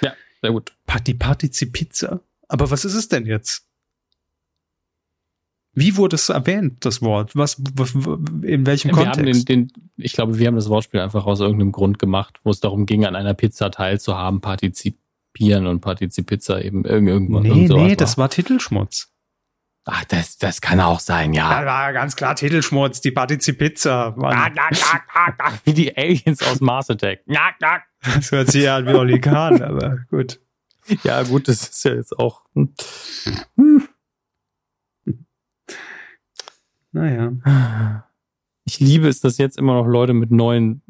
Ja, sehr gut. Die Partizipizza. Aber was ist es denn jetzt? Wie wurde es erwähnt, das Wort? Was, in welchem wir Kontext? Den, den, ich glaube, wir haben das Wortspiel einfach aus irgendeinem Grund gemacht, wo es darum ging, an einer Pizza teilzuhaben, partizip Pieren und Partizipizza eben irgendwann. Nee, nee, war. das war Titelschmutz. Ach, das, das kann auch sein, ja. Das war ganz klar Titelschmutz, die Partizipizza. Wie die Aliens aus Mars Attack. Das hört sich ja an wie Oli Kahn, aber gut. Ja, gut, das ist ja jetzt auch. Hm. Naja. Ich liebe es, dass jetzt immer noch Leute mit neuen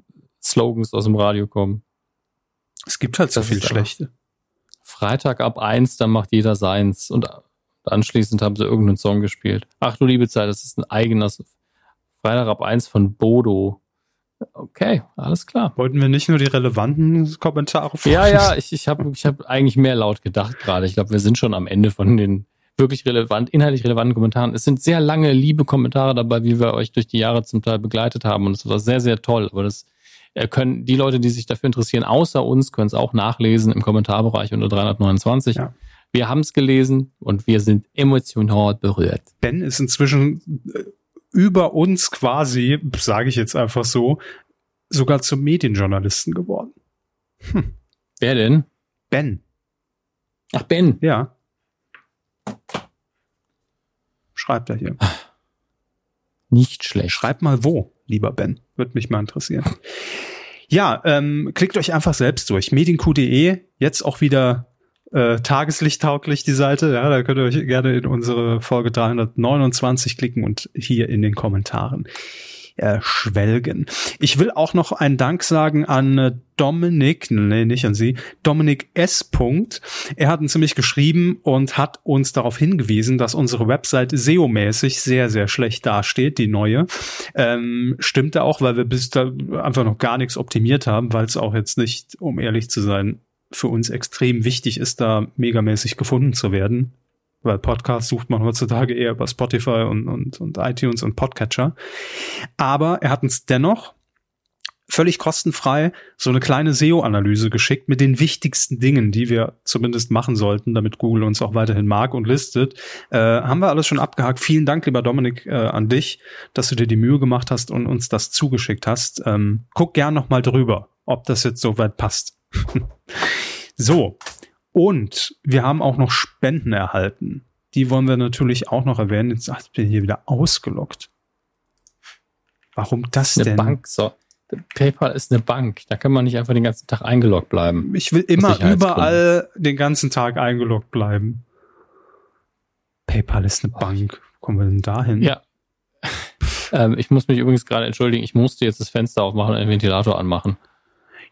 Slogans aus dem Radio kommen. Es gibt halt so viel schlechte. Freitag ab eins, dann macht jeder seins. Und anschließend haben sie irgendeinen Song gespielt. Ach du liebe Zeit, das ist ein eigener Freitag ab eins von Bodo. Okay, alles klar. Wollten wir nicht nur die relevanten Kommentare vorlesen? Ja, ja, ich, ich habe ich hab eigentlich mehr laut gedacht gerade. Ich glaube, wir sind schon am Ende von den wirklich relevant, inhaltlich relevanten Kommentaren. Es sind sehr lange, liebe Kommentare dabei, wie wir euch durch die Jahre zum Teil begleitet haben. Und es war sehr, sehr toll. Aber das äh, können die Leute, die sich dafür interessieren, außer uns, können es auch nachlesen im Kommentarbereich unter 329. Ja. Wir haben es gelesen und wir sind emotional berührt. Ben ist inzwischen äh, über uns quasi, sage ich jetzt einfach so, sogar zum Medienjournalisten geworden. Hm. Wer denn? Ben. Ach, Ben. Ja. Schreibt er hier. Nicht schlecht. Schreibt mal wo, lieber Ben. Würde mich mal interessieren. Ja, ähm, klickt euch einfach selbst durch. Medienq.de, jetzt auch wieder äh, tageslichttauglich die Seite. Ja, da könnt ihr euch gerne in unsere Folge 329 klicken und hier in den Kommentaren äh, schwelgen. Ich will auch noch einen Dank sagen an äh, Dominik, nee, nicht an Sie, Dominik S. Punkt. Er hat uns nämlich geschrieben und hat uns darauf hingewiesen, dass unsere Website SEO-mäßig sehr, sehr schlecht dasteht, die neue. Ähm, stimmte auch, weil wir bis da einfach noch gar nichts optimiert haben, weil es auch jetzt nicht, um ehrlich zu sein, für uns extrem wichtig ist, da megamäßig gefunden zu werden weil Podcasts sucht man heutzutage eher über Spotify und, und, und iTunes und Podcatcher. Aber er hat uns dennoch völlig kostenfrei so eine kleine SEO-Analyse geschickt mit den wichtigsten Dingen, die wir zumindest machen sollten, damit Google uns auch weiterhin mag und listet. Äh, haben wir alles schon abgehakt. Vielen Dank, lieber Dominik, äh, an dich, dass du dir die Mühe gemacht hast und uns das zugeschickt hast. Ähm, guck gern noch mal drüber, ob das jetzt soweit passt. so, und wir haben auch noch Spenden erhalten. Die wollen wir natürlich auch noch erwähnen. Jetzt bin ich hier wieder ausgelockt. Warum das eine denn? Bank, so. PayPal ist eine Bank. Da kann man nicht einfach den ganzen Tag eingeloggt bleiben. Ich will immer überall den ganzen Tag eingeloggt bleiben. PayPal ist eine Bank. Wo kommen wir denn dahin? Ja. ähm, ich muss mich übrigens gerade entschuldigen. Ich musste jetzt das Fenster aufmachen und den Ventilator anmachen.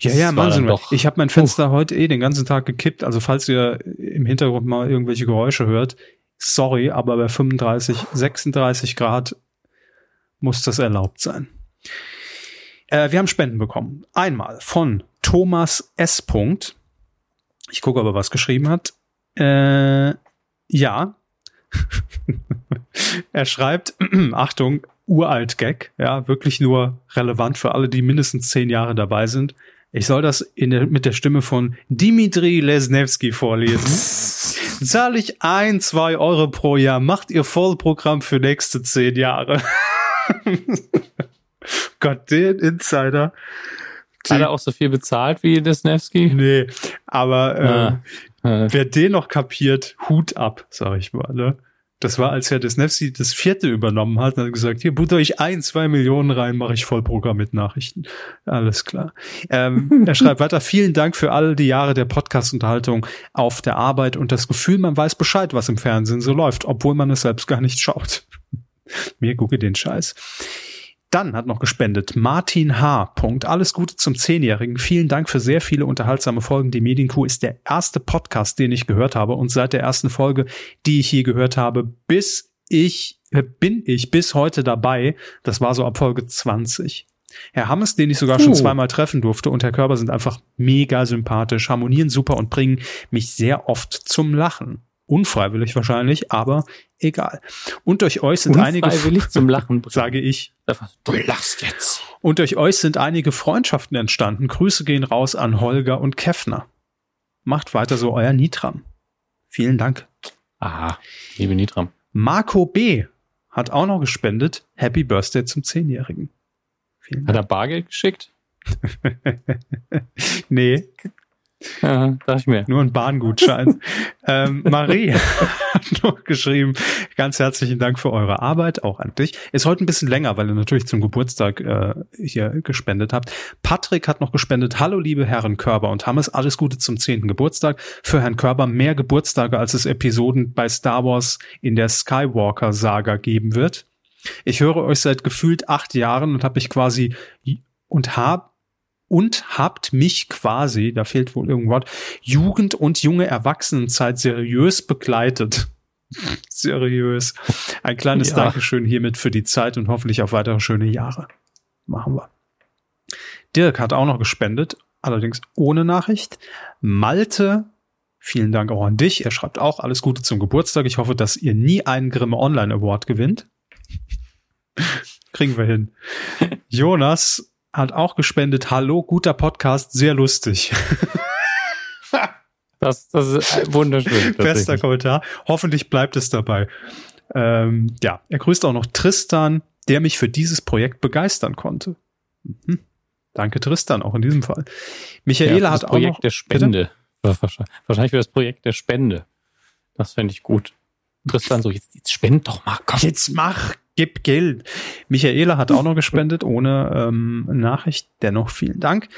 Ja, ja, Wahnsinn. Ich habe mein Fenster uh. heute eh den ganzen Tag gekippt. Also falls ihr im Hintergrund mal irgendwelche Geräusche hört, sorry, aber bei 35, 36 Grad muss das erlaubt sein. Äh, wir haben Spenden bekommen. Einmal von Thomas S. Ich gucke, ob er was geschrieben hat. Äh, ja. er schreibt, Achtung, uralt Gag, ja, wirklich nur relevant für alle, die mindestens zehn Jahre dabei sind. Ich soll das der, mit der Stimme von Dimitri Lesnevsky vorlesen. Zahle ich ein, zwei Euro pro Jahr, macht ihr Vollprogramm für nächste zehn Jahre. Gott, den Insider. Hat er auch so viel bezahlt wie Lesnevsky? Nee, aber äh, Wer den noch kapiert, Hut ab, sag ich mal. Ne? Das war, als Herr Desnefsi das vierte übernommen hat und hat gesagt, hier butter ich ein, zwei Millionen rein, mache ich Vollprogramm mit Nachrichten. Alles klar. Ähm, er schreibt weiter, vielen Dank für all die Jahre der Podcast-Unterhaltung auf der Arbeit und das Gefühl, man weiß Bescheid, was im Fernsehen so läuft, obwohl man es selbst gar nicht schaut. Mir gucke den Scheiß. Dann hat noch gespendet Martin H. Punkt. Alles Gute zum Zehnjährigen. Vielen Dank für sehr viele unterhaltsame Folgen. Die Medienkuh ist der erste Podcast, den ich gehört habe. Und seit der ersten Folge, die ich je gehört habe, bis ich, äh, bin ich bis heute dabei. Das war so ab Folge 20. Herr Hammes, den ich sogar schon zweimal treffen durfte, und Herr Körber sind einfach mega sympathisch, harmonieren super und bringen mich sehr oft zum Lachen. Unfreiwillig wahrscheinlich, aber egal. Und durch euch sind einige zum Lachen, sage ich. Du lachst jetzt. Und durch euch sind einige Freundschaften entstanden. Grüße gehen raus an Holger und Keffner. Macht weiter so euer Nitram. Vielen Dank. Aha, liebe Nitram. Marco B. hat auch noch gespendet. Happy Birthday zum Zehnjährigen. Hat er Bargeld geschickt? nee, ja, dachte ich mir. Nur ein Bahngutschein. ähm, Marie hat noch geschrieben, ganz herzlichen Dank für eure Arbeit, auch an dich. Ist heute ein bisschen länger, weil ihr natürlich zum Geburtstag äh, hier gespendet habt. Patrick hat noch gespendet, hallo liebe Herren Körber und Hammes, alles Gute zum zehnten Geburtstag. Für Herrn Körber mehr Geburtstage, als es Episoden bei Star Wars in der Skywalker-Saga geben wird. Ich höre euch seit gefühlt acht Jahren und habe mich quasi und habe und habt mich quasi, da fehlt wohl irgendwas, Jugend und junge Erwachsenenzeit seriös begleitet. seriös. Ein kleines ja. Dankeschön hiermit für die Zeit und hoffentlich auf weitere schöne Jahre. Machen wir. Dirk hat auch noch gespendet, allerdings ohne Nachricht. Malte, vielen Dank auch an dich. Er schreibt auch alles Gute zum Geburtstag. Ich hoffe, dass ihr nie einen Grimme Online Award gewinnt. Kriegen wir hin. Jonas hat auch gespendet. Hallo, guter Podcast, sehr lustig. das, das ist wunderschön. Bester Kommentar. Hoffentlich bleibt es dabei. Ähm, ja, er grüßt auch noch Tristan, der mich für dieses Projekt begeistern konnte. Mhm. Danke, Tristan, auch in diesem Fall. Michaela ja, hat auch Projekt noch, der Spende. Bitte? Wahrscheinlich für das Projekt der Spende. Das fände ich gut. Tristan so, jetzt, jetzt spend doch mal, komm. Jetzt mach, gib Geld. Michaela hat auch noch gespendet, ohne ähm, Nachricht. Dennoch vielen Dank.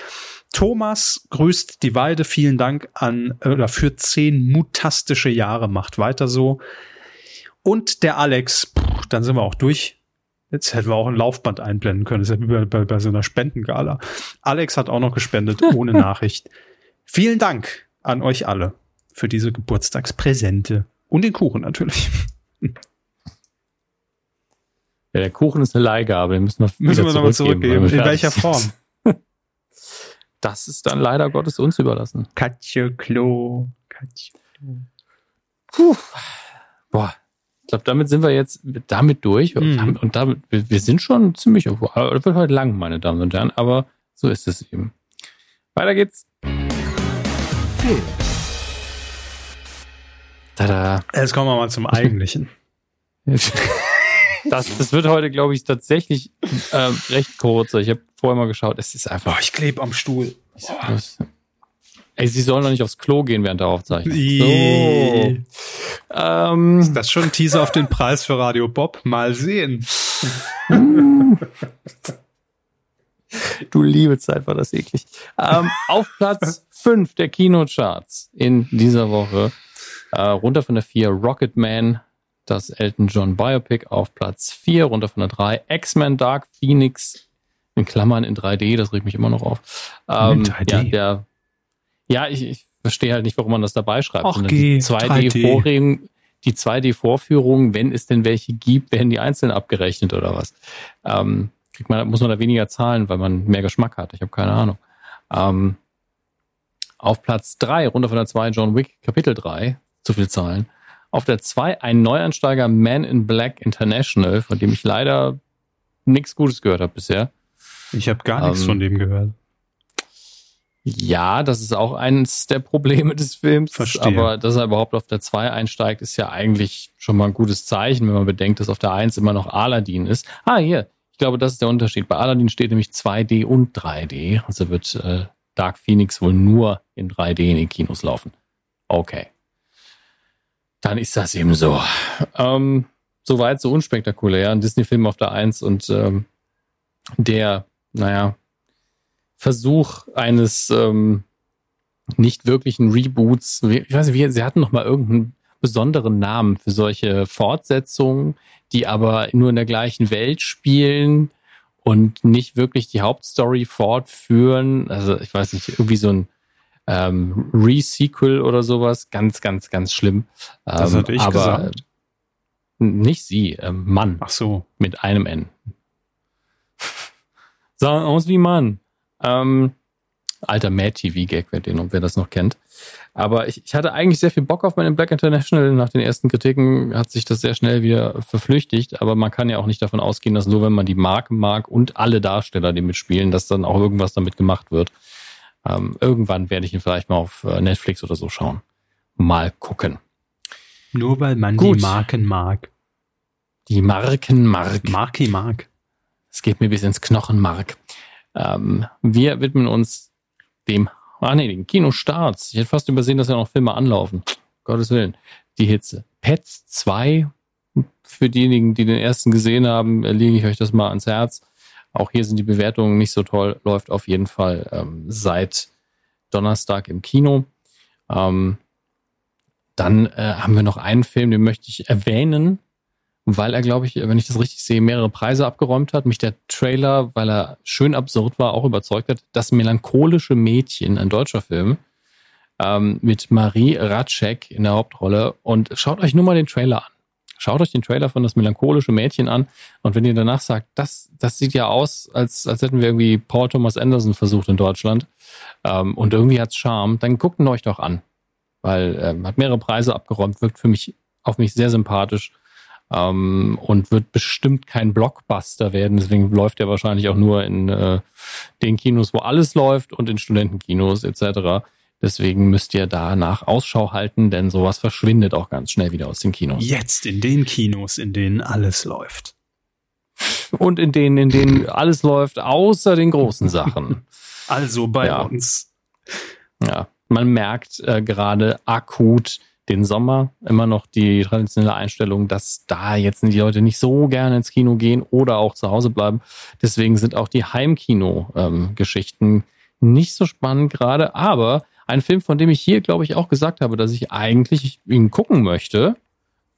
Thomas grüßt die Weide. Vielen Dank an oder für zehn mutastische Jahre. Macht weiter so. Und der Alex, pff, dann sind wir auch durch. Jetzt hätten wir auch ein Laufband einblenden können. Das ist ja wie bei, bei, bei so einer Spendengala. Alex hat auch noch gespendet, ohne Nachricht. Vielen Dank an euch alle für diese Geburtstagspräsente. Und den Kuchen natürlich. Ja, der Kuchen ist eine Leihgabe, den müssen wir, müssen wir nochmal zurückgeben. In welcher Form? Das ist dann leider Gottes uns überlassen. Katje Klo. Katje Puh. Boah. Ich glaube, damit sind wir jetzt damit durch. Mhm. Und damit, wir, wir, sind schon ziemlich, das wird heute lang, meine Damen und Herren, aber so ist es eben. Weiter geht's. Film. Tada. Jetzt kommen wir mal zum Eigentlichen. Das, das wird heute, glaube ich, tatsächlich äh, recht kurz. Ich habe vorher mal geschaut. Es ist einfach. Oh, ich klebe am Stuhl. Ey, sie sollen doch nicht aufs Klo gehen während der Aufzeichnung. So. Ähm, ist das schon ein Teaser auf den Preis für Radio Bob? Mal sehen. du liebe Zeit, war das eklig. Ähm, auf Platz 5 der Kinocharts in dieser Woche. Äh, runter von der 4 Rocketman das Elton John Biopic auf Platz 4, runter von der 3. X-Men Dark Phoenix in Klammern in 3D, das regt mich immer noch auf. Ähm, 3D? Ja, der, ja ich, ich verstehe halt nicht, warum man das dabei schreibt. Ach, die 2D-Vorführung, die 2D-Vorführung, wenn es denn welche gibt, werden die einzeln abgerechnet oder was? Ähm, kriegt man, muss man da weniger zahlen, weil man mehr Geschmack hat. Ich habe keine Ahnung. Ähm, auf Platz 3, runter von der 2, John Wick, Kapitel 3, zu viel Zahlen. Auf der 2 ein Neuansteiger Man in Black International, von dem ich leider nichts Gutes gehört habe bisher. Ich habe gar nichts ähm, von dem gehört. Ja, das ist auch eines der Probleme des Films. Verstehe. Aber dass er überhaupt auf der 2 einsteigt, ist ja eigentlich schon mal ein gutes Zeichen, wenn man bedenkt, dass auf der 1 immer noch Aladdin ist. Ah, hier. Ich glaube, das ist der Unterschied. Bei Aladdin steht nämlich 2D und 3D. Also wird äh, Dark Phoenix wohl nur in 3D in den Kinos laufen. Okay. Dann ist das eben so. Ähm, Soweit so unspektakulär. Ein Disney-Film auf der Eins und ähm, der, naja, Versuch eines ähm, nicht wirklichen Reboots. Ich weiß nicht, sie hatten noch mal irgendeinen besonderen Namen für solche Fortsetzungen, die aber nur in der gleichen Welt spielen und nicht wirklich die Hauptstory fortführen. Also ich weiß nicht, irgendwie so ein ähm, Re-Sequel oder sowas. Ganz, ganz, ganz schlimm. Das hatte ich aber gesagt. Nicht sie, ähm, Mann. Ach so. Mit einem N. Sah aus wie Mann. Ähm, alter Mad-TV-Gag, wer, den, wer das noch kennt. Aber ich, ich hatte eigentlich sehr viel Bock auf meinen Black International. Nach den ersten Kritiken hat sich das sehr schnell wieder verflüchtigt. Aber man kann ja auch nicht davon ausgehen, dass nur wenn man die Marke mag und alle Darsteller, die mitspielen, dass dann auch irgendwas damit gemacht wird. Ähm, irgendwann werde ich ihn vielleicht mal auf äh, Netflix oder so schauen. Mal gucken. Nur weil man Gut. die Marken mag. Die Markenmark. Marki mag. Es geht mir bis ins Knochenmark. Ähm, wir widmen uns dem, ah nee, den Kinostarts. Ich hätte fast übersehen, dass ja noch Filme anlaufen. Gottes Willen. Die Hitze. Pets 2. Für diejenigen, die den ersten gesehen haben, lege ich euch das mal ans Herz. Auch hier sind die Bewertungen nicht so toll. Läuft auf jeden Fall ähm, seit Donnerstag im Kino. Ähm, dann äh, haben wir noch einen Film, den möchte ich erwähnen, weil er, glaube ich, wenn ich das richtig sehe, mehrere Preise abgeräumt hat. Mich der Trailer, weil er schön absurd war, auch überzeugt hat. Das melancholische Mädchen, ein deutscher Film, ähm, mit Marie Ratschek in der Hauptrolle. Und schaut euch nur mal den Trailer an. Schaut euch den Trailer von das melancholische Mädchen an. Und wenn ihr danach sagt, das, das sieht ja aus, als, als hätten wir irgendwie Paul Thomas Anderson versucht in Deutschland. Ähm, und irgendwie hat's Charme, dann guckt ihn euch doch an. Weil ähm, hat mehrere Preise abgeräumt, wirkt für mich auf mich sehr sympathisch ähm, und wird bestimmt kein Blockbuster werden. Deswegen läuft er wahrscheinlich auch nur in äh, den Kinos, wo alles läuft und in Studentenkinos etc. Deswegen müsst ihr danach Ausschau halten, denn sowas verschwindet auch ganz schnell wieder aus den Kinos. Jetzt in den Kinos, in denen alles läuft. Und in denen, in denen alles läuft, außer den großen Sachen. Also bei Ja. uns. Ja, man merkt äh, gerade akut den Sommer immer noch die traditionelle Einstellung, dass da jetzt die Leute nicht so gerne ins Kino gehen oder auch zu Hause bleiben. Deswegen sind auch die Heimkino-Geschichten nicht so spannend gerade. Aber ein Film, von dem ich hier, glaube ich, auch gesagt habe, dass ich eigentlich ihn gucken möchte,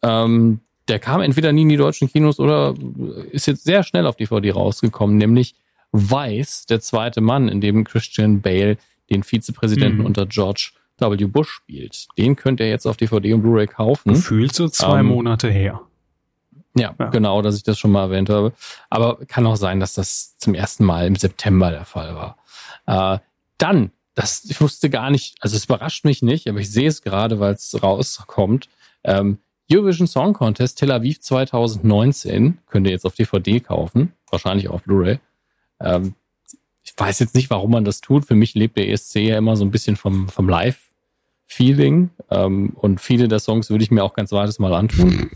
ähm, der kam entweder nie in die deutschen Kinos oder ist jetzt sehr schnell auf DVD rausgekommen, nämlich Weiß, der zweite Mann, in dem Christian Bale den Vizepräsidenten Mhm. unter George W. Bush spielt. Den könnt ihr jetzt auf DVD und Blu-ray kaufen. Gefühlt so zwei Ähm, Monate her. Ja, Ja. genau, dass ich das schon mal erwähnt habe. Aber kann auch sein, dass das zum ersten Mal im September der Fall war. Äh, dann, das ich wusste gar nicht, also es überrascht mich nicht, aber ich sehe es gerade, weil es rauskommt. Ähm, Eurovision Song Contest Tel Aviv 2019 könnt ihr jetzt auf DVD kaufen, wahrscheinlich auch auf Blu-ray. Ähm, ich weiß jetzt nicht, warum man das tut. Für mich lebt der ESC ja immer so ein bisschen vom, vom Live-Feeling. Ähm, und viele der Songs würde ich mir auch ganz zweites Mal antun.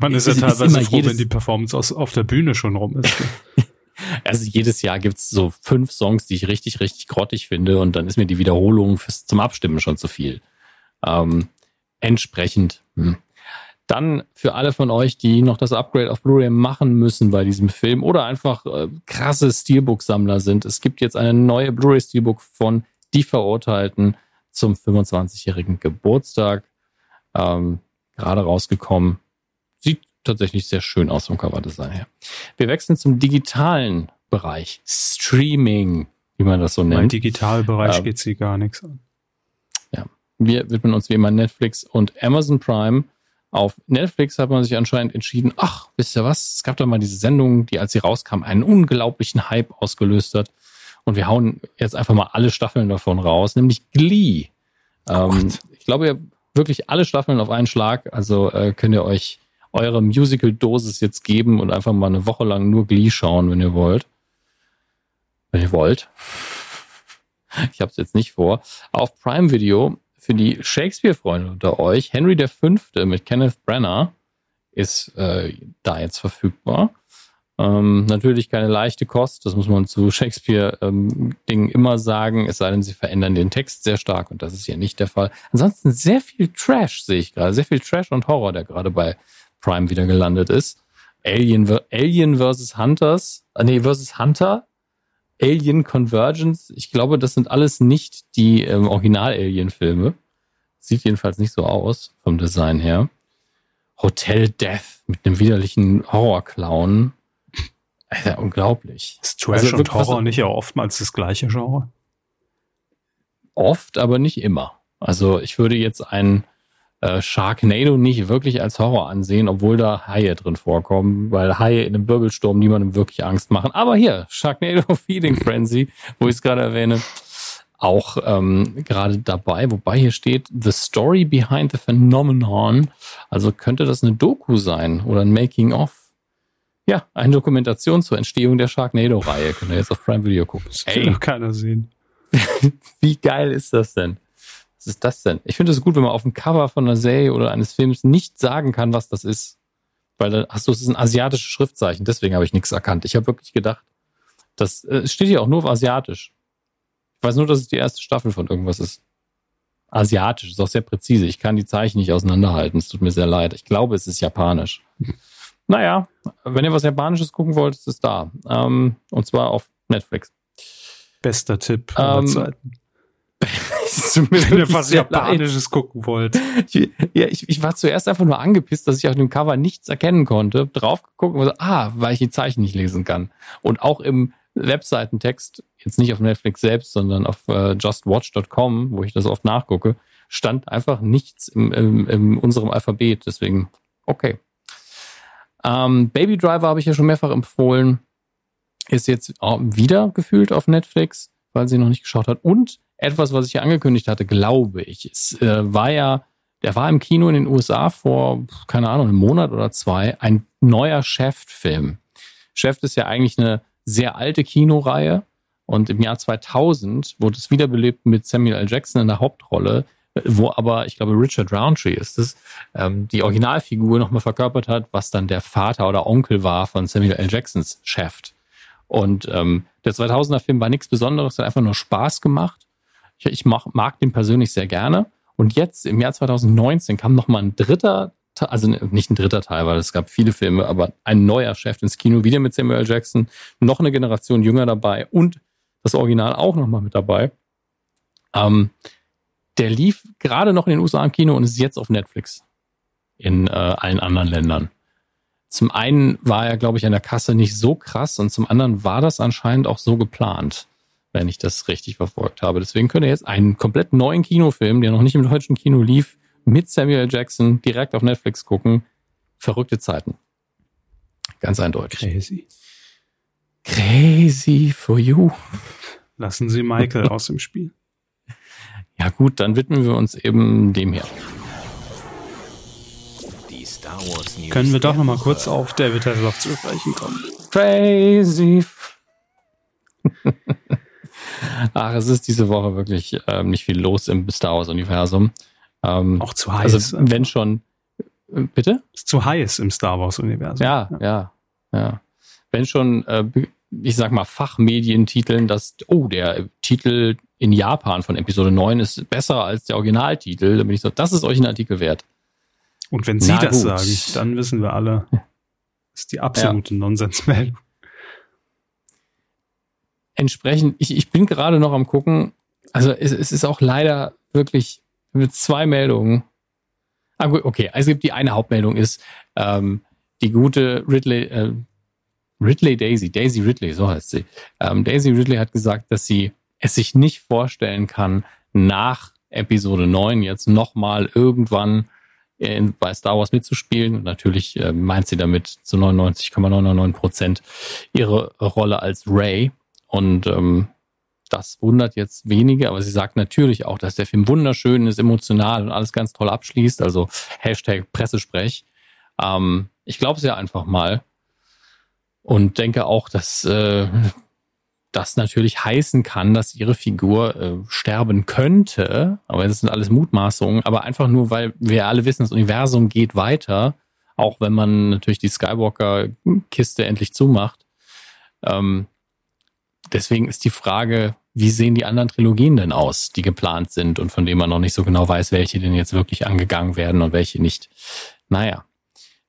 Man ist ja ist teilweise immer froh, jedes- wenn die Performance aus, auf der Bühne schon rum ist. Also jedes Jahr gibt's so fünf Songs, die ich richtig, richtig grottig finde und dann ist mir die Wiederholung fürs, zum Abstimmen schon zu viel. Ähm, entsprechend. Hm. Dann für alle von euch, die noch das Upgrade auf Blu-ray machen müssen bei diesem Film oder einfach äh, krasse Steelbook-Sammler sind. Es gibt jetzt eine neue Blu-ray-Steelbook von Die Verurteilten zum 25-jährigen Geburtstag. Ähm, gerade rausgekommen. Tatsächlich sehr schön aus vom Coverdesign her. Wir wechseln zum digitalen Bereich. Streaming, wie man das so Im nennt. Digitalbereich Ähm, geht sie gar nichts an. Wir widmen uns wie immer Netflix und Amazon Prime. Auf Netflix hat man sich anscheinend entschieden, ach, wisst ihr was? Es gab da mal diese Sendung, die, als sie rauskam, einen unglaublichen Hype ausgelöst hat. Und wir hauen jetzt einfach mal alle Staffeln davon raus, nämlich Glee. ähm, Gott. ich glaube, ihr wirklich alle Staffeln auf einen Schlag. Also äh, könnt ihr euch eure Musical-Dosis jetzt geben und einfach mal eine Woche lang nur Glee schauen, wenn ihr wollt. Wenn ihr wollt. Ich habe es jetzt nicht vor. Auf Prime Video für die Shakespeare-Freunde unter euch, Henry V. mit Kenneth Branagh ist äh, da jetzt verfügbar. Ähm, natürlich keine leichte Kost, das muss man zu Shakespeare-Dingen ähm, immer sagen, es sei denn, sie verändern den Text sehr stark und das ist hier nicht der Fall. Ansonsten sehr viel Trash sehe ich gerade, sehr viel Trash und Horror, der gerade bei Prime wieder gelandet ist. Alien, Alien versus Hunters, äh, nee, versus Hunter, Alien Convergence. Ich glaube, das sind alles nicht die ähm, Original-Alien-Filme. Sieht jedenfalls nicht so aus vom Design her. Hotel Death mit einem widerlichen Horror-Clown. Alter, unglaublich. Ist Trash also, und Horror nicht ja oftmals das gleiche Genre? Oft, aber nicht immer. Also ich würde jetzt einen äh, Sharknado nicht wirklich als Horror ansehen, obwohl da Haie drin vorkommen, weil Haie in einem Wirbelsturm niemandem wirklich Angst machen. Aber hier, Sharknado Feeding Frenzy, wo ich es gerade erwähne, auch ähm, gerade dabei, wobei hier steht The Story Behind the Phenomenon. Also könnte das eine Doku sein oder ein Making-of. Ja, eine Dokumentation zur Entstehung der Sharknado-Reihe. Könnt ihr jetzt auf Prime Video gucken. Das will doch keiner sehen. Wie geil ist das denn? Ist das denn? Ich finde es gut, wenn man auf dem Cover von einer Serie oder eines Films nicht sagen kann, was das ist. Weil da hast du, es ist ein asiatisches Schriftzeichen, deswegen habe ich nichts erkannt. Ich habe wirklich gedacht, das äh, steht hier auch nur auf Asiatisch. Ich weiß nur, dass es die erste Staffel von irgendwas ist. Asiatisch, ist auch sehr präzise. Ich kann die Zeichen nicht auseinanderhalten. Es tut mir sehr leid. Ich glaube, es ist japanisch. Naja, wenn ihr was Japanisches gucken wollt, ist es da. Ähm, und zwar auf Netflix. Bester Tipp aller Ähm, Zeiten. Mir Wenn ihr was. Japanisches gucken wollt. Ich, ja, ich, ich war zuerst einfach nur angepisst, dass ich auf dem Cover nichts erkennen konnte. Drauf geguckt und so, ah, weil ich die Zeichen nicht lesen kann. Und auch im Webseitentext, jetzt nicht auf Netflix selbst, sondern auf äh, justwatch.com, wo ich das oft nachgucke, stand einfach nichts im, im, in unserem Alphabet. Deswegen, okay. Ähm, Baby Driver habe ich ja schon mehrfach empfohlen. Ist jetzt auch wieder gefühlt auf Netflix, weil sie noch nicht geschaut hat. Und etwas, was ich ja angekündigt hatte, glaube ich. Es äh, war ja, der war im Kino in den USA vor, keine Ahnung, einem Monat oder zwei, ein neuer Chef-Film. Chef ist ja eigentlich eine sehr alte Kinoreihe und im Jahr 2000 wurde es wiederbelebt mit Samuel L. Jackson in der Hauptrolle, wo aber, ich glaube, Richard Roundtree ist es, ähm, die Originalfigur nochmal verkörpert hat, was dann der Vater oder Onkel war von Samuel L. Jacksons Chef. Und ähm, der 2000er Film war nichts Besonderes, hat einfach nur Spaß gemacht. Ich, ich mach, mag den persönlich sehr gerne. Und jetzt im Jahr 2019 kam noch mal ein dritter, Te- also nicht ein dritter Teil, weil es gab viele Filme, aber ein neuer Chef ins Kino, wieder mit Samuel. Jackson, noch eine Generation jünger dabei und das Original auch noch mal mit dabei. Ähm, der lief gerade noch in den USA im Kino und ist jetzt auf Netflix in äh, allen anderen Ländern. Zum einen war er, glaube ich, an der Kasse nicht so krass und zum anderen war das anscheinend auch so geplant, wenn ich das richtig verfolgt habe. Deswegen könnt ihr jetzt einen komplett neuen Kinofilm, der noch nicht im deutschen Kino lief, mit Samuel. Jackson direkt auf Netflix gucken. Verrückte Zeiten. Ganz eindeutig. Crazy. Crazy for you. Lassen Sie Michael aus dem Spiel. Ja gut, dann widmen wir uns eben dem hier. Die Star Wars News. Können wir doch noch mal kurz auf David Hasselhoff zu sprechen kommen. Crazy. Ach, es ist diese Woche wirklich ähm, nicht viel los im Star Wars-Universum. Ähm, Auch zu heiß. also, wenn schon. äh, Bitte? ist zu heiß im Star Wars-Universum. Ja, ja, ja. Wenn schon, äh, ich sag mal, Fachmedientiteln, dass, oh, der Titel in Japan von Episode 9 ist besser als der Originaltitel, dann bin ich so, das ist euch ein Artikel wert. Und wenn Sie Na das gut. sagen, dann wissen wir alle, das ist die absolute Nonsensmeldung. Entsprechend, ich, ich bin gerade noch am gucken, also es, es ist auch leider wirklich mit zwei Meldungen. Ah, gut, okay, also die eine Hauptmeldung ist, ähm, die gute Ridley, äh, Ridley Daisy, Daisy Ridley, so heißt sie. Ähm, Daisy Ridley hat gesagt, dass sie es sich nicht vorstellen kann, nach Episode 9 jetzt nochmal irgendwann in, bei Star Wars mitzuspielen. Natürlich äh, meint sie damit zu 99,999 Prozent ihre Rolle als Ray. Und ähm, das wundert jetzt wenige, aber sie sagt natürlich auch, dass der Film wunderschön ist, emotional und alles ganz toll abschließt. Also Hashtag Pressesprech. Ähm, ich glaube es ja einfach mal und denke auch, dass äh, das natürlich heißen kann, dass ihre Figur äh, sterben könnte. Aber das sind alles Mutmaßungen. Aber einfach nur, weil wir alle wissen, das Universum geht weiter. Auch wenn man natürlich die Skywalker-Kiste endlich zumacht. Ähm, deswegen ist die Frage, wie sehen die anderen Trilogien denn aus, die geplant sind und von denen man noch nicht so genau weiß, welche denn jetzt wirklich angegangen werden und welche nicht. Naja.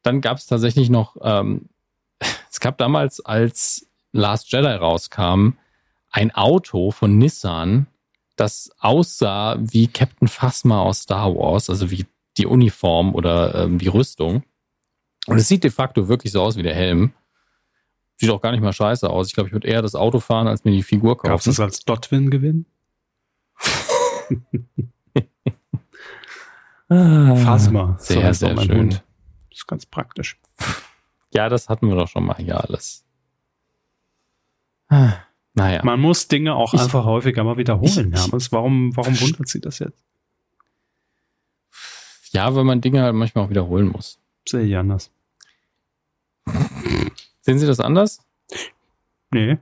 Dann gab es tatsächlich noch, ähm, es gab damals, als Last Jedi rauskam, ein Auto von Nissan, das aussah wie Captain Phasma aus Star Wars, also wie die Uniform oder ähm, die Rüstung. Und es sieht de facto wirklich so aus wie der Helm. Sieht auch gar nicht mal scheiße aus. Ich glaube, ich würde eher das Auto fahren, als mir die Figur kaufen. Gab es das als Dotwin gewinn? Ah, Phasma. Sehr, so heißt sehr mein schön. Hund. Das ist ganz praktisch. Ja, das hatten wir doch schon mal hier alles. Ah, Naja. Man muss Dinge auch Ich- einfach häufiger mal wiederholen, Ich- Hermes. Warum, warum wundert sie das jetzt? Ja, weil man Dinge halt manchmal auch wiederholen muss. Sehe ich anders. Sehen Sie das anders? Nee.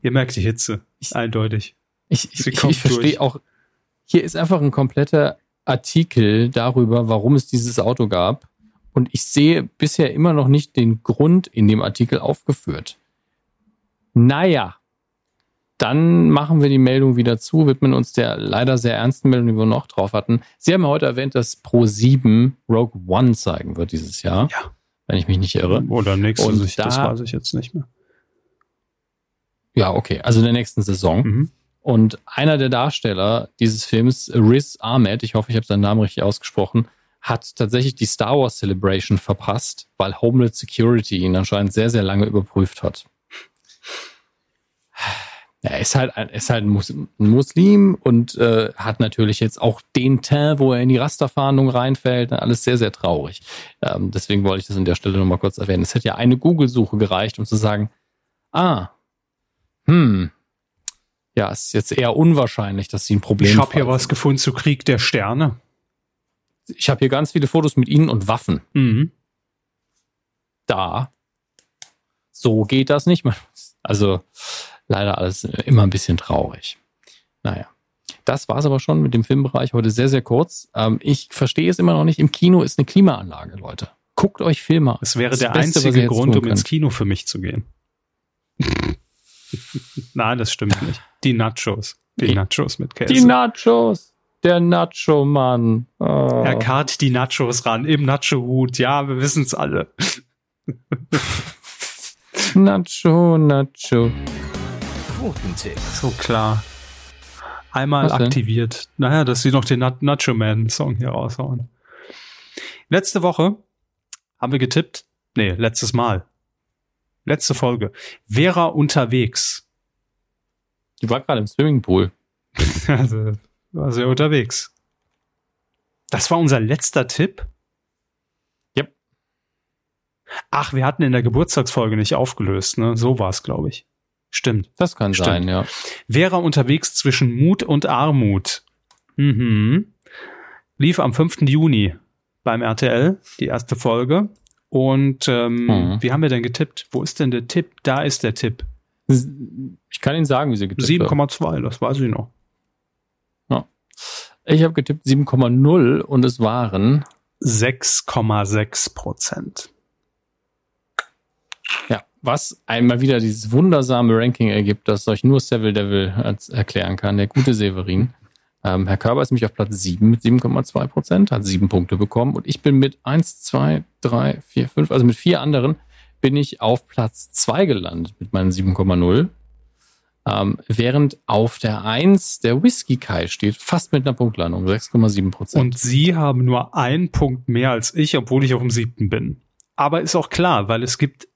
Ihr merkt die Hitze. Ich- Eindeutig. Ich, ich, ich, ich verstehe auch, hier ist einfach ein kompletter Artikel darüber, warum es dieses Auto gab. Und ich sehe bisher immer noch nicht den Grund in dem Artikel aufgeführt. Naja, dann machen wir die Meldung wieder zu, widmen uns der leider sehr ernsten Meldung, die wir noch drauf hatten. Sie haben ja heute erwähnt, dass Pro7 Rogue One zeigen wird dieses Jahr. Ja. Wenn ich mich nicht irre. Oder nächste Und Sicht, das da- weiß ich jetzt nicht mehr. Ja, okay. Also in der nächsten Saison. Mhm. Und einer der Darsteller dieses Films, Riz Ahmed, ich hoffe, ich habe seinen Namen richtig ausgesprochen, hat tatsächlich die Star Wars Celebration verpasst, weil Homeland Security ihn anscheinend sehr, sehr lange überprüft hat. Er ist halt ein, ist halt ein Mus- ein Muslim und äh, hat natürlich jetzt auch den Teint, wo er in die Rasterfahndung reinfällt. Alles sehr, sehr traurig. Ähm, deswegen wollte ich das an der Stelle nochmal kurz erwähnen. Es hätte ja eine Google-Suche gereicht, um zu sagen, ah, hm, ja, ist jetzt eher unwahrscheinlich, dass sie ein Problem Ich habe hier haben. was gefunden zu Krieg der Sterne. Ich habe hier ganz viele Fotos mit ihnen und Waffen. Mhm. Da. So geht das nicht. Also leider alles immer ein bisschen traurig. Naja. Das war's aber schon mit dem Filmbereich heute sehr, sehr kurz. Ähm, ich verstehe es immer noch nicht. Im Kino ist eine Klimaanlage, Leute. Guckt euch Filme an. Es wäre Das der Beste, einzige Grund, um ins. Kino für mich zu gehen. Nein, das stimmt nicht. Die Nachos. Die Die- Nachos mit Käse. Die Nachos. Der Nacho-Mann. Oh. er karrt die Nachos ran im Nacho-Hut. Ja, wir wissen es alle. Nacho, Nacho. Quotentipp. So klar. Einmal Was denn? aktiviert. Naja, dass sie noch den Na- Nacho Man Song hier raushauen. Letzte Woche haben wir getippt. Nee, letztes Mal. Letzte Folge. Vera unterwegs. Die war gerade im Swimmingpool. Also, war sehr unterwegs. Das war unser letzter Tipp? Yep. Ach, wir hatten in der Geburtstagsfolge nicht aufgelöst, ne? So war es, glaube ich. Stimmt. Das kann Stimmt. sein, ja. Vera unterwegs zwischen Mut und Armut. Mhm. Lief am 5. Juni beim RTL, die erste Folge. Und ähm, Mhm. wie haben wir denn getippt? Wo ist denn der Tipp? Da ist der Tipp. Ich kann Ihnen sagen, wie sie getippt hat. 7,2, das weiß ich noch. Ich habe getippt 7,0 und es waren 6,6 Prozent. Ja, was einmal wieder dieses wundersame Ranking ergibt, das euch nur Seville Devil als- erklären kann, der gute Severin. Ähm, Herr Körber ist nämlich auf Platz 7 mit 7,2 Prozent, hat sieben Punkte bekommen und ich bin mit 1, 2, 3, 4, 5, also mit vier anderen bin ich auf Platz 2 gelandet mit meinen 7,0. Ähm, während auf der 1 der Whisky Kai steht, fast mit einer Punktlandung, 6,7 Prozent. Und Sie haben nur einen Punkt mehr als ich, obwohl ich auf dem siebten bin. Aber ist auch klar, weil es gibt,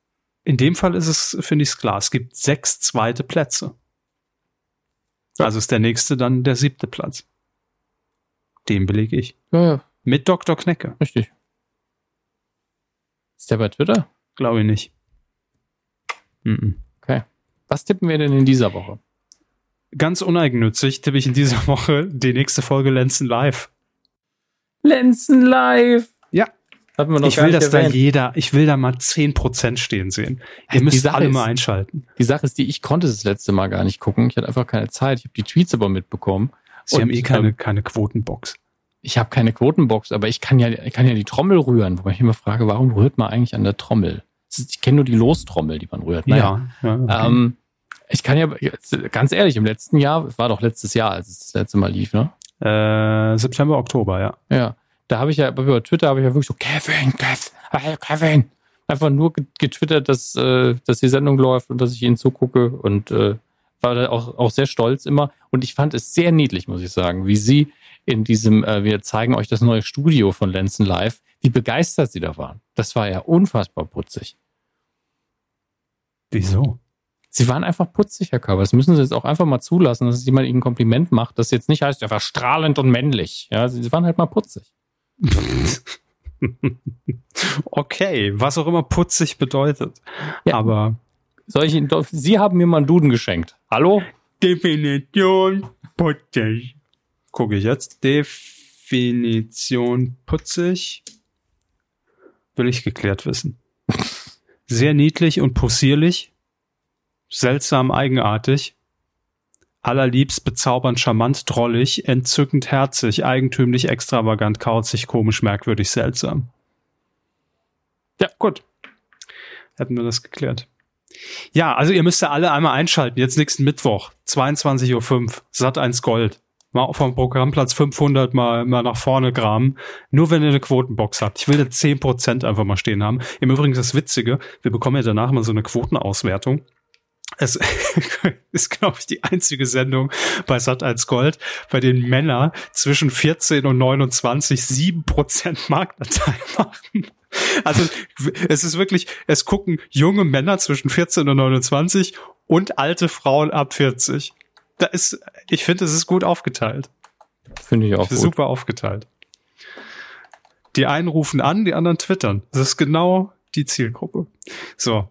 in dem Fall ist es, finde ich es klar, es gibt sechs zweite Plätze. Also ist der nächste dann der siebte Platz. Den belege ich. Ja, ja, Mit Dr. Knecke. richtig. Ist der bei Twitter? Glaube ich nicht. Mhm. Was tippen wir denn in dieser Woche? Ganz uneigennützig tippe ich in dieser Woche die nächste Folge Lenzen Live. Lenzen live. Hatten wir noch Ich gar will, nicht dass da erwähnt. jeder, ich will da mal 10% stehen sehen. Ihr Die müsst alle ist- mal einschalten. Die Sache ist die, ich konnte das letzte Mal gar nicht gucken. Ich hatte einfach keine Zeit. Ich habe die Tweets aber mitbekommen. Sie Und, haben eh keine, ähm, keine Quotenbox. ich habe keine Quotenbox, aber ich kann ja, ich kann ja die Trommel rühren, wobei ich immer frage, warum rührt man eigentlich an der Trommel? Ich kenne nur die Lostrommel, die man rührt. Naja. Ja. ja okay. ähm, ich kann ja, ganz ehrlich, im letzten Jahr, war doch letztes Jahr, als es das letzte Mal lief, ne? Äh, September, Oktober, ja. Ja. Da habe ich ja, über Twitter habe ich ja wirklich so, Kevin, Kevin, Kevin. Einfach nur getwittert, dass, äh, dass die Sendung läuft und dass ich ihnen zugucke und äh, war da auch, auch sehr stolz immer. Und ich fand es sehr niedlich, muss ich sagen, wie sie in diesem, äh, wir zeigen euch das neue Studio von Lenzen Live, wie begeistert sie da waren. Das war ja unfassbar putzig. Wieso? Sie waren einfach putzig, Herr Körber. Das müssen Sie jetzt auch einfach mal zulassen, dass jemand Ihnen ein Kompliment macht, das jetzt nicht heißt, er war strahlend und männlich. Ja, Sie waren halt mal putzig. okay, was auch immer putzig bedeutet. Ja. Aber soll ich Ihnen, Sie haben mir mal einen Duden geschenkt. Hallo? Definition putzig. Gucke ich jetzt. Definition putzig. Will ich geklärt wissen. Sehr niedlich und possierlich. Seltsam eigenartig. Allerliebst bezaubernd charmant drollig, entzückend herzig, eigentümlich extravagant, kauzig, komisch, merkwürdig, seltsam. Ja, gut. Hätten wir das geklärt. Ja, also ihr müsst ja alle einmal einschalten. Jetzt nächsten Mittwoch, 22.05 Uhr, Sat 1 Gold. Mal vom Programmplatz 500 mal, mal nach vorne graben. Nur wenn ihr eine Quotenbox habt. Ich will da 10% einfach mal stehen haben. Im Übrigen das Witzige, wir bekommen ja danach mal so eine Quotenauswertung. Es ist, glaube ich, die einzige Sendung bei Sat 1 Gold, bei den Männer zwischen 14 und 29 7% Marktanteil machen. Also es ist wirklich, es gucken junge Männer zwischen 14 und 29 und alte Frauen ab 40. Da ist, ich finde, es ist gut aufgeteilt. Finde ich auch. Gut. Super aufgeteilt. Die einen rufen an, die anderen twittern. Das ist genau die Zielgruppe. So.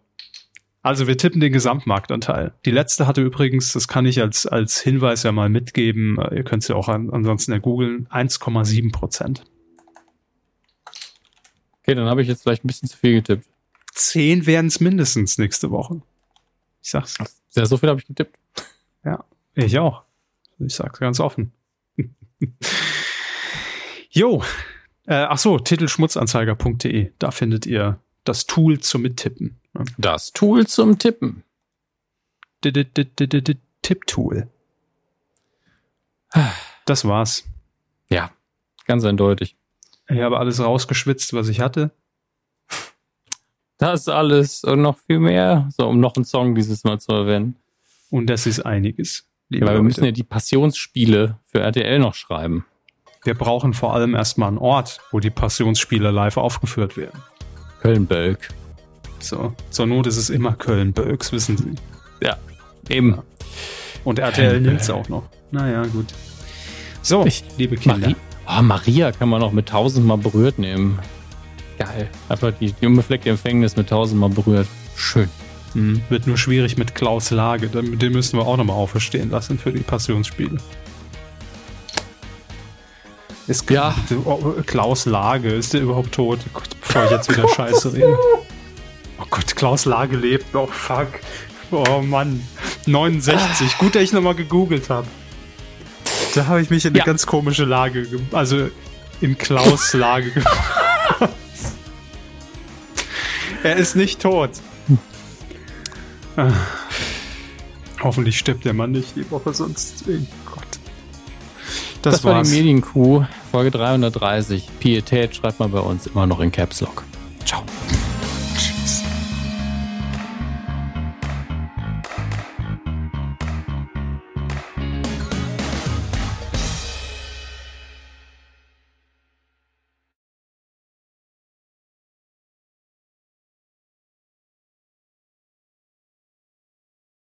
Also wir tippen den Gesamtmarktanteil. Die letzte hatte übrigens, das kann ich als, als Hinweis ja mal mitgeben, ihr könnt es ja auch an, ansonsten ja googeln, 1,7 Prozent. Okay, dann habe ich jetzt vielleicht ein bisschen zu viel getippt. Zehn werden es mindestens nächste Woche. Ich sag's. Ja, so viel habe ich getippt. Ja, ich auch. Ich sag's ganz offen. jo. Äh, ach so, titelschmutzanzeiger.de. Da findet ihr das Tool zum Mittippen. Das Tool zum Tippen. Tipp-Tool. Das war's. Ja, ganz eindeutig. Ich habe alles rausgeschwitzt, was ich hatte. Das alles und noch viel mehr. So, um noch einen Song dieses Mal zu erwähnen. Und das ist einiges. Weil wir müssen ja die Passionsspiele für RTL noch schreiben. Wir brauchen vor allem erstmal einen Ort, wo die Passionsspiele live aufgeführt werden. Köln-Bölk. So, zur Not ist es immer Köln-Bölks, wissen Sie. Ja, eben. Ja. Und RTL Nils auch noch. Naja, gut. So, ich, liebe Kinder. Marie, Oh, Maria kann man auch mit tausendmal berührt nehmen. Geil. Einfach die, die unbefleckte Empfängnis mit tausendmal berührt. Schön. Mhm. Wird nur schwierig mit Klaus Lage. Den müssen wir auch nochmal auferstehen lassen für die Passionsspiele. Ist ja. Klaus Lage, ist der überhaupt tot? Bevor ich jetzt wieder Scheiße rede. Oh Gott, Klaus Lage lebt. Oh fuck. Oh Mann. 69. Gut, dass ich nochmal gegoogelt habe. Da habe ich mich in eine ja. ganz komische Lage, also in Klaus Lage gebracht. er ist nicht tot. Ah. Hoffentlich stirbt der Mann nicht die Woche, sonst. Oh Gott. Das, das war die Medienkuh, Folge 330. Pietät schreibt man bei uns immer noch in Caps Lock.